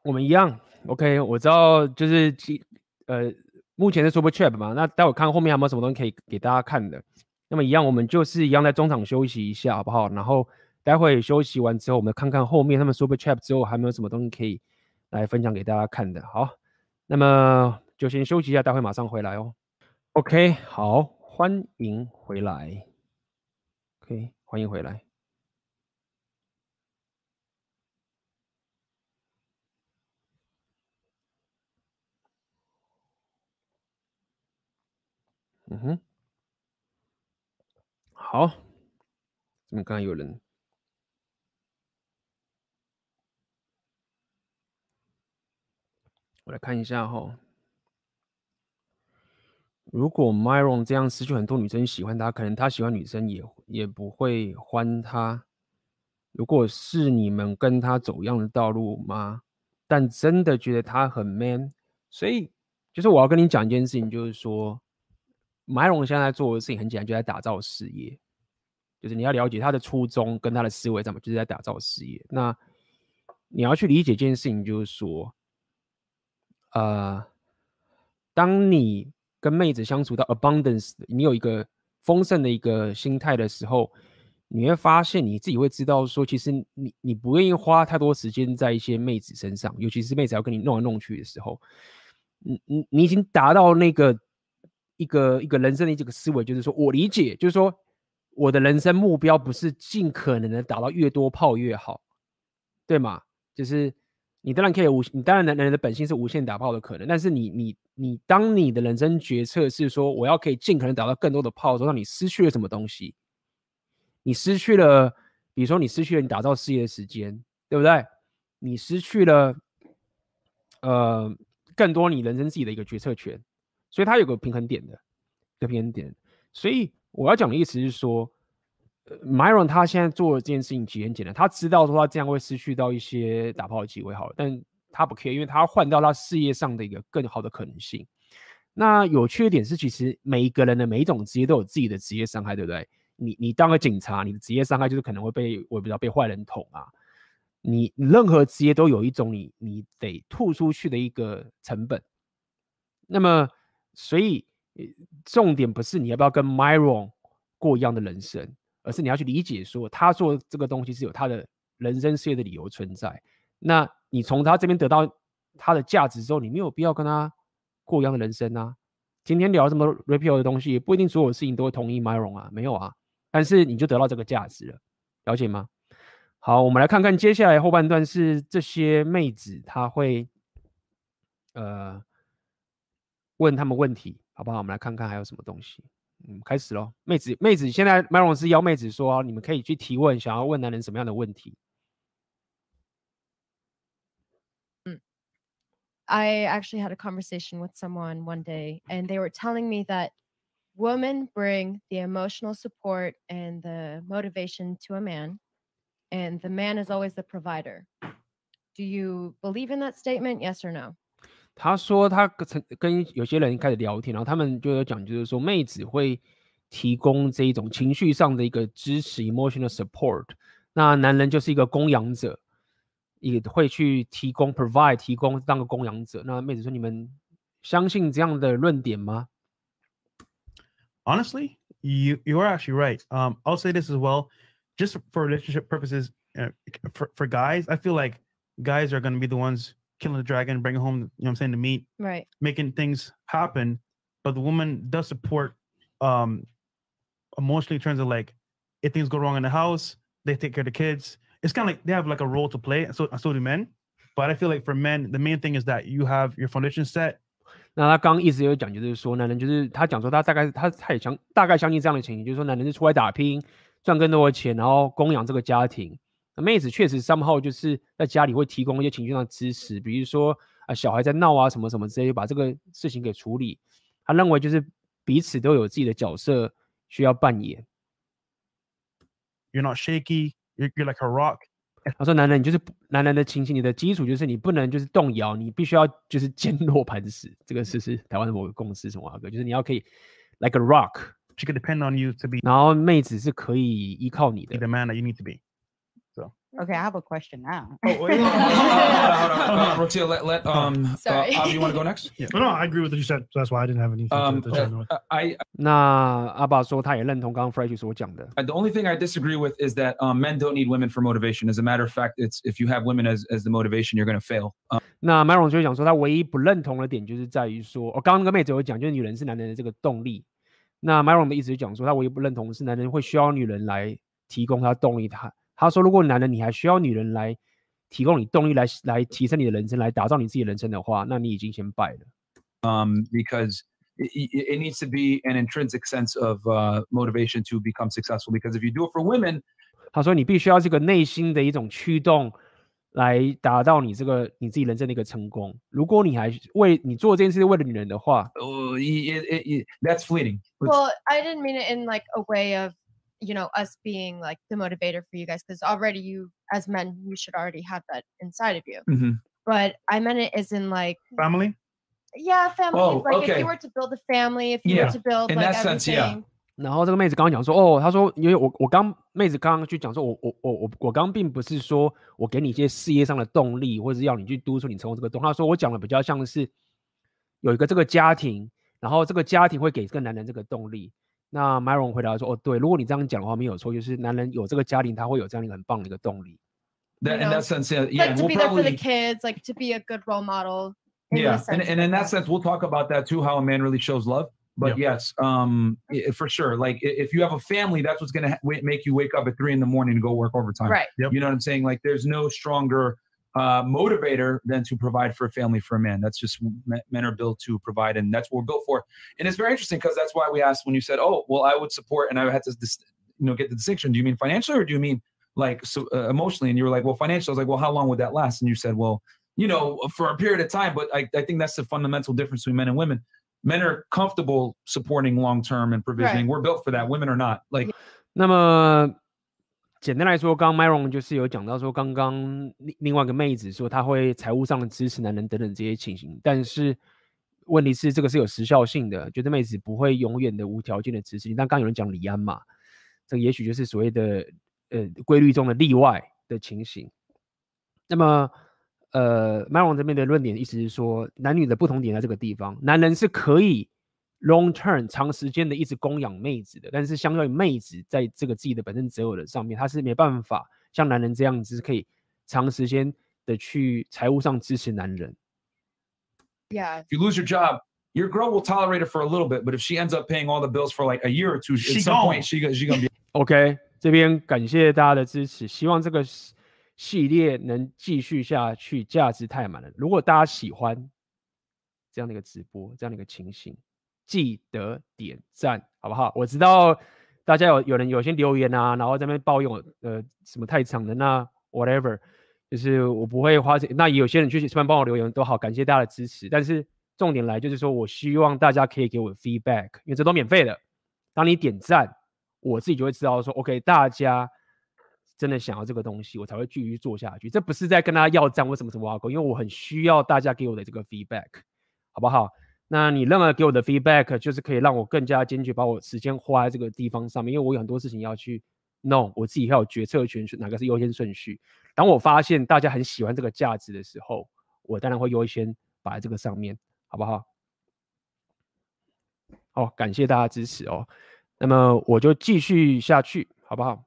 S1: 我们一样 OK。我知道就是其呃目前是 Super Chat 嘛，那待会看后面还有没有什么东西可以给大家看的。那么一样，我们就是一样在中场休息一下，好不好？然后待会休息完之后，我们看看后面他们 Super Chat 之后还没有什么东西可以来分享给大家看的。好，那么就先休息一下，待会马上回来哦。OK，好，欢迎回来。OK，欢迎回来。嗯哼，好，这边刚才有人，我来看一下哈。如果 Myron 这样失去很多女生喜欢他，可能他喜欢女生也也不会欢他。如果是你们跟他走一样的道路吗？但真的觉得他很 man，所以就是我要跟你讲一件事情，就是说。马龙现在做的事情很简单，就在打造事业。就是你要了解他的初衷跟他的思维怎么，就是在打造事业。那你要去理解一件事情，就是说，呃，当你跟妹子相处到 abundance，你有一个丰盛的一个心态的时候，你会发现你自己会知道说，其实你你不愿意花太多时间在一些妹子身上，尤其是妹子要跟你弄来弄去的时候，你你你已经达到那个。一个一个人生的这个思维，就是说我理解，就是说我的人生目标不是尽可能的打到越多炮越好，对吗？就是你当然可以无，你当然人人的本性是无限打炮的可能，但是你你你当你的人生决策是说我要可以尽可能打到更多的炮的时候，让你失去了什么东西？你失去了，比如说你失去了你打造事业的时间，对不对？你失去了，呃，更多你人生自己的一个决策权。所以它有个平衡点的，一个平衡点。所以我要讲的意思是说，呃，Myron 他现在做的这件事情其实很简单，他知道说他这样会失去到一些打炮的机会，好了，但他不 care，因为他要换到他事业上的一个更好的可能性。那有趣的点是，其实每一个人的每一种职业都有自己的职业伤害，对不对？你你当个警察，你的职业伤害就是可能会被我也不知道被坏人捅啊。你任何职业都有一种你你得吐出去的一个成本。那么所以，重点不是你要不要跟 Myron 过一样的人生，而是你要去理解说，他做这个东西是有他的人生事业的理由存在。那你从他这边得到他的价值之后，你没有必要跟他过一样的人生啊。今天聊这么 Rapio 的东西，不一定所有事情都会同意 Myron 啊，没有啊。但是你就得到这个价值了，了解吗？好，我们来看看接下来后半段是这些妹子她会呃 问他们问题，好不好？我们来看看还有什么东西。嗯，开始喽，妹子，妹子，现在 Myron 是邀妹子说，你们可以去提问，想要问男人什么样的问题。
S15: 嗯，I actually had a conversation with someone one day, and they were telling me that women bring the emotional support and the motivation to a man, and the man is always the provider. Do you believe in that statement? Yes or no?
S1: 他说他曾跟有些人开始聊天，然后他们就有讲，就是说妹子会提供这一种情绪上的一个支持 （emotional support），那男人就是一个供养者，也会去提供 （provide） 提供当个供养者。那妹子说：“你们相信这样的论点吗？”
S8: Honestly, you you are actually right. Um, I'll say this as well, just for relationship purposes. Uh, for for guys, I feel like guys are going to be the ones killing the dragon, bringing home, you know what I'm saying, the meat,
S15: right?
S8: Making things happen. But the woman does support um emotionally in terms of like if things go wrong in the house, they take care of the kids. It's kind of like they have like a role to play. So so do men. But I feel like for men, the main thing is that you have your foundation set.
S1: 那他刚刚一直有讲，就是说男人就是他讲说他大概他他也相大概相信这样的情形，就是说男人是出来打拼，赚更多的钱，然后供养这个家庭。 那妹子确实 somehow 就是在家里会提供一些情绪上的支持，比如说啊小孩在闹啊什么什么之类，就把这个事情给处理。他认为就是彼此都有自己的角色需要扮演。
S8: You're not shaky, you're you're like a rock.
S1: 他说男人你就是男人的情形，你的基础就是你不能就是动摇，你必须要就是坚若磐石。这个是是台湾的某个公司什么就是你要可以 like a rock,
S8: she can depend on you to be.
S1: 然后妹子是可以依靠你的。
S8: The man that you need to be.
S13: Okay, I have a question now.
S17: Oh, wait, hold on, hold on, hold on. Rotia, let let um.
S13: Sorry.
S17: Uh, Avi, you want to go next?
S6: Yeah. No, no, I agree with what you said. So that's why I didn't have anything
S17: Um,
S6: to, to chime in.
S17: uh, I
S1: 那阿爸说他也认同刚刚 Fresh 所讲的。
S17: Uh, The only thing I disagree with is that um, men don't need women for motivation. As a matter of fact, it's if you have women as as the motivation, you're going to fail. Um,
S1: 那 Myron 就讲说，他唯一不认同的点就是在于说，我、哦、刚刚那个妹子有讲，就是女人是男人的这个动力。那 Myron 的意思就讲说，他唯一不认同的是男人会需要女人来提供他动力。他 他说，如果男人你还需要女人来提供你动力来来提升你的人生，来打造你自己的人生的话，那你已经先败了。
S17: um, because it, it it needs to be an intrinsic sense of uh, motivation to become successful. Because if you do it for women,
S1: 他说你必须要这个内心的一种驱动，来达到你这个你自己人生的一个成功。如果你还为你做这件事为了女人的话，
S17: uh, it, it, it, that's fleeting.
S15: Well, I didn't mean it in like a way of, you know, us being like the motivator for you guys, because already you, as men, you should already have that inside of you.
S17: Mhm.
S15: But I meant it as in like,
S8: Family?
S15: yeah, family.
S17: Oh,
S15: like if
S17: okay.
S15: you were to build a family, if you
S17: Yeah,
S15: were to build
S17: in
S15: like
S17: that sense, yeah.
S15: everything.
S1: 然后这个妹子刚刚讲说，哦，她说，因为我我刚妹子刚刚去讲说，我我我我我刚并不是说我给你一些事业上的动力，或者是要你去督促你成功这个动力。她说我讲的比较像是有一个这个家庭，然后这个家庭会给这个男人这个动力。 那 Myron 回答说，哦，对，如果你这样讲的话没有错，就是男人有这个家庭，他会有这样一个很棒的一个动力。
S17: That,
S15: You
S17: in
S15: know,
S17: that sense, yeah, yeah
S15: like to
S17: we'll
S15: be there for the
S17: probably
S15: kids, like to be a good role model. in the
S17: yeah,
S15: sense
S17: and,
S15: of
S17: and in
S15: like
S17: that sense, we'll talk about that too. How a man really shows love. But yes, um, i- for sure. Like i- if you have a family, that's what's gonna ha- wa- make you wake up at three in the morning to go work overtime.
S15: Right.
S17: You know what I'm saying? Like there's no stronger uh, motivator than to provide for a family for a man. That's just men, are built to provide, and that's what we're built for. And it's very interesting because that's why we asked when you said, "Oh, well, I would support," and I had to, dis- you know, get the distinction. Do you mean financially or do you mean like so, uh, emotionally? And you were like, "Well, financially." I was like, "Well, how long would that last?" And you said, "Well." You know, for a period of time, but I, I think that's the fundamental difference between men and women. Men are comfortable supporting long term and provisioning.
S15: Right.
S17: We're built for that. Women are not. Like
S1: 那么简单来说，刚刚 Myron 就是有讲到说，刚刚另另外一个妹子说她会财务上的支持男人等等这些情形，但是问题是这个是有时效性的，觉得妹子不会永远的无条件的支持你。但刚刚有人讲李安嘛，这也许就是所谓的呃规律中的例外的情形。那么呃，Myron 这边的论点意思是说，男女的不同点在这个地方，男人是可以 long term 长时间的一直供养妹子的，但是相对于妹子在这个自己的本身择偶的上面，他是没办法像男人这样子，可以长时间的去财务上支持男人。
S15: Yeah.
S17: If you lose your job, your girl will tolerate it for a little bit, but if she ends up paying all the bills for like a year or two,
S1: She
S17: at some
S1: gone.
S17: point she go- she gonna be
S1: OK，这边感谢大家的支持，希望这个系系列能继续下去，价值太满了。如果大家喜欢这样的一个直播，这样的一个情形，记得点赞，好不好？我知道大家有有人有些留言啊，然后在那边抱怨我呃什么太长的那 whatever，就是我不会花钱。那也有些人去随便帮我留言都好，感谢大家的支持。但是重点来就是说我希望大家可以给我 feedback，因为这都免费的。当你点赞，我自己就会知道说 OK，大家真的想要这个东西，我才会继续做下去。这不是在跟大家要赞或什么什么挖沟，因为我很需要大家给我的这个 feedback，好不好？那你任何给我的 feedback，就是可以让我更加坚决把我时间花在这个地方上面，因为我有很多事情要去弄，我自己要有决策权，哪个是优先顺序。当我发现大家很喜欢这个价值的时候，我当然会优先摆在这个上面，好不好？好，感谢大家支持哦。那么我就继续下去，好不好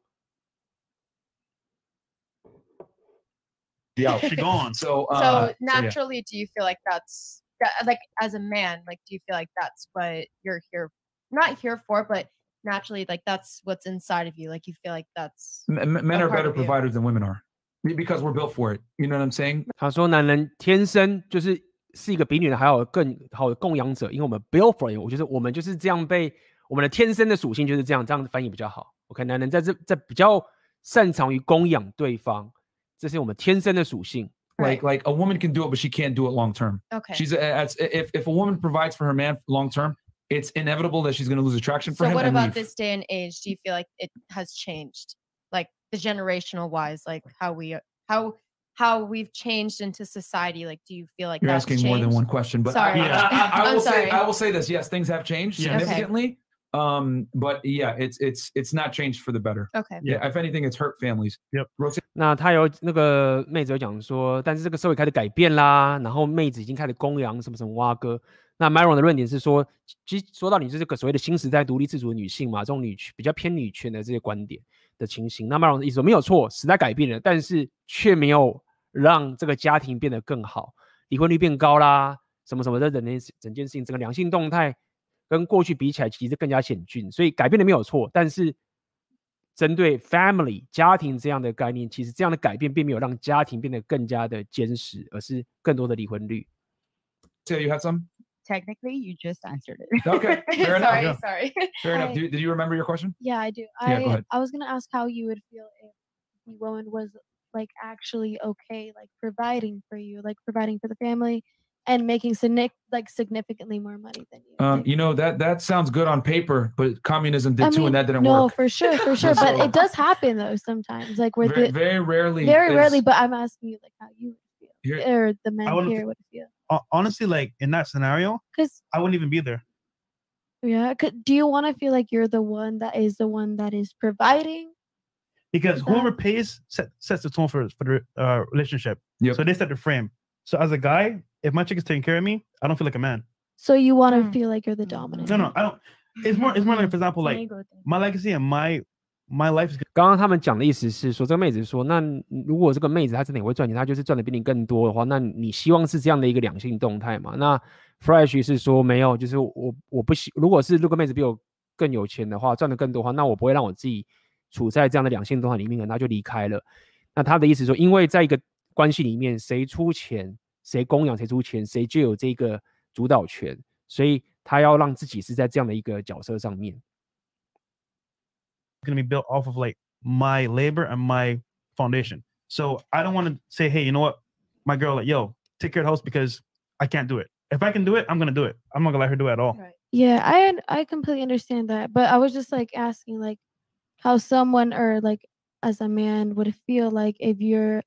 S17: ？Yeah,
S8: she gone.
S17: So, uh,
S15: so naturally, do you feel like that's that, like as a man, like do you feel like that's what you're here, not here for, but naturally, like that's what's inside of you, like you feel like that's
S17: M- m- men
S15: a
S17: are
S15: part
S17: better
S15: of you.
S17: providers than women are be- because we're built for it. You know what I'm saying?
S1: 他说男人天生就是是一个比女人还要更好的供养者，因为我们 built for it，我就是我们就是这样被我们的天生的属性就是这样，这样翻译比较好。OK，男人在这在比较擅长于供养对方，这是我们天生的属性。
S17: Like like a woman can do it, but she can't do it long term.
S15: Okay.
S17: She's uh, a, it's, if if a woman provides for her man long term, it's inevitable that she's going to lose attraction for
S15: So
S17: him.
S15: what
S17: and
S15: about
S17: leave.
S15: this day and age? Do you feel like it has changed, like the generational wise, like how we how how we've changed into society? Like, do you feel like
S17: You're
S15: that's
S17: asking more than one question, but
S15: sorry,
S17: I, I- I- I
S15: I'm
S17: will
S15: sorry.
S17: say I will say this. Yes, things have changed
S15: Yeah. Okay.
S17: Um, but yeah, it's it's it's not changed for the better.
S15: Okay.
S17: Yeah, if anything, it's hurt families.
S8: Yep.
S1: 那他有那个妹子有讲说，但是这个社会开始改变啦，然后妹子已经开始供养什么什么蛙哥。那 Myron 的论点是说，其实说到你是这个所谓的新时代独立自主的女性嘛，这种女权比较偏女权的这些观点的情形。那 Myron 的意思说没有错，时代改变了，但是却没有让这个家庭变得更好，离婚率变高啦，什么什么的整件整件事情，整个良性动态跟过去比起来，其实更加险峻。所以改变的没有错，但是。针对 family 家庭这样的概念，其实这样的改变并没有让家庭变得更加的坚实，而是更多的离婚率。
S17: Say you had some.
S13: Technically, you just answered it.
S17: Okay, fair enough.
S15: sorry,
S17: Yeah.
S15: sorry.
S17: Fair enough.
S14: I-
S17: Do, did you remember your question?
S14: Yeah, I do.
S17: Yeah,
S14: I
S17: go ahead.
S14: I was gonna ask how you would feel if the woman was like actually okay, like providing for you, like providing for the family, and making signic- like significantly more money than you.
S17: Um, you know that that sounds good on paper, but communism did
S14: I
S17: too,
S14: mean,
S17: and that didn't
S14: no,
S17: work.
S14: No, for sure, for sure. But it does happen though sometimes, like where
S17: Very,
S14: the
S17: very rarely.
S14: very
S17: is-
S14: rarely. But I'm asking you like how you would
S8: Here-
S14: feel, or the men
S8: wouldn't
S14: here would feel.
S8: Honestly, like in that scenario,
S14: Because
S8: I wouldn't even be there.
S14: yeah, 'cause do you want to feel like you're the one that is the one that is providing?
S8: because whoever pays set, sets the tone for for the uh, relationship. So they set the frame. So as a guy, if my chick is taking care of me, I don't feel like a man.
S14: So you want to feel like you're the dominant.
S8: No, no, I don't. It's more. It's more like, for example, like my legacy and my my life.
S1: 刚刚他们讲的意思是说，这个妹子说，那如果这个妹子她真的也会赚钱，她就是赚的比你更多的话，那你希望是这样的一个两性动态嘛？那 Fresh 是说没有，就是我我不希，如果是这个妹子比我更有钱的话，赚的更多的话，那我不会让我自己处在这样的两性动态里面，可能他就离开了。那他的意思说，因为在一个关系里面，谁出钱，谁供养谁出钱，谁就有这个主导权，所以他要让自己是在这样的一个角色上面。
S8: going to be built off of like my labor and my foundation. So I don't want to say, hey, you know what, my girl, like, yo, take care of the house because I can't do it. If I can do it, I'm gonna do it. I'm not gonna let her do it at all.
S14: Yeah, I un- I completely understand that, but I was just like asking like how someone or like as a man would feel like if your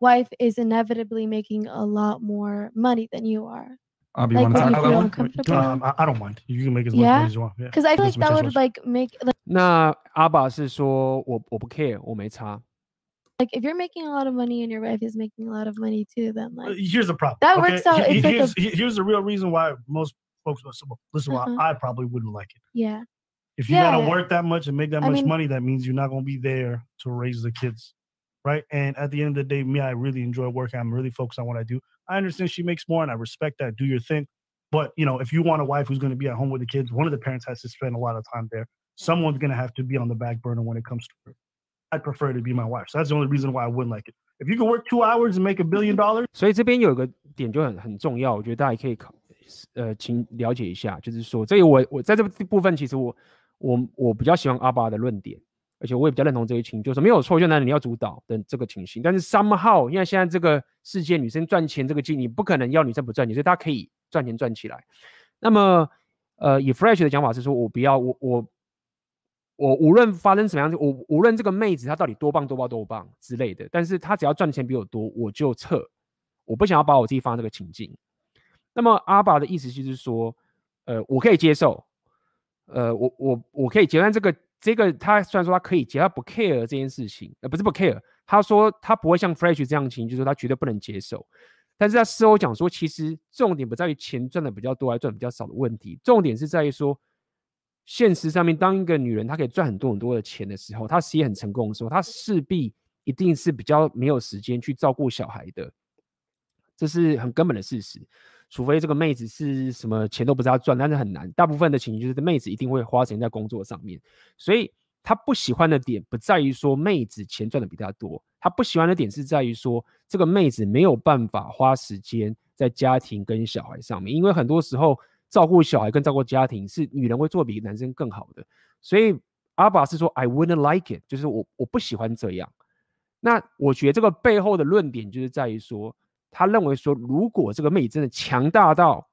S14: wife is inevitably making a lot more money than you are.
S17: Abby,
S14: Like,
S17: you want
S14: would
S17: to
S14: you
S17: tackle that
S14: feel
S17: one?
S14: uncomfortable?
S8: Um, I, I don't mind. You can make as much
S14: Yeah,
S8: money as you want. Yeah.
S14: because I feel
S8: As
S14: like that
S8: much as
S14: would
S8: much.
S14: like make like
S1: 那阿爸是说我我不 care，我没差。
S14: like if you're making a lot of money and your wife is making a lot of money too, then
S8: Uh,
S14: like
S8: Here's the problem.
S14: That
S8: okay?
S14: works out.
S8: He-
S14: It's like a-
S8: here's, he- here's the real reason why most folks listen. Listen, why
S14: Uh-huh.
S8: I probably wouldn't like it.
S14: yeah.
S8: If you
S14: Yeah,
S8: gotta
S14: yeah.
S8: work that much and make that
S14: I
S8: much
S14: mean-
S8: money, that means you're not gonna be there to raise the kids,
S6: right? And at the end of the day, me, I really enjoy working. I'm really focused on what I do. I understand she makes more, and I respect that. Do your thing. But you know, if you want a wife who's going to be at home with the kids, one of the parents has to spend a lot of time there. Someone's going to have to be on the back burner when it comes to her. I prefer to be my wife. So that's the only reason why I wouldn't like it. If you could work two hours and make a billion dollars,
S1: 所以这边有一个点就很很重要，我觉得大家也可以考，呃，请了解一下，就是说，这个我我在这个部分，其实我我我比较喜欢阿爸的论点， 而且我也比较认同这一情，就是没有错，就男人你要主导的这个情形。但是 somehow，因为现在这个世界女生赚钱这个经，你不可能要女生不赚钱，所以她可以赚钱赚起来。那么，呃，以 Fresh 的讲法是说，我不要我我。我无论发生什么样子，我无论这个妹子她到底多棒多棒多棒之类的，但是她只要赚钱比我多，我就撤。我不想要把我自己放在这个情境。那么阿爸的意思就是说，呃，我可以接受，呃，我我我可以接受这个这个，他虽然说他可以接，他不 care 这件事情，呃，不是不 care，他说他不会像 Fresh 这样情，就是说他绝对不能接受。但是他事后讲说，其实重点不在于钱赚的比较多还赚的比较少的问题，重点是在于说。现实上面，当一个女人她可以赚很多很多的钱的时候，她事业很成功的时候，她势必一定是比较没有时间去照顾小孩的，这是很根本的事实。除非这个妹子是什么钱都不是她赚，但是很难。大部分的情形就是妹子一定会花钱在工作上面，所以她不喜欢的点不在于说妹子钱赚的比她多，她不喜欢的点是在于说这个妹子没有办法花时间在家庭跟小孩上面，因为很多时候。照顾小孩跟照顾家庭是女人会做比男生更好的，所以阿爸是说 I wouldn't like it，就是我我不喜欢这样。那我觉得这个背后的论点就是在于说，他认为说，如果这个妹子真的强大到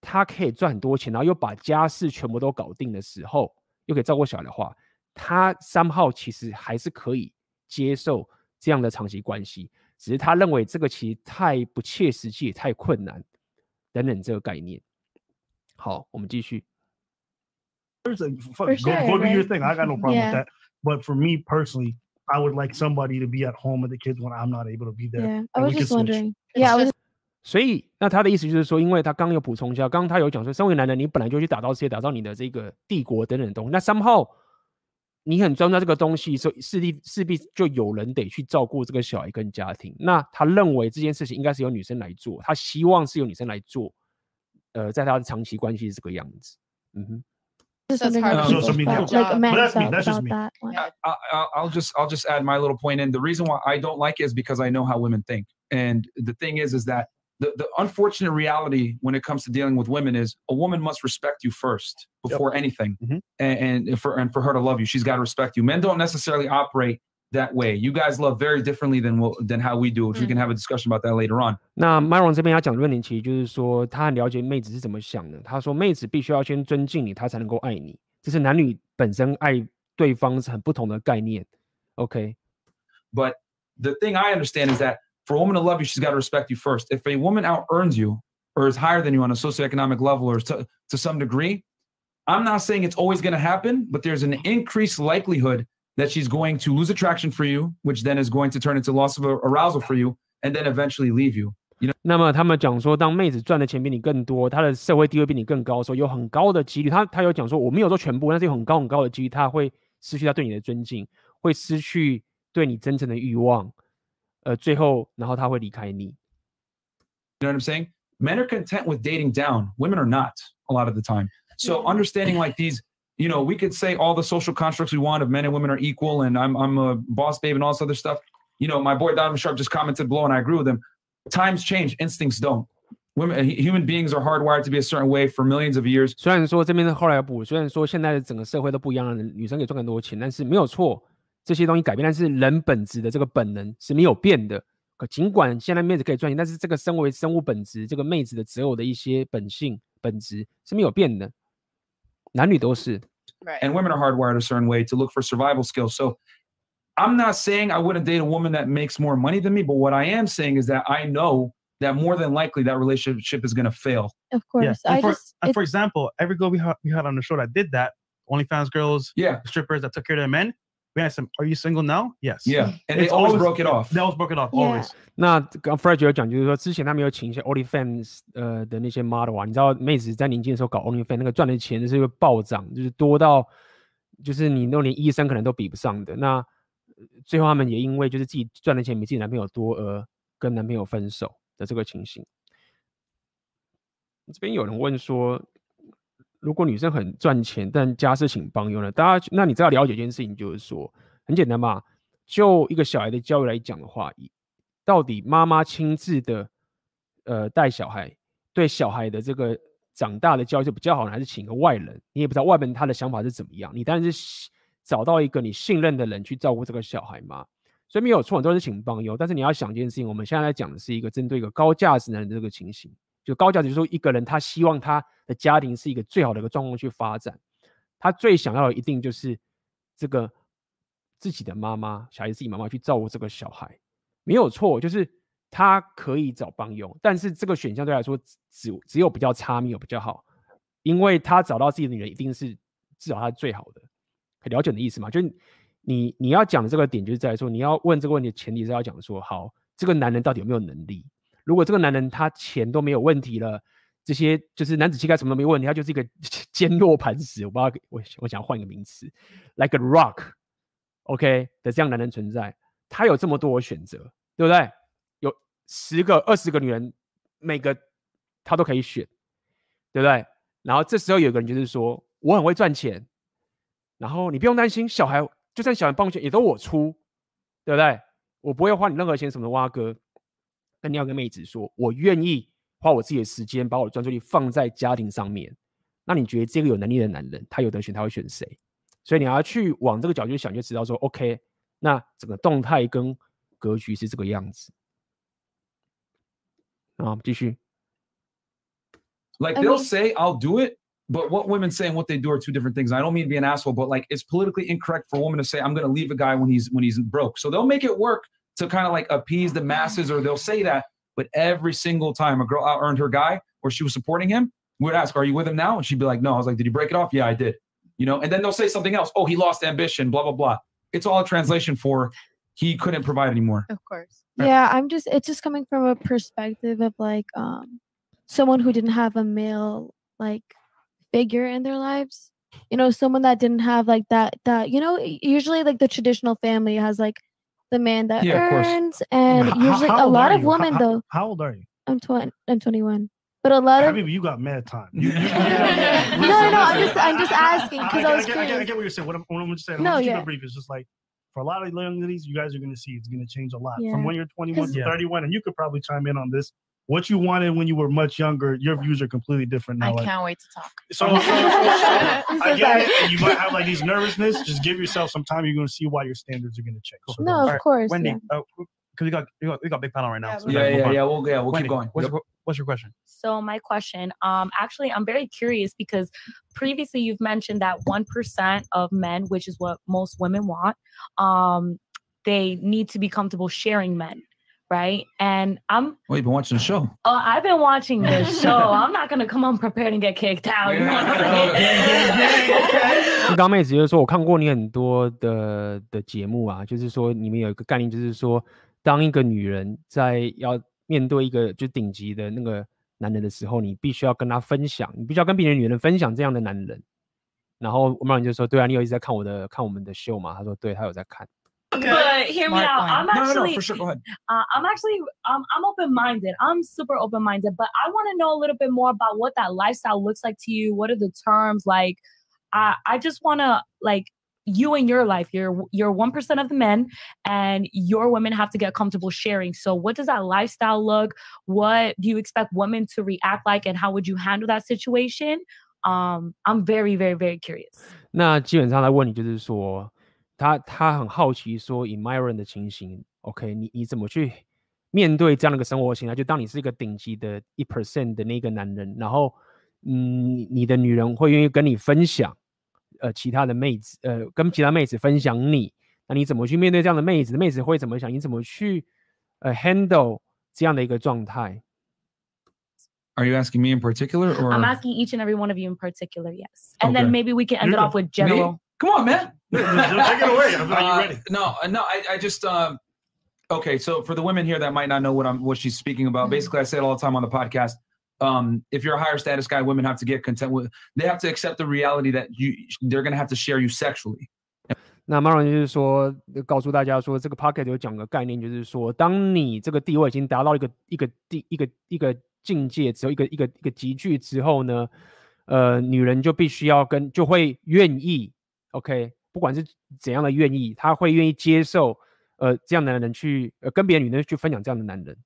S1: 他可以赚很多钱，然后又把家事全部都搞定的时候，又可以照顾小孩的话，他 somehow 其实还是可以接受这样的长期关系，只是他认为这个其实太不切实际，也太困难等等这个概念。好，我们继续。
S6: Go, go do your thing. I got no problem with that. But for me personally, I would like somebody to be at home with the kids when I'm not able to be there.
S14: Yeah, I was just wondering. Yeah, I was.
S1: 所以，那他的意思就是说，因为他刚刚有补充一下，刚刚他有讲说，身为男人，你本来就去打造世界，打造你的这个帝国等等东西。那 somehow 你很专注这个东西，所以势必势必就有人得去照顾这个小孩跟家庭。那他认为这件事情应该是由女生来做，他希望是由女生来做。呃，在他的长期关系是这个样子，嗯哼。
S17: That's just me. I'll just I'll just add my little point in. The reason why I don't like it is because I know how women think. And the thing is, is that the, the unfortunate reality when it comes to dealing with women is a woman must respect you first before yep. anything. Mm-hmm. And, and for and for her to love you, she's got to respect you. Men don't necessarily operate that way. You guys love very differently than what, than how we do. Which we can have a discussion about that later on.
S1: 那 Myron 这边要讲的论点，其实就是说，他很了解妹子是怎么想的。他说，妹子必须要先尊敬你，她才能够爱你。这是男女本身爱对方是很不同的概念。
S17: OK。But the thing I understand is that for a woman to love you, she's got to respect you first. If a woman out earns you or is higher than you on a socioeconomic level or to, to some degree, I'm not saying it's always going to happen, but there's an increased likelihood that she's going to lose attraction for you, which then is going to turn into loss of arousal for you, and then eventually leave you. You know?
S1: 那么他们讲说，当妹子赚的钱比你更多，她的社会地位比你更高的时候，有很高的几率，他他有讲说，我没有说全部，但是有很高很高的几率，他会失去他对你的尊敬，会失去对你真诚的欲望，呃，最后然后他会离开你。
S17: You know what I'm saying? Men are content with dating down. Women are not a lot of the time. So understanding like these you know, we could say all the social constructs we want of men and women are equal, and I'm I'm a boss babe and all this other stuff. You know, my boy Donovan Sharp just commented below, and I agree with him. Times change, instincts don't. Women, human beings are hardwired to be a certain way for millions of years.
S1: 虽然说这边是后来补，虽然说现在的整个社会都不一样了，女生可以赚更多钱，但是没有错，这些东西改变，但是人本质的这个本能是没有变的。可尽管现在妹子可以赚钱，但是这个身为生物本质，这个妹子的择偶的一些本性本质是没有变的。 男女都是。
S17: Right. And women are hardwired a certain way to look for survival skills. So I'm not saying I wouldn't date a woman that makes more money than me, but what I am saying is that I know that more than likely that relationship is going to fail.
S14: Of course.
S8: Yeah. And, for, just, and for example, every girl we, ha- we had on the show that did that, OnlyFans girls,
S17: yeah,
S8: strippers that took care of their men, we asked them, "Are you single now?" Yes.
S17: Yeah, and it's they always, always broke it off.
S8: They always broke it off. Yeah. Always.
S1: 那刚 Fred 有讲，就是说之前他们有请一些 OnlyFans 呃的那些 model 啊，你知道妹子在年轻的时候搞 OnlyFans 那个赚的钱是会暴涨，就是多到就是你都连医生可能都比不上的。那最后他们也因为就是自己赚的钱比自己男朋友多而跟男朋友分手的这个情形。这边有人问说，如果女生很赚钱，但家事请帮佣呢？大家，那你知道了解一件事情，就是说很简单嘛。就一个小孩的教育来讲的话，到底妈妈亲自的呃带小孩，对小孩的这个长大的教育就比较好呢，还是请一个外人？你也不知道外人他的想法是怎么样。你当然是找到一个你信任的人去照顾这个小孩嘛。所以没有错，都是请帮佣。但是你要想一件事情，我们现在来讲的是一个针对一个高价值男人的这个情形。就高价值，就是说一个人他希望他的家庭是一个最好的一个状况去发展，他最想要的一定就是这个自己的妈妈，小孩自己妈妈去照顾这个小孩，没有错，就是他可以找帮佣，但是这个选项对来说只只有比较差，没有比较好，因为他找到自己的女人一定是至少他最好的，可了解你的意思吗？就你你要讲的这个点就是在说，你要问这个问题的前提是要讲说，好，这个男人到底有没有能力？如果这个男人他钱都没有问题了，这些就是男子气概什么都没问题，他就是一个 坚若磐石。我不知道，我我想换一个名词，like a rock，OK、的这样男人存在，他有这么多选择，对不对？有十个、二十个女人，每个他都可以选，对不对？然后这时候有个人就是说，我很会赚钱，然后你不用担心，小孩就算小孩帮我选也都我出，对不对？我不会花你任何钱，什么的挖哥。那你要跟妹子说，我愿意花我自己的时间，把我的专注力放在家庭上面。那你觉得这个有能力的男人，他有得选，他会选谁？所以你要去往这个角度想，就知道说，OK，那整个动态跟格局是这个样子。啊，继续。
S17: Like they'll say I'll do it, but what women say and what they do are two different things. I don't mean to be an asshole, but like it's politically incorrect for a woman to say I'm going to leave a guy when he's when he's broke. So they'll make it work to kind of like appease the masses, or they'll say that. But every single time a girl out earned her guy or she was supporting him, we would ask, Are you with him now? And she'd be like, No. I was like, Did you break it off? Yeah, I did. You know, and then they'll say something else. Oh, he lost ambition, blah, blah, blah. It's all a translation for he couldn't provide anymore.
S14: Of course. Yeah, I'm just it's just coming from a perspective of like um someone who didn't have a male like figure in their lives. You know, someone that didn't have like that that you know, usually like the traditional family has like the man that
S8: Yeah, of
S14: earns and
S8: How-
S14: usually
S8: how
S14: a lot of
S8: you?
S14: women
S8: How-
S14: though.
S6: How old are you?
S14: I'm 20 I'm 21. But a lot of
S6: Habibi, you got mad time.
S14: No, no, no, I'm just I'm just asking because
S6: I,
S14: I,
S6: I,
S14: was
S6: get, I, get, I get what you're saying. What I'm, what I'm just saying, I'm
S14: No,
S6: gonna keep
S14: yeah.
S6: it brief. It's just like for a lot of young ladies, you guys are going to see it's going to change a lot
S14: Yeah.
S6: from when you're 21 to
S14: Yeah.
S6: 31. And you could probably chime in on this. What you wanted when you were much younger, your views are completely different now.
S11: I
S6: like-
S11: can't wait to talk.
S6: So, so, so, so
S11: I'm
S6: I get it. And you might have like these nervousness. Just give yourself some time. You're going to see why your standards are going to change. So
S14: No, of
S6: ahead.
S14: course,
S8: Wendy,
S14: yeah.
S8: because we got we got we got big panel right now. so
S17: Yeah, yeah, yeah, we'll- yeah, we'll keep going.
S8: What's,
S17: Yep.
S8: your, what's your question?
S19: So my question, um, actually, I'm very curious because previously you've mentioned that one percent of men, which is what most women want, um, they need to be comfortable sharing men, right? And I'm,
S17: Well, you've been watching the show.
S19: uh, I've been watching this show. I'm not gonna come on prepared and get kicked out. You know what I'm saying?
S1: 刚刚妹子就是说，我看过你很多的的节目啊，就是说你们有一个概念，就是说，当一个女人在要面对一个就顶级的那个男人的时候，你必须要跟他分享，你必须要跟别的女人分享这样的男人。然后我们人就说，对啊，你有一直在看我的看我们的秀嘛？他说，对，他有在看。
S19: But hear me
S1: Smart
S19: out.
S1: point.
S19: I'm
S1: No, no, no,
S19: actually,
S1: for sure, go ahead.
S19: Uh, I'm actually, um, I'm open-minded. I'm super open-minded, but I want to know a little bit more about what that lifestyle looks like to you. What are the terms like? I, I just want to like you in your life. You're you're one percent of the men, and your women have to get comfortable sharing. So, what does that lifestyle look? What do you expect women to react like, and how would you handle that situation? Um, I'm very, very, very curious.
S1: 那基本上他问你就是说， 他他很好奇说，以 Myron 的情形，OK，你你怎么去面对这样的一个生活形态？就当你是一个顶级的一 percent 的那个男人，然后嗯，你你的女人会愿意跟你分享，呃，其他的妹子，呃，跟其他妹子分享你，那你怎么去面对这样的妹子？妹子会怎么想？你怎么去呃 handle 这样的一个状态？
S17: Are you asking me in particular, or
S19: I'm asking each and every one of you in particular, yes. And
S17: Okay.
S19: then maybe we can end
S17: You
S19: it
S17: go.
S19: off with
S17: Me?
S19: general.
S17: Come on, man.
S6: Take it away. I'm
S17: Uh,
S6: ready.
S17: No, uh, no, I, I just um okay, so for the women here that might not know what I'm what she's speaking about, basically I say it all the time on the podcast. Um, if you're a higher status guy, women have to get content with they have to accept the reality that you they're gonna have to share you sexually.
S1: 那 Maron 就是说，告诉大家说，这个 Pocket 有讲个概念，就是说，当你这个地位已经达到一个一个地一个一个境界，只有一个一个一个级距之后呢，呃，女人就必须要跟就会愿意 ，OK，不管是怎样的愿意，他会愿意接受，呃，这样的男人去呃跟别的女人去分享这样的男人。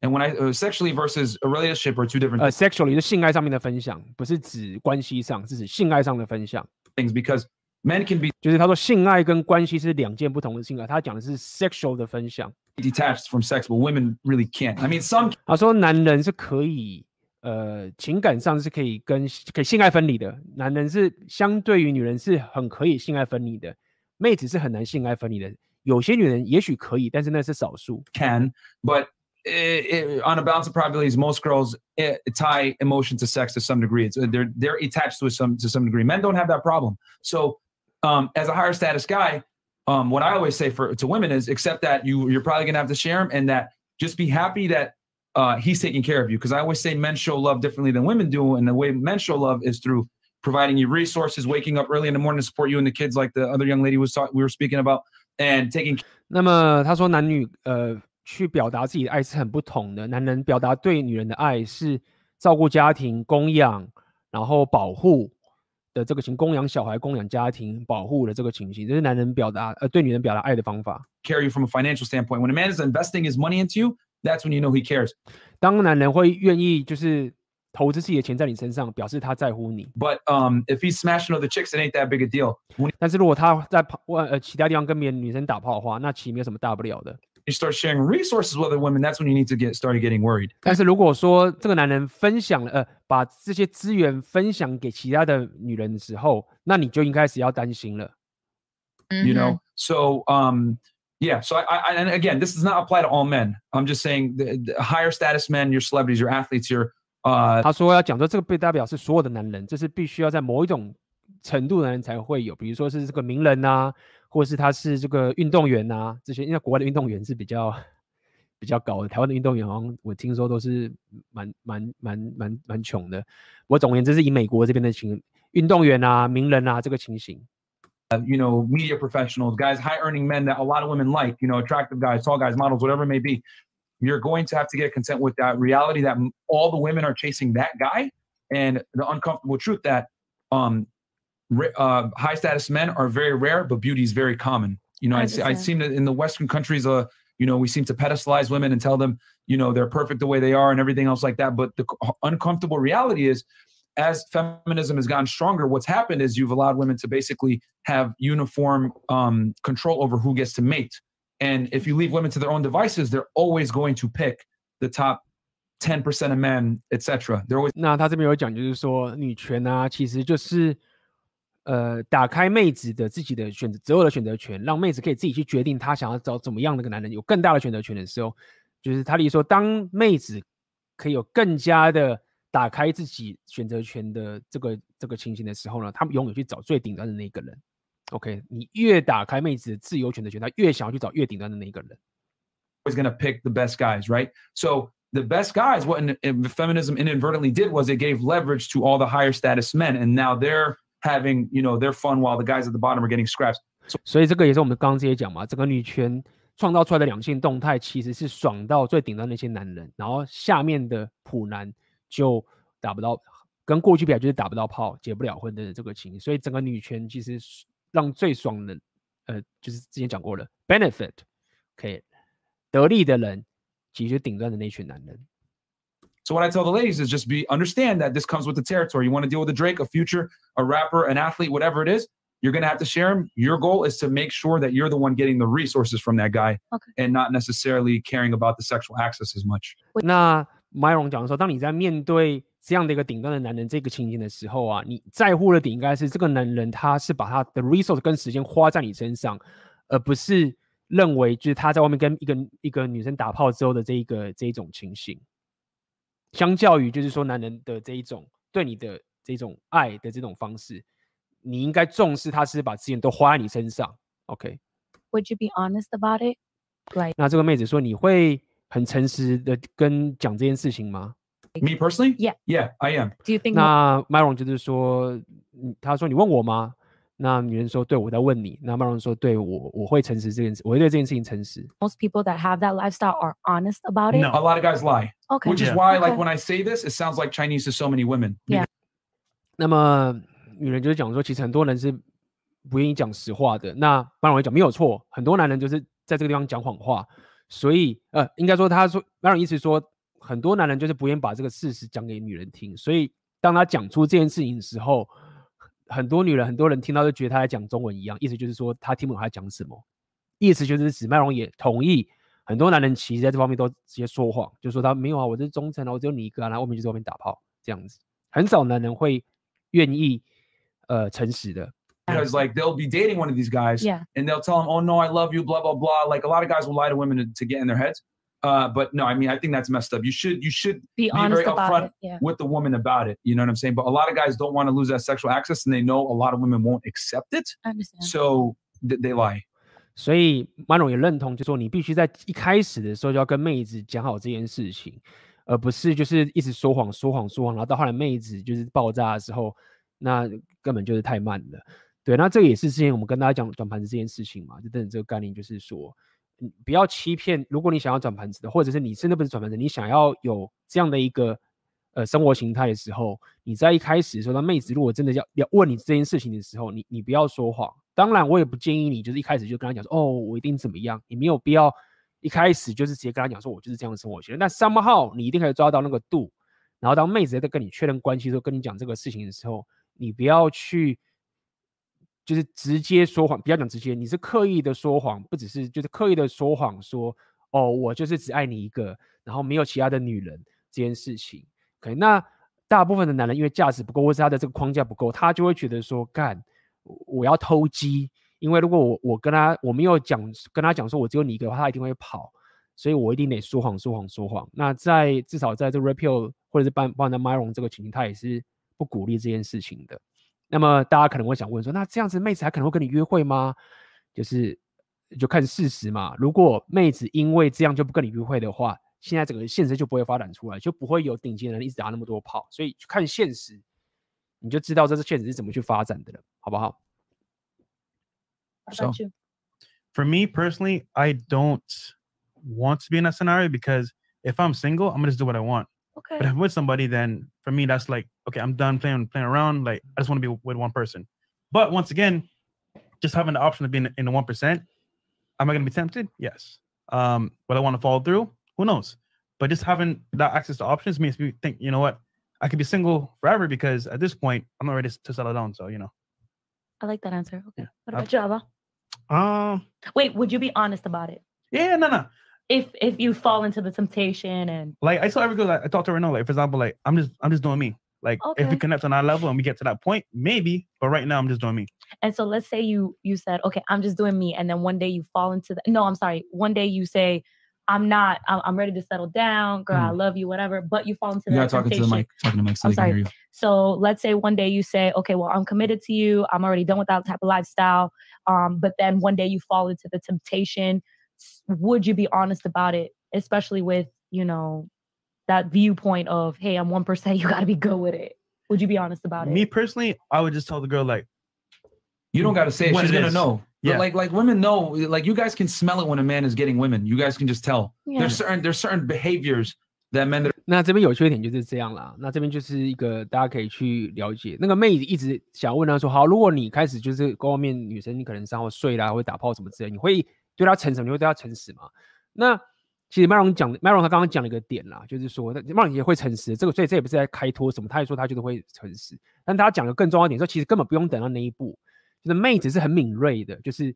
S17: And when I、uh, sexually versus a relationship are two different.
S1: 呃、uh,，sexually 是性爱上面的分享，不是指关系上，是指性爱上的分享。
S17: Things because men can be
S1: 就是他说性爱跟关系是两件不同的性爱，他讲的是 sexual 的分享。
S17: detached from sex, but women really can't. I mean, some
S1: 他说男人是可以呃情感上是可以跟可以性爱分离的，男人是相对于女人是很可以性爱分离的，妹子是很难性爱分离的。有些女人也许可以，但是那是少数。
S17: can, but it, it, on a balance of probabilities, most girls eh, tie emotion to sex to some degree. It's, they're they're attached to some to some degree. Men don't have that problem. So, um, as a higher status guy, um, what I always say for to women is accept that you you're probably gonna have to share him, and that just be happy that uh, he's taking care of you. Because I always say men show love differently than women do, and the way men show love is through providing you resources, waking up early in the morning to support you and the kids, like the other young lady was talking we were speaking about, and taking.
S1: 那么他说男女呃去表达自己的爱是很不同的，男人表达对女人的爱是照顾家庭、供养，然后保护的这个情，供养小孩、供养家庭、保护的这个情形，这是男人表达呃对女人表达爱的方法。
S17: Care you from a financial standpoint. When a man is investing his money into you, that's when you know he cares.
S1: 当男人会愿意就是投资自己的钱在你身上，表示他在乎你。
S17: But um, if he's smashing other chicks, it ain't that big a deal. When
S1: 但是如果他在跑外呃其他地方跟别的女生打炮的话，那其实没有什么大不了的。
S17: you start sharing resources with other women, that's when you need to get started getting worried.
S1: 但是如果说这个男人分享了呃把这些资源分享给其他的女人的时候，那你就应该是要担心了。
S17: You know, so um, yeah. So I, I and again, this does not apply to all men. I'm just saying the, the higher status men, your celebrities, your athletes, your uh.
S1: 他说要讲说这个不代表是所有的男人，这是必须要在某一种程度的人才会有，比如说是这个名人啊。或是他是这个运动员啊，这些因为国外的运动员是比较比较高的，台湾的运动员好像我听说都是蛮蛮蛮蛮蛮穷的。我总而言之是以美国这边的情运动员啊、名人啊这个情形。
S17: You know, media professionals, guys, high earning men that a lot of women like, you know, attractive guys, tall guys, models, whatever it may be. You're going to have to get content with that reality that all the women are chasing that guy and the uncomfortable truth that um, uh, high status men are very rare, but beauty is very common. You know, I, see, I seem to in the Western countries, uh, you know, we seem to pedestalize women and tell them, you know, they're perfect the way they are and everything else like that. But the uncomfortable reality is, as feminism has gotten stronger, what's happened is you've allowed women to basically have uniform um, control over who gets to mate. And if you leave women to their own devices, they're always going to pick the top 10% of men, etc. They're always.
S1: 那他这边有讲，就是说女权啊，其实就是。呃，打开妹子的自己的选择，择偶的选择权，让妹子可以自己去决定她想要找怎么样的一个男人，有更大的选择权的时候，就是他的意思说，当妹子可以有更加的 打开自己选择权的这个这个情形的时候呢，他们永远去找最顶端的那个人。OK，你越打开妹子的自由选择权，她越想要去找越顶端的那个人。
S17: Always gonna pick the best guys, right? So the best guys, what in, in feminism inadvertently did was it gave leverage to all the higher status men, and now they're having you know their fun while the guys at the bottom are getting scraps.
S1: 所以这个也是我们刚刚这些讲嘛，整个女权创造出来的两性动态其实是爽到最顶端那些男人，然后下面的普男就打不到，跟过去比较就是打不到炮、结不了婚的这个情形。所以整个女权其实让最爽的，呃，就是之前讲过了，benefit，OK，、okay, 得利的人其实就是顶端的那群男人。
S17: So what I tell the ladies is just be understand that this comes with the territory. You want to deal with a Drake, a future, a rapper, an athlete, whatever it is, you're gonna have to share him. Your goal is to make sure that you're the one getting the resources from that guy,
S1: okay.
S17: and not necessarily caring about the sexual access as much.
S1: 那 Myron 讲说，当你在面对这样的一个顶端的男人这个情形的时候啊，你在乎的点应该是这个男人他是把他的 resource 跟时间花在你身上，而不是认为就是他在外面跟一个一个女生打炮之后的这一个这一种情形。相较于就是说男人的这一种对你的这种爱的这种方式，你应该重视他是把资源都花在你身上。OK？Would、
S9: okay? you be honest about it? Right？
S1: 那这个妹子说，你会很诚实的跟讲这件事情吗
S17: ？Me personally?
S9: Yeah.
S17: Yeah, I am.
S9: Do you think?
S1: 那 Myron 就是说，他说你问我吗？那女人说：“对，我在问你。”那 Maroon 说：“对我，我会诚实这件事，我会对这件事情诚实。”
S9: Most people that have that lifestyle are honest about it.
S17: No, a lot of guys lie.
S9: Okay.
S17: Which is why, like when I say this, it sounds like Chinese to so many women.
S9: Yeah.
S1: 那么女人就是讲说，其实很多人是不愿意讲实话的。那 Maroon 会讲没有错，很多男人就是在这个地方讲谎话。所以，呃，应该说他说 Maroon 意思说，很多男人就是不愿把这个事实讲给女人听。所以，当他讲出这件事情的时候，很多女人、很多人听到就觉得他在讲中文一样，意思就是说他听不懂他在讲什么。意思就是指麦龙也同意，很多男人其实在这方面都直接说谎，就说他没有啊，我是忠诚啊，我只有你一个啊，然后外面就在外面打炮这样子，很少男人会愿意呃诚实的。
S17: Because like they'll be dating one of these guys,
S9: Yeah.
S17: and they'll tell them, "Oh no, I love you," blah blah blah. Like a lot of guys will lie to women to, to get in their heads. Uh, but no, I mean, I think that's messed up. You should you should
S9: Be
S17: very
S9: honest about
S17: upfront
S9: it, yeah.
S17: with the woman about it. You know what I'm saying? But a lot of guys don't want to lose that sexual access, and they know a lot of women won't accept it.
S9: I understand.
S17: So th- they lie.
S1: 所以 Mano 也认同，就说你必须在一开始的时候就要跟妹子讲好这件事情，而不是就是一直说谎、说谎、说谎，然后到后来妹子就是爆炸的时候，那根本就是太慢了。 对，那这个也是之前我们跟大家讲转盘子这件事情嘛，就等等这个概念，就是说，你不要欺骗。如果你想要转盘子的，或者是你真的不是转盘子，你想要有这样的一个呃生活形态的时候，你在一开始的时候，那妹子如果真的要要问你这件事情的时候，你你不要说谎。当然，我也不建议你就是一开始就跟他讲说，哦，我一定怎么样。你没有必要一开始就是直接跟他讲说，我就是这样的生活习惯。但 somehow 你一定可以抓到那个度，然后当妹子在跟你确认关系的时候，跟你讲这个事情的时候，你不要去就是直接说谎，不要讲直接，你是刻意的说谎，不只是就是刻意的说谎，说哦，我就是只爱你一个，然后没有其他的女人这件事情。可能那大部分的男人因为价值不够，或是他的这个框架不够，他就会觉得说干。我要偷鸡，因为如果我我跟他我没有讲跟他讲说我只有你一个的话，他一定会跑，所以我一定得说谎说谎说谎。那在至少在这 Repeal 或者是帮帮的 Myron 这个情形，他也是不鼓励这件事情的。那么大家可能会想问说，那这样子妹子还可能会跟你约会吗？就是就看事实嘛。如果妹子因为这样就不跟你约会的话，现在整个现实就不会发展出来，就不会有顶级的人一直打那么多炮。所以就看现实。你就知道这是现实是怎么去发展的了，好不好?
S8: For me personally, I don't want to be in that scenario because if I'm single, I'm gonna just do what I want.
S9: Okay.
S8: But if I'm with somebody, then for me, that's like, okay, I'm done playing playing around. Like I just want to be with one person. But once again, just having the option of being in the one percent, am I gonna be tempted? Yes. Um, will I want to follow through? Who knows? But just having that access to options makes me think, you know what, I could be single forever because at this point, I'm not ready to settle down. So you know.
S9: I like that answer. Okay. What
S8: Uh,
S9: about you, Ava?
S8: Um.
S9: Wait, would you be honest about it?
S8: Yeah, no, no.
S9: If if you fall into the temptation and
S8: Like I saw every girl that I talked to her now, like for example, like I'm just I'm just doing me. Like if we connect on that level and we get to that point, maybe. But right now I'm just doing me.
S9: and so let's say you you said okay i'm just doing me and then one day you fall into the no i'm sorry one day you say i'm not i'm, I'm ready to settle down girl i
S17: Mm.
S9: love you whatever but you fall into
S17: You
S9: that
S17: gotta talk into the
S9: temptation.
S17: mic. Talking to the mic so
S9: i'm
S17: they can hear
S9: sorry
S17: you.
S9: so let's say one day you say okay well i'm committed to you i'm already done with that type of lifestyle um but then one day you fall into the temptation s- would you be honest about it especially with you know that viewpoint of hey i'm 1% you got to be good with it would you be honest about it
S8: Me personally, I would just tell the girl like
S17: You don't got to say it.
S8: what
S17: She's
S8: it
S17: gonna
S8: is.
S17: know. But
S8: Yeah.
S17: like like women know. Like you guys can smell it when a man is getting women. You guys can just tell.
S1: Yeah.
S17: There's certain there's certain behaviors that men that
S1: 那这边有缺点就是这样啦。那这边就是一个大家可以去了解。那个妹子一直想问他说：“好，如果你开始就是跟外面女生，你可能上后睡啦，或者打炮什么之类，你会 对他诚实，你会对他诚实吗？”那其实 Maron 讲，Maron 他刚刚讲了一个点啦，就是说麦隆也会诚实。这个所以这也不是在开脱什么，他也说他就是会诚实。但他讲的更重要一点说，其实根本不用等到那一步，就是妹子是很敏锐的，就是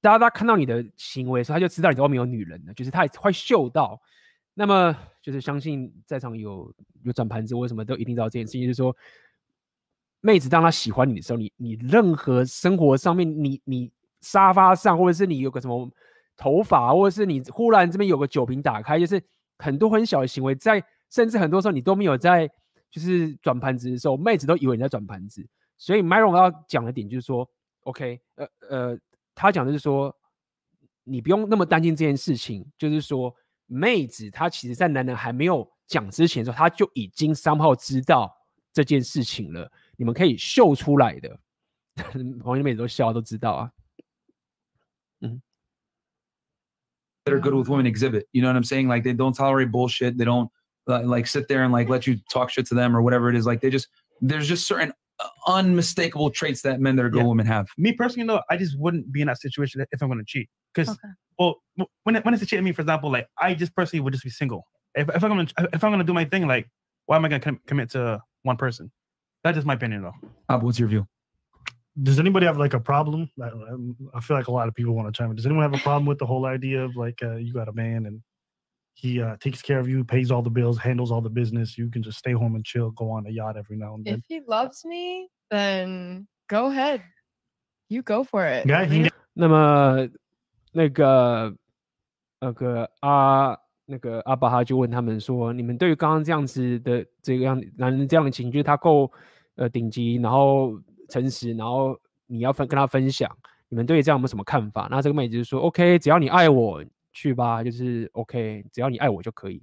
S1: 大家大家看到你的行为的时候，他就知道你在外面有女人了，就是他也会嗅到。那么就是相信在场有有转盘子或什么都一定知道这件事情，就是说，妹子当她喜欢你的时候，你你任何生活上面，你你沙发上，或者是你有个什么头发，或者是你忽然这边有个酒瓶打开，就是很多很小的行为，在甚至很多时候你都没有在就是转盘子的时候，妹子都以为你在转盘子。所以 Myron 要讲的点就是说，OK，呃呃，他讲的是说，你不用那么担心这件事情，就是说。妹子她其实，在男人还没有讲之前的时候，她就已经 somehow 知道这件事情了。你们可以秀出来的，旁边的妹子都笑，都知道啊。
S17: That are good with women exhibit. You know what I'm saying? Like they don't tolerate bullshit. They don't uh, like sit there and like let you talk shit to them or whatever it is. Like they just there's just certain uh, unmistakable traits that men that are good women have.
S8: Me personally, though, I just wouldn't be in that situation if I'm going to cheat. Because, well, when it, when it's a cheat, I mean, for example, like I just personally would just be single. If, if I'm gonna if I'm gonna do my thing, like why am I gonna com- commit to one person? That's just my opinion, though.
S17: Uh, what's your view?
S6: Does anybody have like a problem? I, I'm- I feel like a lot of people want to chime in. Does anyone have a problem with the whole idea of like uh, you got a man and he uh, takes care of you, pays all the bills, handles all the business. You can just stay home and chill, go on a yacht every now and
S15: If
S6: then.
S15: he loves me, then go ahead. You go for it.
S6: Yeah, he
S1: 那么那个那个阿那个阿巴哈就问他们说：“你们对于刚刚这样子的这个样男人这样的情绪，就是他够呃顶级，然后 诚实，然后你要分跟他分享，你们对于这样有没有什么看法？”那这个妹子就说：“OK，只要你爱我，去吧，就是 OK，只要你爱我就可以。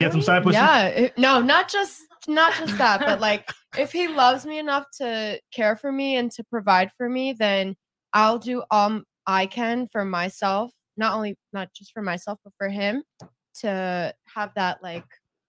S6: Get some side pussy.
S15: Yeah, it- no, not just not just that, but like if he loves me enough to care for me and to provide for me, then I'll do all I can for myself, not only not just for myself, but for him to have that like,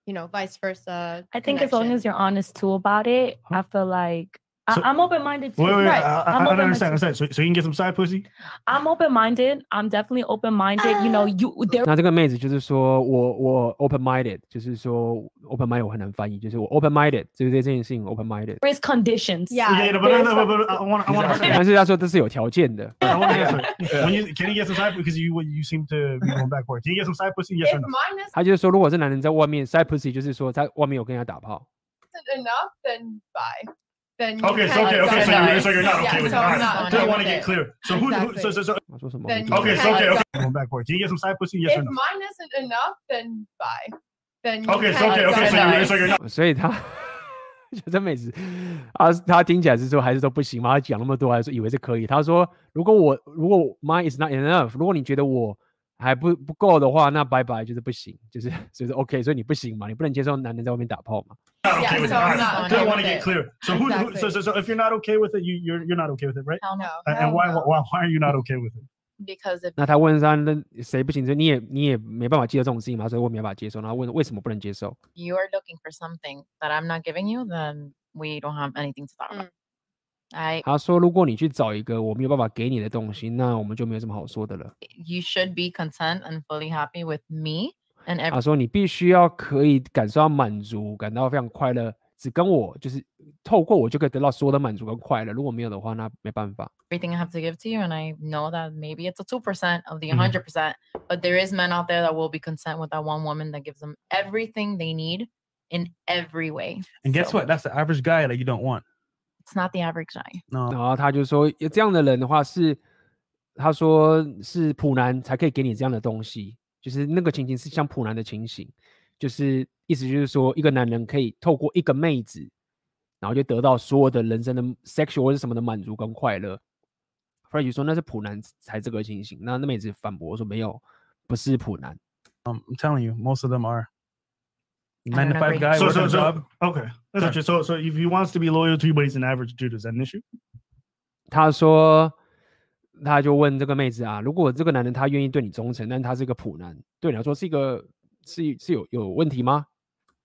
S15: you know, vice versa.
S9: I think as long as you're honest too about it, I feel like I,
S6: So-
S9: I'm open minded too.
S6: Wait, wait, wait.
S9: Right.
S6: I, I,
S9: I'm
S6: I don't
S9: open-minded
S6: understand.
S9: too.
S6: understand. So, so you can get some side pussy?
S9: I'm open minded. I'm definitely open minded. You know, you there
S1: 那这个妹子就是说我我 open minded，就是说 open minded 我很难翻译，就是我 open minded，就是这件事情 open minded。
S9: is conditions.
S15: Yeah,
S6: Yeah, yeah, but,
S9: there's
S6: no, no, but, but I want, I want to.
S1: 但是他说这是有条件的。
S6: I want to answer. When you, can you get some side because you you seem to be going back for it. Can you get some side pussy? Yes or
S15: If
S6: no?
S15: mine
S1: 他就是说，如果是男人在外面 side pussy，就是说在外面有跟人家打炮。
S15: isn't enough, then bye. Then you
S6: Okay, so
S15: can
S6: okay,
S15: go
S6: okay, so
S15: ahead.
S6: you're, so you're not okay
S15: Yeah,
S6: with
S15: so
S6: it. All
S15: I'm
S6: right.
S15: not
S6: Just
S15: okay
S6: want to
S15: with
S6: get
S15: it.
S6: clear. So who, who so, so, so
S1: 他说什么？
S15: Then
S1: 我
S6: okay,
S1: 听
S6: so
S1: 不
S6: okay,
S1: 懂
S6: okay. Going back for it. Can you get some side pussy? Yes
S15: If
S6: or no?
S15: mine isn't enough, then bye. Then you
S6: Okay, so
S15: can
S6: okay,
S15: go
S6: okay, so
S15: ahead.
S6: you're, so you're not.
S1: 所以他就这妹子，他他听起来是说还是说不行嘛？他讲那么多，还是说以为是可以。他说如果我如果 mine is not enough，如果你觉得我 还不不够的话，那拜拜就是不行，就是就是 OK，所以你不行嘛，你不能接受男人在外面打炮嘛？
S6: Not okay
S15: Yeah,
S6: with
S15: so
S6: it. All
S15: I'm
S6: right.
S15: not
S6: Just
S15: okay
S6: want to
S15: with
S6: get
S15: it.
S6: clear. So who, who so,
S15: Exactly.
S6: so, so if you're not okay with it, you you're you're not okay with it, right?
S15: Hell no.
S6: And,
S15: Hell
S6: and why,
S15: no.
S6: why why are you not okay with it?
S15: Because if
S1: 那他问他那谁不行？所以你也你也没办法接受这种事情嘛？所以我没办法接受。然后问为什么不能接受？
S11: you are looking for something that I'm not giving you, then we don't have anything to talk about. I
S1: 他说如果你去找一个我没有办法给你的东西，那我们就没有什么好说的了。
S11: you should be content and fully happy with me and
S1: 他
S11: every
S1: 说你必须要可以感受到满足，感到非常快乐，只跟我就是透过我就可以得到所有的满足跟快乐。如果没有的话，那没办法。
S11: everything I have to give to you. And I know that maybe it's a 2% of the
S1: Mhm.
S11: 100%, but there is men out there that will be content with that one woman that gives them everything they need in every way.
S8: And guess
S11: So,
S8: what? That's the average guy that you don't want.
S11: It's not the average guy.
S8: No.
S1: 然后他就说，有这样的人的话是，他说是普男才可以给你这样的东西，就是那个情形是像普男的情形，就是意思就是说，一个男人可以透过一个妹子，然后就得到所有的人生的 sexual 或是什么的满足跟快乐。弗瑞就说那是普男才这个情形，那那妹子反驳说没有，不是普男。
S8: Um, I'm telling you, most of them are.
S11: I
S8: Nine to
S11: don't
S8: five
S11: agree.
S8: guy
S6: So, so, so
S8: job.
S6: okay. That's interesting. So, so if he wants to be loyal to you, but he's an average dude, is that an issue?
S1: 他说，他就问这个妹子啊，如果这个男人他愿意对你忠诚，但他是一个普男，对你来说是一个是是有有问题吗？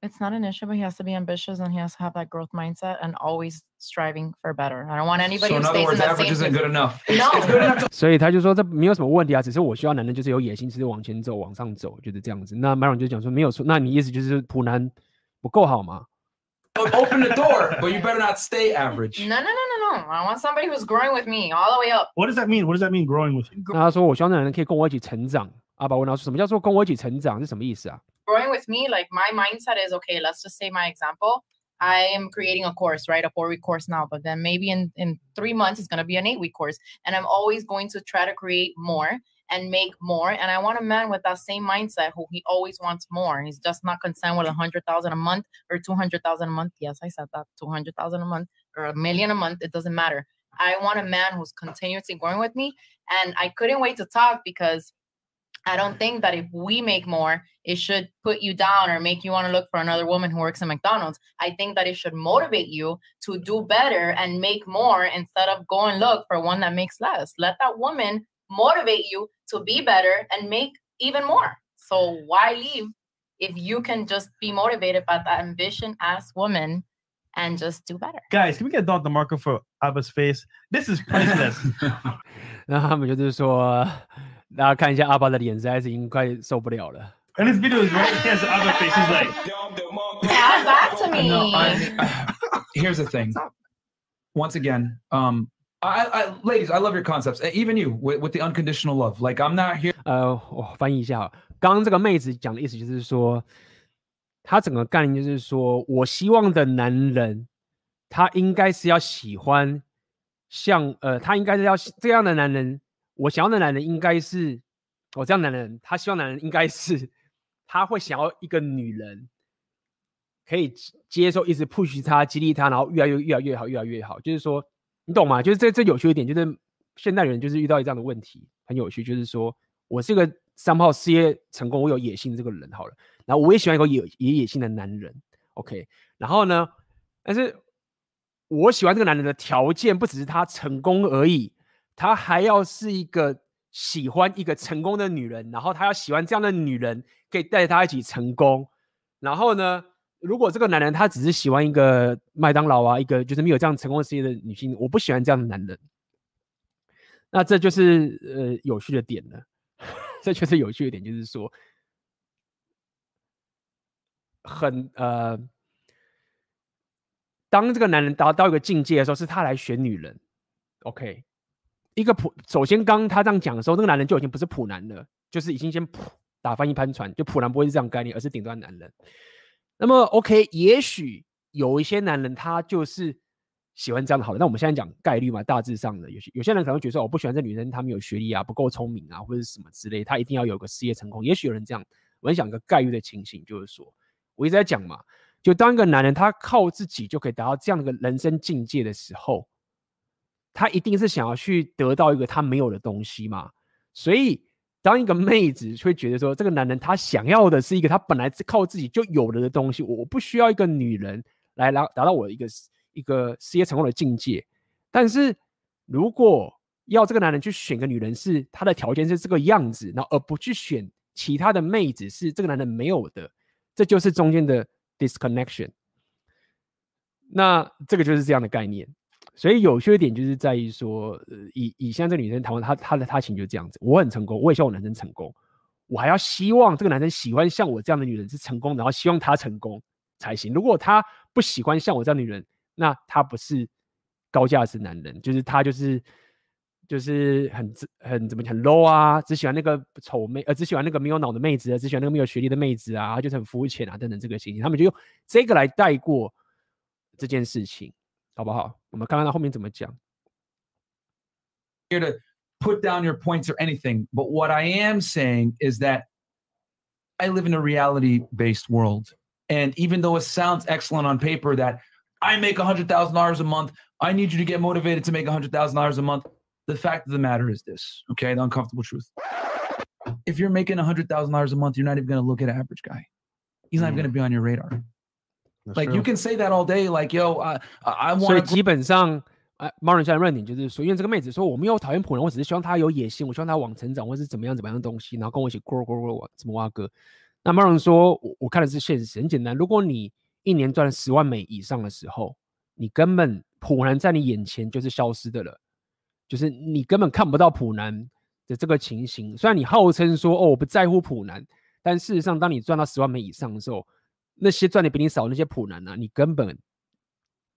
S11: It's not an issue, but he has to be ambitious and he has to have that growth mindset and always striving for better. I don't want anybody
S17: So
S11: who
S17: in other
S11: stays in
S17: words,
S11: that
S17: average
S11: same
S17: isn't good enough.
S11: No.
S17: It's good enough to
S1: 所以他就说这没有什么问题啊，只是我需要男人就是有野心，就是往前走，往上走，就是这样子。那 Myron 就讲说没有错，那你意思就是普男不够好吗？
S17: open the door, but you better not stay average.
S11: No, no, no, no, no. I want somebody who's growing with me all the way up.
S6: What does that mean? What does that mean? Growing with you?
S1: 那他说我希望男人可以跟我一起成长。阿宝问他说什么叫做跟我一起成长是什么意思啊？
S11: Growing with me, like my mindset is okay, let's just say my example. I am creating a course, right? A four week course now, but then maybe in, in three months, it's going to be an eight week course. And I'm always going to try to create more and make more. And I want a man with that same mindset who he always wants more. He's just not concerned with a hundred thousand a month or 200,000 a month. Yes, I said that 200,000 a month or a million a month. It doesn't matter. I want a man who's continuously growing with me. And I couldn't wait to talk because I don't think that if we make more, it should put you down or make you want to look for another woman who works at McDonald's. I think that it should motivate you to do better and make more instead of go and look for one that makes less. Let that woman motivate you to be better and make even more. So why leave if you can just be motivated by that ambition as woman and just do better?
S8: Guys, can we get Don DeMarco for Abba's face? This is priceless.
S1: 那他们就是说， 大家看一下阿巴的脸，实在是已经快受不了了。
S8: And this video is right against Abba's face. He's like,
S11: Add back to me.
S17: No, I, here's the thing. Once again, um, I, I, ladies, I love your concepts. Uh, Even you with, with the unconditional love. Like I'm not here.
S1: 呃，我翻译一下哦，刚刚这个妹子讲的意思就是说，她整个概念就是说，我希望的男人，他应该是要喜欢像呃，他应该是要这样的男人，我想要的男人应该是我、这样男人，他希望男人应该是他会想要一个女人可以接受，一直 push 他，激励他，然后越来越越来越好，越来越好，就是说你懂吗？就是这这有趣一点，就是现代人就是遇到这样的问题，很有趣，就是说我是一个三炮事业成功，我有野心的这个人好了，然后我也喜欢一个有有野心的男人，OK，然后呢，但是我喜欢这个男人的条件不只是他成功而已，他还要是一个喜欢一个成功的女人，然后他要喜欢这样的女人可以带着他一起成功，然后呢，如果这个男人他只是喜欢一个麦当劳啊，一个就是没有这样成功事业的女性，我不喜欢这样的男人，那这就是呃有趣的点了，这就是有趣的点，就是说很呃。当这个男人达到一个境界的时候，是他来选女人。OK，一个普，首先刚他这样讲的时候，那个男人就已经不是普男了，就是已经先打翻一帆船，就普男不会是这样概念，而是顶端男人。那么 OK，也许有一些男人他就是喜欢这样的好的。那我们现在讲概率嘛，大致上的有些有些人可能觉得说，我不喜欢这女生，她没有学历啊，不够聪明啊，或者什么之类，她一定要有个事业成功。也许有人这样，我很想一个概率的情形，就是说我一直在讲嘛。就当一个男人他靠自己就可以达到这样的一个人生境界的时候，他一定是想要去得到一个他没有的东西嘛。所以，当一个妹子会觉得说，这个男人他想要的是一个他本来是靠自己就有了的东西，我不需要一个女人来来达到我的一个一个事业成功的境界。但是如果要这个男人去选个女人，是他的条件是这个样子，然后而不去选其他的妹子是这个男人没有的，这就是中间的。disconnection，那这个就是这样的概念，所以有趣一点就是在于说，呃，以以现在这个女生谈完，她她的她情就这样子，我很成功，我也希望我男生成功，我还要希望这个男生喜欢像我这样的女人是成功，然后希望他成功才行。如果他不喜欢像我这样的女人，那他不是高价值男人，就是他就是。就是很很怎么很 low 啊，只喜欢那个丑妹，呃，只喜欢那个没有脑的妹子，只喜欢那个没有学历的妹子啊，就是很肤浅啊，等等这个情形，他们就用这个来带过这件事情，好不好？我们看看他后面怎么讲。
S17: Here to put down your points or anything, but what I am saying is that I live in a reality-based world, and even though it sounds excellent on paper that I make a hundred thousand dollars a month, I need you to get motivated to make a hundred thousand dollars a month. The fact of the matter is this, okay? The uncomfortable truth. If you're making $100,000 a month, you're not even going to look at an average guy. He's not even going to be on your radar.
S1: That's
S17: like
S1: true.
S17: you can say that all day, like, yo, I, I want
S1: 基本上，哎，猫人家的论点就是说，因为这个妹子说我没有讨厌普人，我只是希望她有野心，我希望她往成长，或是怎么样怎么样的东西，然后跟我一起 grow grow grow 怎么挖哥。那猫人说，我我看的是现实，很简单，如果你一年赚了十万美以上的时候，你根本普男在你眼前就是消失的了。就是你根本看不到普男的这个情形，虽然你号称说哦我不在乎普男，但事实上当你赚到十万美以上的时候，那些赚的比你少的那些普男啊，你根本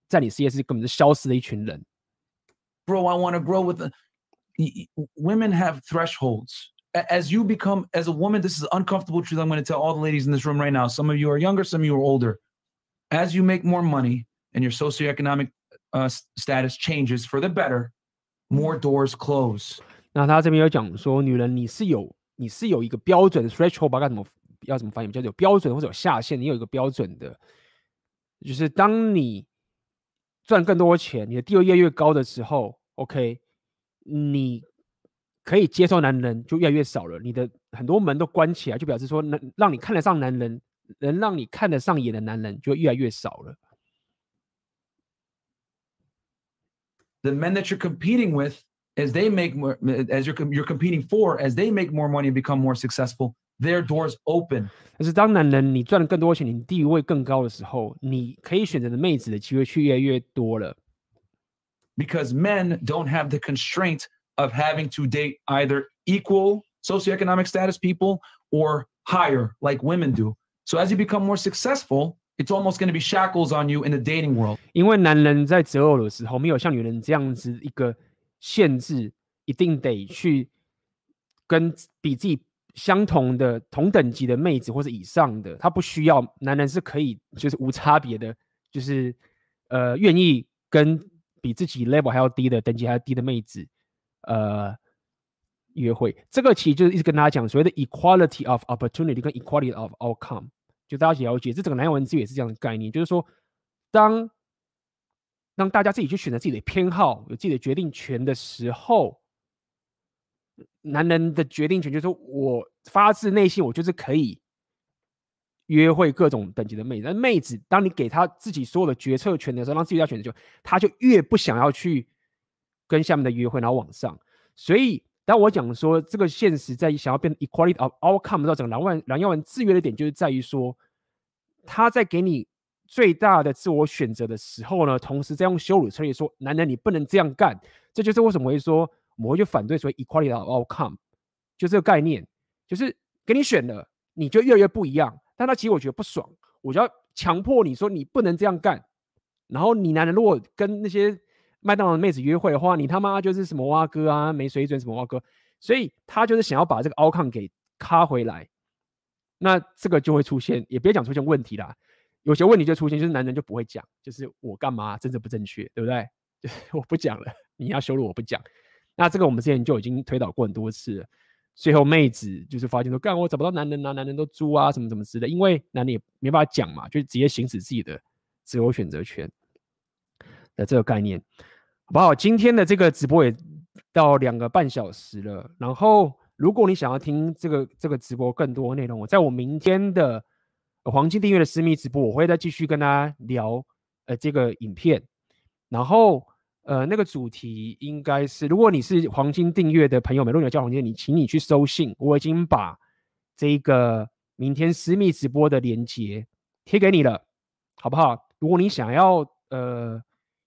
S1: 在你事业是根本是消失的一群人。
S17: grow. I want to grow with the y- y- women have thresholds. A- As you become as a woman, this is uncomfortable truth. I'm going to tell all the ladies in this room right now. Some of you are younger, some of you are older. As you make more money and your socioeconomic uh, s- status changes for the better, more doors close.
S1: 那他这边有讲说，女人你是有你是有一个标准的 threshold 吧？该怎么 要怎么翻译？叫做有标准或者有下限，你有一个标准的，就是当你赚更多钱，你的地位越来越高的时候，OK，你可以接受男人就越来越少了，你的 很多门都关起来，就表示说能让你看得上男人，能让你看得上眼的男人就越来越少了。
S17: The men that you're competing with, as they make more, as you're you're competing for, as they make more money and become more successful, their doors open.
S1: 但是当男人你赚了更多钱，你地位更高的时候，你可以选择的妹子的机会却越来越多了。
S17: Because men don't have the constraint of having to date either equal socioeconomic status people or higher like women do. So as you become more successful, it's almost going to be shackles on you in the dating world.
S1: 因为男人在择偶的时候，没有像女人这样子一个限制，一定得去跟比自己 相同的同等级的妹子或者以上的，他不需要。男人是可以就是无差别的，就是呃愿意跟比自己 level 还要低的等级还要低的妹子，呃约会。这个其实就是一直跟大家讲所谓的 equality of opportunity 跟 equality of outcome。就大家了解，这整个男人文字也是这样的概念，就是说，当让大家自己去选择自己的偏好，有自己的决定权的时候，男人的决定权就是我发自内心，我就是可以约会各种等级的妹子。但妹子，当你给她自己所有的决策权的时候，让自己要选择，就她就越不想要去跟下面的约会，然后往上。所以。当我讲说这个现实在想要变 equality of outcome 到整个蓝万蓝药丸制约的点，就是在于说，他在给你最大的自我选择的时候呢，同时在用羞辱策略说，男人你不能这样干。这就是为什么会说我们会去反对所谓 equality of outcome，就这个概念，就是给你选了，你就越来越不一样。但他其实我觉得不爽，我就要强迫你说你不能这样干。然后你男人如果跟那些麦当劳的妹子约会的话，你他妈就是什么蛙哥啊，没水准什么蛙哥，所以他就是想要把这个 outcome 给卡回来，那这个就会出现，也别讲出现问题啦，有些问题就出现，就是男人就不会讲，就是我干嘛政治不正确，对不对？就 是我不讲了，你要羞辱我不讲，那这个我们之前就已经推导过很多次了，最后妹子就是发现说，干我找不到男人啊，男人都猪啊，什么什么之类的，因为男人也没办法讲嘛，就直接行使自己的自由选择权的这个概念。好不好？今天的这个直播也到两个半小时了。然后，如果你想要听这个这个直播更多内容，我在我明天的黄金订阅的私密直播，我会再继续跟大家聊呃这个影片。然后，呃，那个主题应该是，如果你是黄金订阅的朋友们，如果你要交黄金，你请你去收信，我已经把这个明天私密直播的链接贴给你了，好不好？如果你想要呃。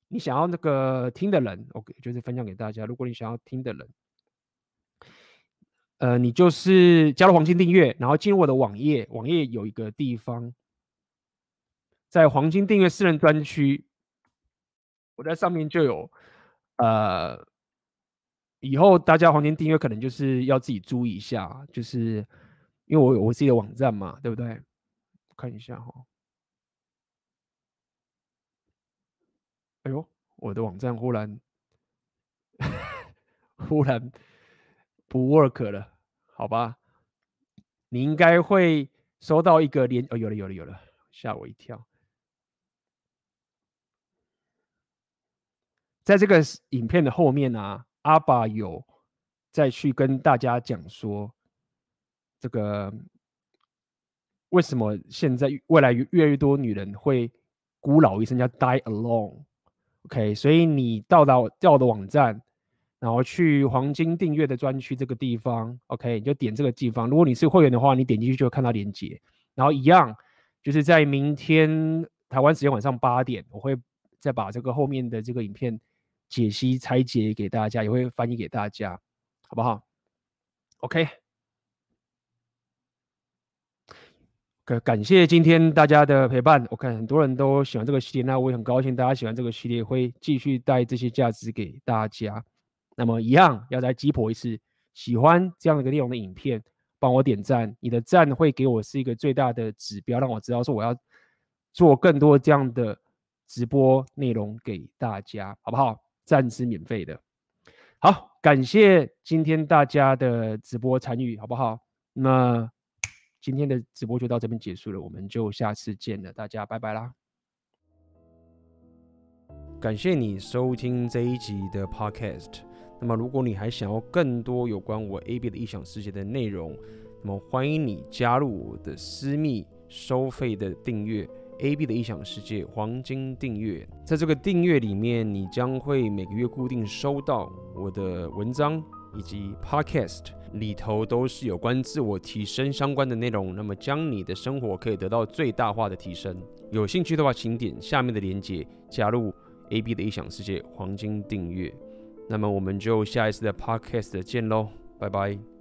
S1: 你想要那个听的人，OK，就是分享给大家。如果你想要听的人，呃，你就是加入黄金订阅，然后进入我的网页，网页有一个地方，在黄金订阅私人专区，我在上面就有，呃，以后大家黄金订阅可能就是要自己注意一下，就是因为我有我自己的网站嘛，对不对？看一下哈。哎呦，我的网站忽然 忽然不 work 了，好吧？你应该会收到一个连哦，有了有了有了，吓我一跳。在这个影片的后面呢、阿爸有再去跟大家讲说，这个为什么现在未来越来越多女人会孤老一生，叫 die alone。OK，所以你到达到我的网站，然后去黄金订阅的专区这个地方，OK，你就点这个地方。如果你是会员的话，你点进去就会看到链接。然后一样，就是在明天台湾时间晚上八点，我会再把这个后面的这个影片解析拆解给大家，也会翻译给大家，好不好？OK。感感谢今天大家的陪伴，我看很多人都喜欢这个系列，那我也很高兴大家喜欢这个系列，会继续带这些价值给大家。那么一样要再击破一次，喜欢这样的一个内容的影片，帮我点赞，你的赞会给我是一个最大的指标，让我知道说我要做更多这样的直播内容给大家，好不好？暂时免费的。好，感谢今天大家的直播参与，好不好？那。今天的直播就到这边结束了，我们就下次见了，大家拜拜啦！感谢你收听这一集的 Podcast。那么，如果你还想要更多有关我 AB 的异想世界的内容，那么欢迎你加入我的私密收费的订阅。AB 的异想世界黄金订阅，在这个订阅里面，你将会每个月固定收到我的文章以及 Podcast 里头都是有关自我提升相关的内容，那么将你的生活可以得到最大化的提升。有兴趣的话，请点下面的链接加入 AB 的异想世界黄金订阅。那么我们就下一次的 Podcast 见喽，拜拜。